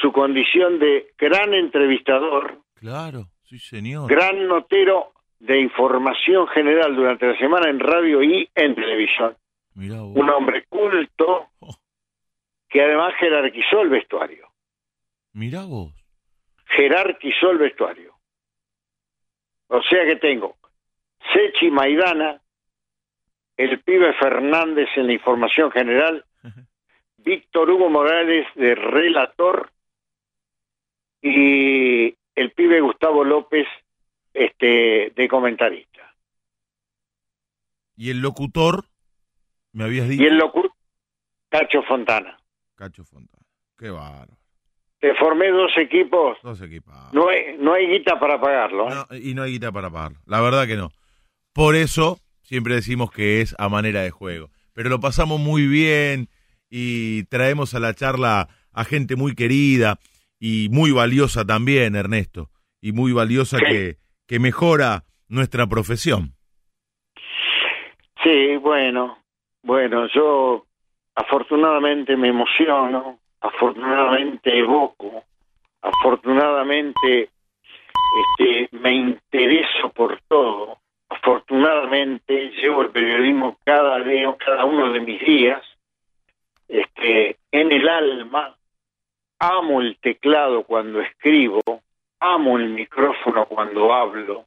su condición de gran entrevistador Claro, sí, señor. gran notero de información general durante la semana en radio y en televisión Mirá vos. un hombre culto Oh. que además jerarquizó el vestuario Mirá vos. jerarquizó el vestuario. O sea que tengo Sechi Maidana, el pibe Fernández en la información general, Víctor Hugo Morales de relator y el pibe Gustavo López este de comentarista. Y el locutor, me habías dicho. Y el locutor Cacho Fontana. Cacho Fontana. Qué bárbaro. Te formé dos equipos, Dos equipados. no hay, no hay guita para pagarlo. ¿eh? No, y no hay guita para pagarlo. La verdad que no. Por eso siempre decimos que es a manera de juego. Pero lo pasamos muy bien y traemos a la charla a gente muy querida y muy valiosa también, Ernesto. Y muy valiosa Sí. que, que mejora nuestra profesión. Sí, bueno, bueno, yo afortunadamente me emociono, afortunadamente evoco, afortunadamente este, me intereso por todo, afortunadamente llevo el periodismo cada día, cada uno de mis días, este, en el alma, amo el teclado cuando escribo, amo el micrófono cuando hablo,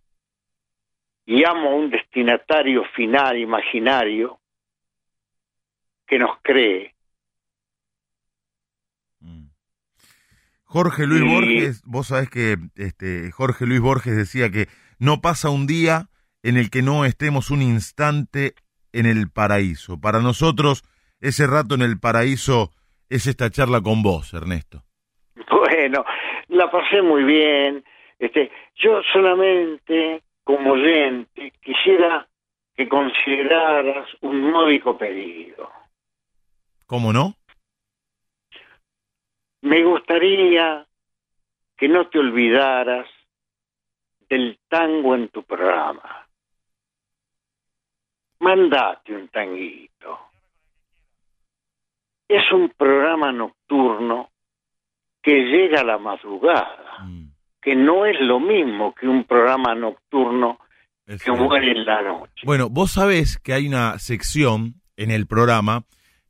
y amo a un destinatario final imaginario que nos cree. Mm. Jorge Luis Y- Borges, vos sabés que este, Jorge Luis Borges decía que no pasa un día en el que no estemos un instante en el paraíso. Para nosotros, ese rato en el paraíso es esta charla con vos, Ernesto. Bueno, la pasé muy bien. Este, yo solamente, como oyente, quisiera que consideraras un módico pedido. ¿Cómo no? Me gustaría que no te olvidaras del tango en tu programa. Mandate un tanguito. Es un programa nocturno que llega a la madrugada, Mm, que no es lo mismo que un programa nocturno es que muere en la noche. Bueno, vos sabés que hay una sección en el programa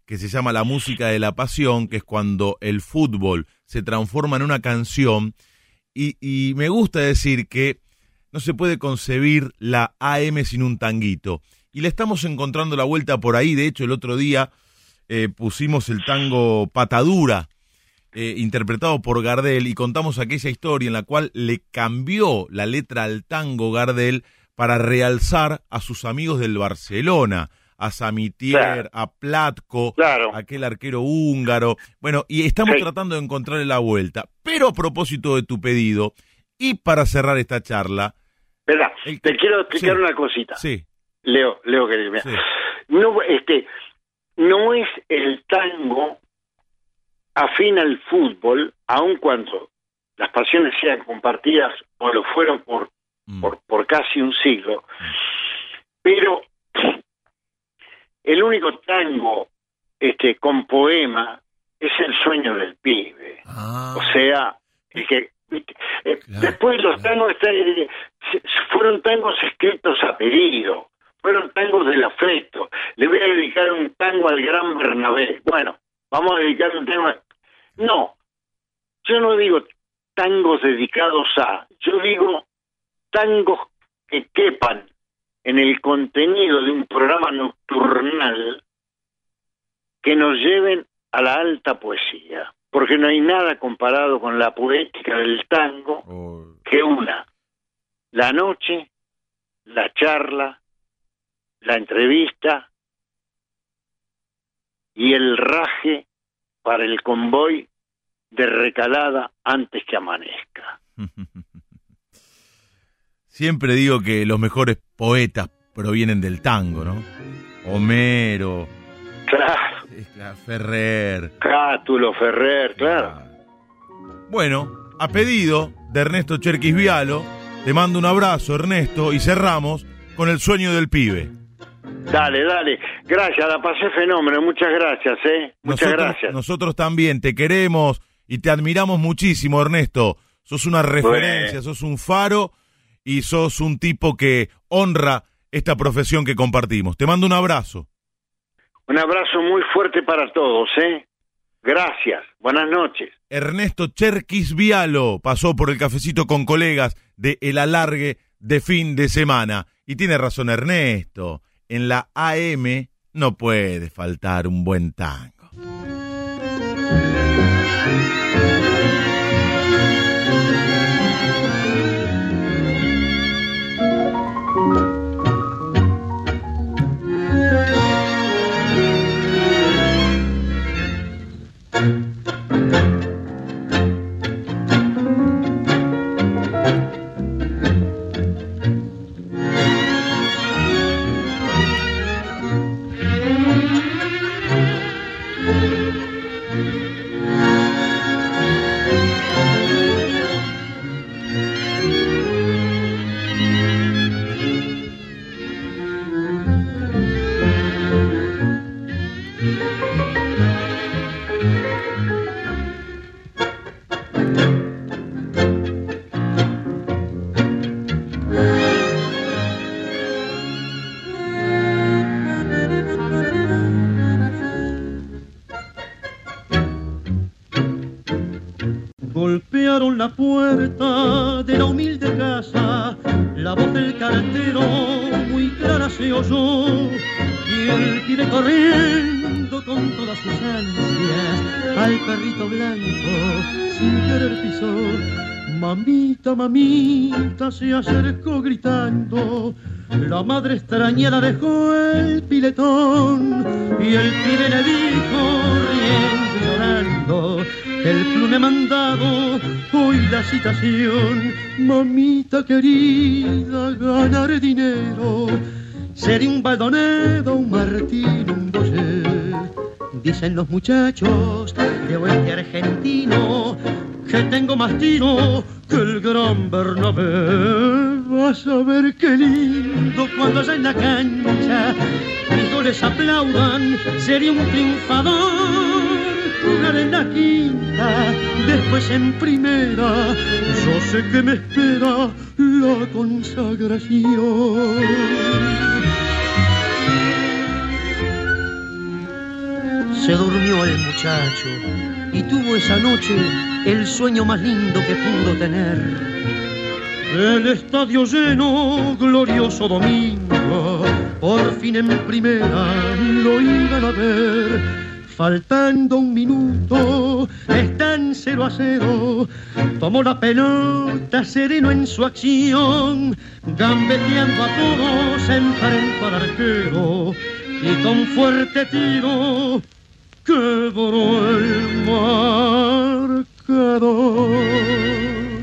que se llama La música de la pasión, que es cuando el fútbol se transforma en una canción y, y me gusta decir que no se puede concebir la AM sin un tanguito. Y le estamos encontrando la vuelta por ahí, de hecho el otro día eh, pusimos el tango Patadura, eh, interpretado por Gardel, y contamos aquella historia en la cual le cambió la letra al tango Gardel para realzar a sus amigos del Barcelona, a Samitier, Claro. a Platko, Claro. aquel arquero húngaro. Bueno, y estamos Sí. tratando de encontrarle la vuelta. Pero a propósito de tu pedido, y para cerrar esta charla, Verá, El- te quiero explicar sí. una cosita. sí, Leo, Leo querido, mira. sí, no este no es el tango afín al fútbol aun cuando las pasiones sean compartidas o lo fueron por mm, por, por casi un siglo pero el único tango este con poema es el sueño del pibe Ah, o sea el que. Eh, Claro, después los claro. tangos eh, fueron tangos escritos a pedido fueron tangos del afecto. Le voy a dedicar un tango al gran Bernabé. Bueno vamos a dedicar un tango a- no yo no digo tangos dedicados a yo digo tangos que quepan en el contenido de un programa nocturnal que nos lleven a la alta poesía, porque no hay nada comparado con la poética del tango que una, la noche, la charla, la entrevista y el raje para el convoy de recalada antes que amanezca. (laughs) Siempre digo que los mejores poetas provienen del tango, ¿no? Homero, Claro, Ferrer. Cátulo, Ferrer, claro. Bueno, a pedido de Ernesto Cherquis Vialo, te mando un abrazo, Ernesto, y cerramos con el sueño del pibe. Dale, dale. Gracias, la pasé fenómeno. Muchas gracias, ¿eh? Muchas nosotros, gracias. Nosotros también te queremos y te admiramos muchísimo, Ernesto. Sos una referencia, sos un faro y sos un tipo que honra esta profesión que compartimos. Te mando un abrazo. Un abrazo muy fuerte para todos, ¿eh? Gracias. Buenas noches. Ernesto Cherquis Vialo pasó por el cafecito con colegas de El Alargue de fin de semana. Y tiene razón Ernesto, en la AM no puede faltar un buen tango. Golpearon la puerta de la humilde casa, la voz del cartero muy clara se oyó, y el pibe corriendo con todas sus ansias al perrito blanco sin querer pisó. Mamita, mamita se acercó gritando. La madre extrañada dejó el piletón y el pibe le dijo riendo llorando el plume mandado hoy la citación. Mamita querida, ganar dinero Sería un baldonedo, un martín, un boyer. Dicen los muchachos de oeste argentino que tengo más tiro que el gran Bernabé. Vas a ver qué lindo cuando allá en la cancha mis goles aplaudan. Sería un triunfador jugar en la quinta, después en primera. Yo sé que me espera la consagración. Se durmió el muchacho y tuvo esa noche el sueño más lindo que pudo tener. El estadio lleno, glorioso domingo, por fin en primera lo iban a ver. Faltando un minuto, están cero a cero. Tomó la pelota sereno en su acción, gambeteando a todos, enfrentó al arquero y con fuerte tiro quebró el marcador.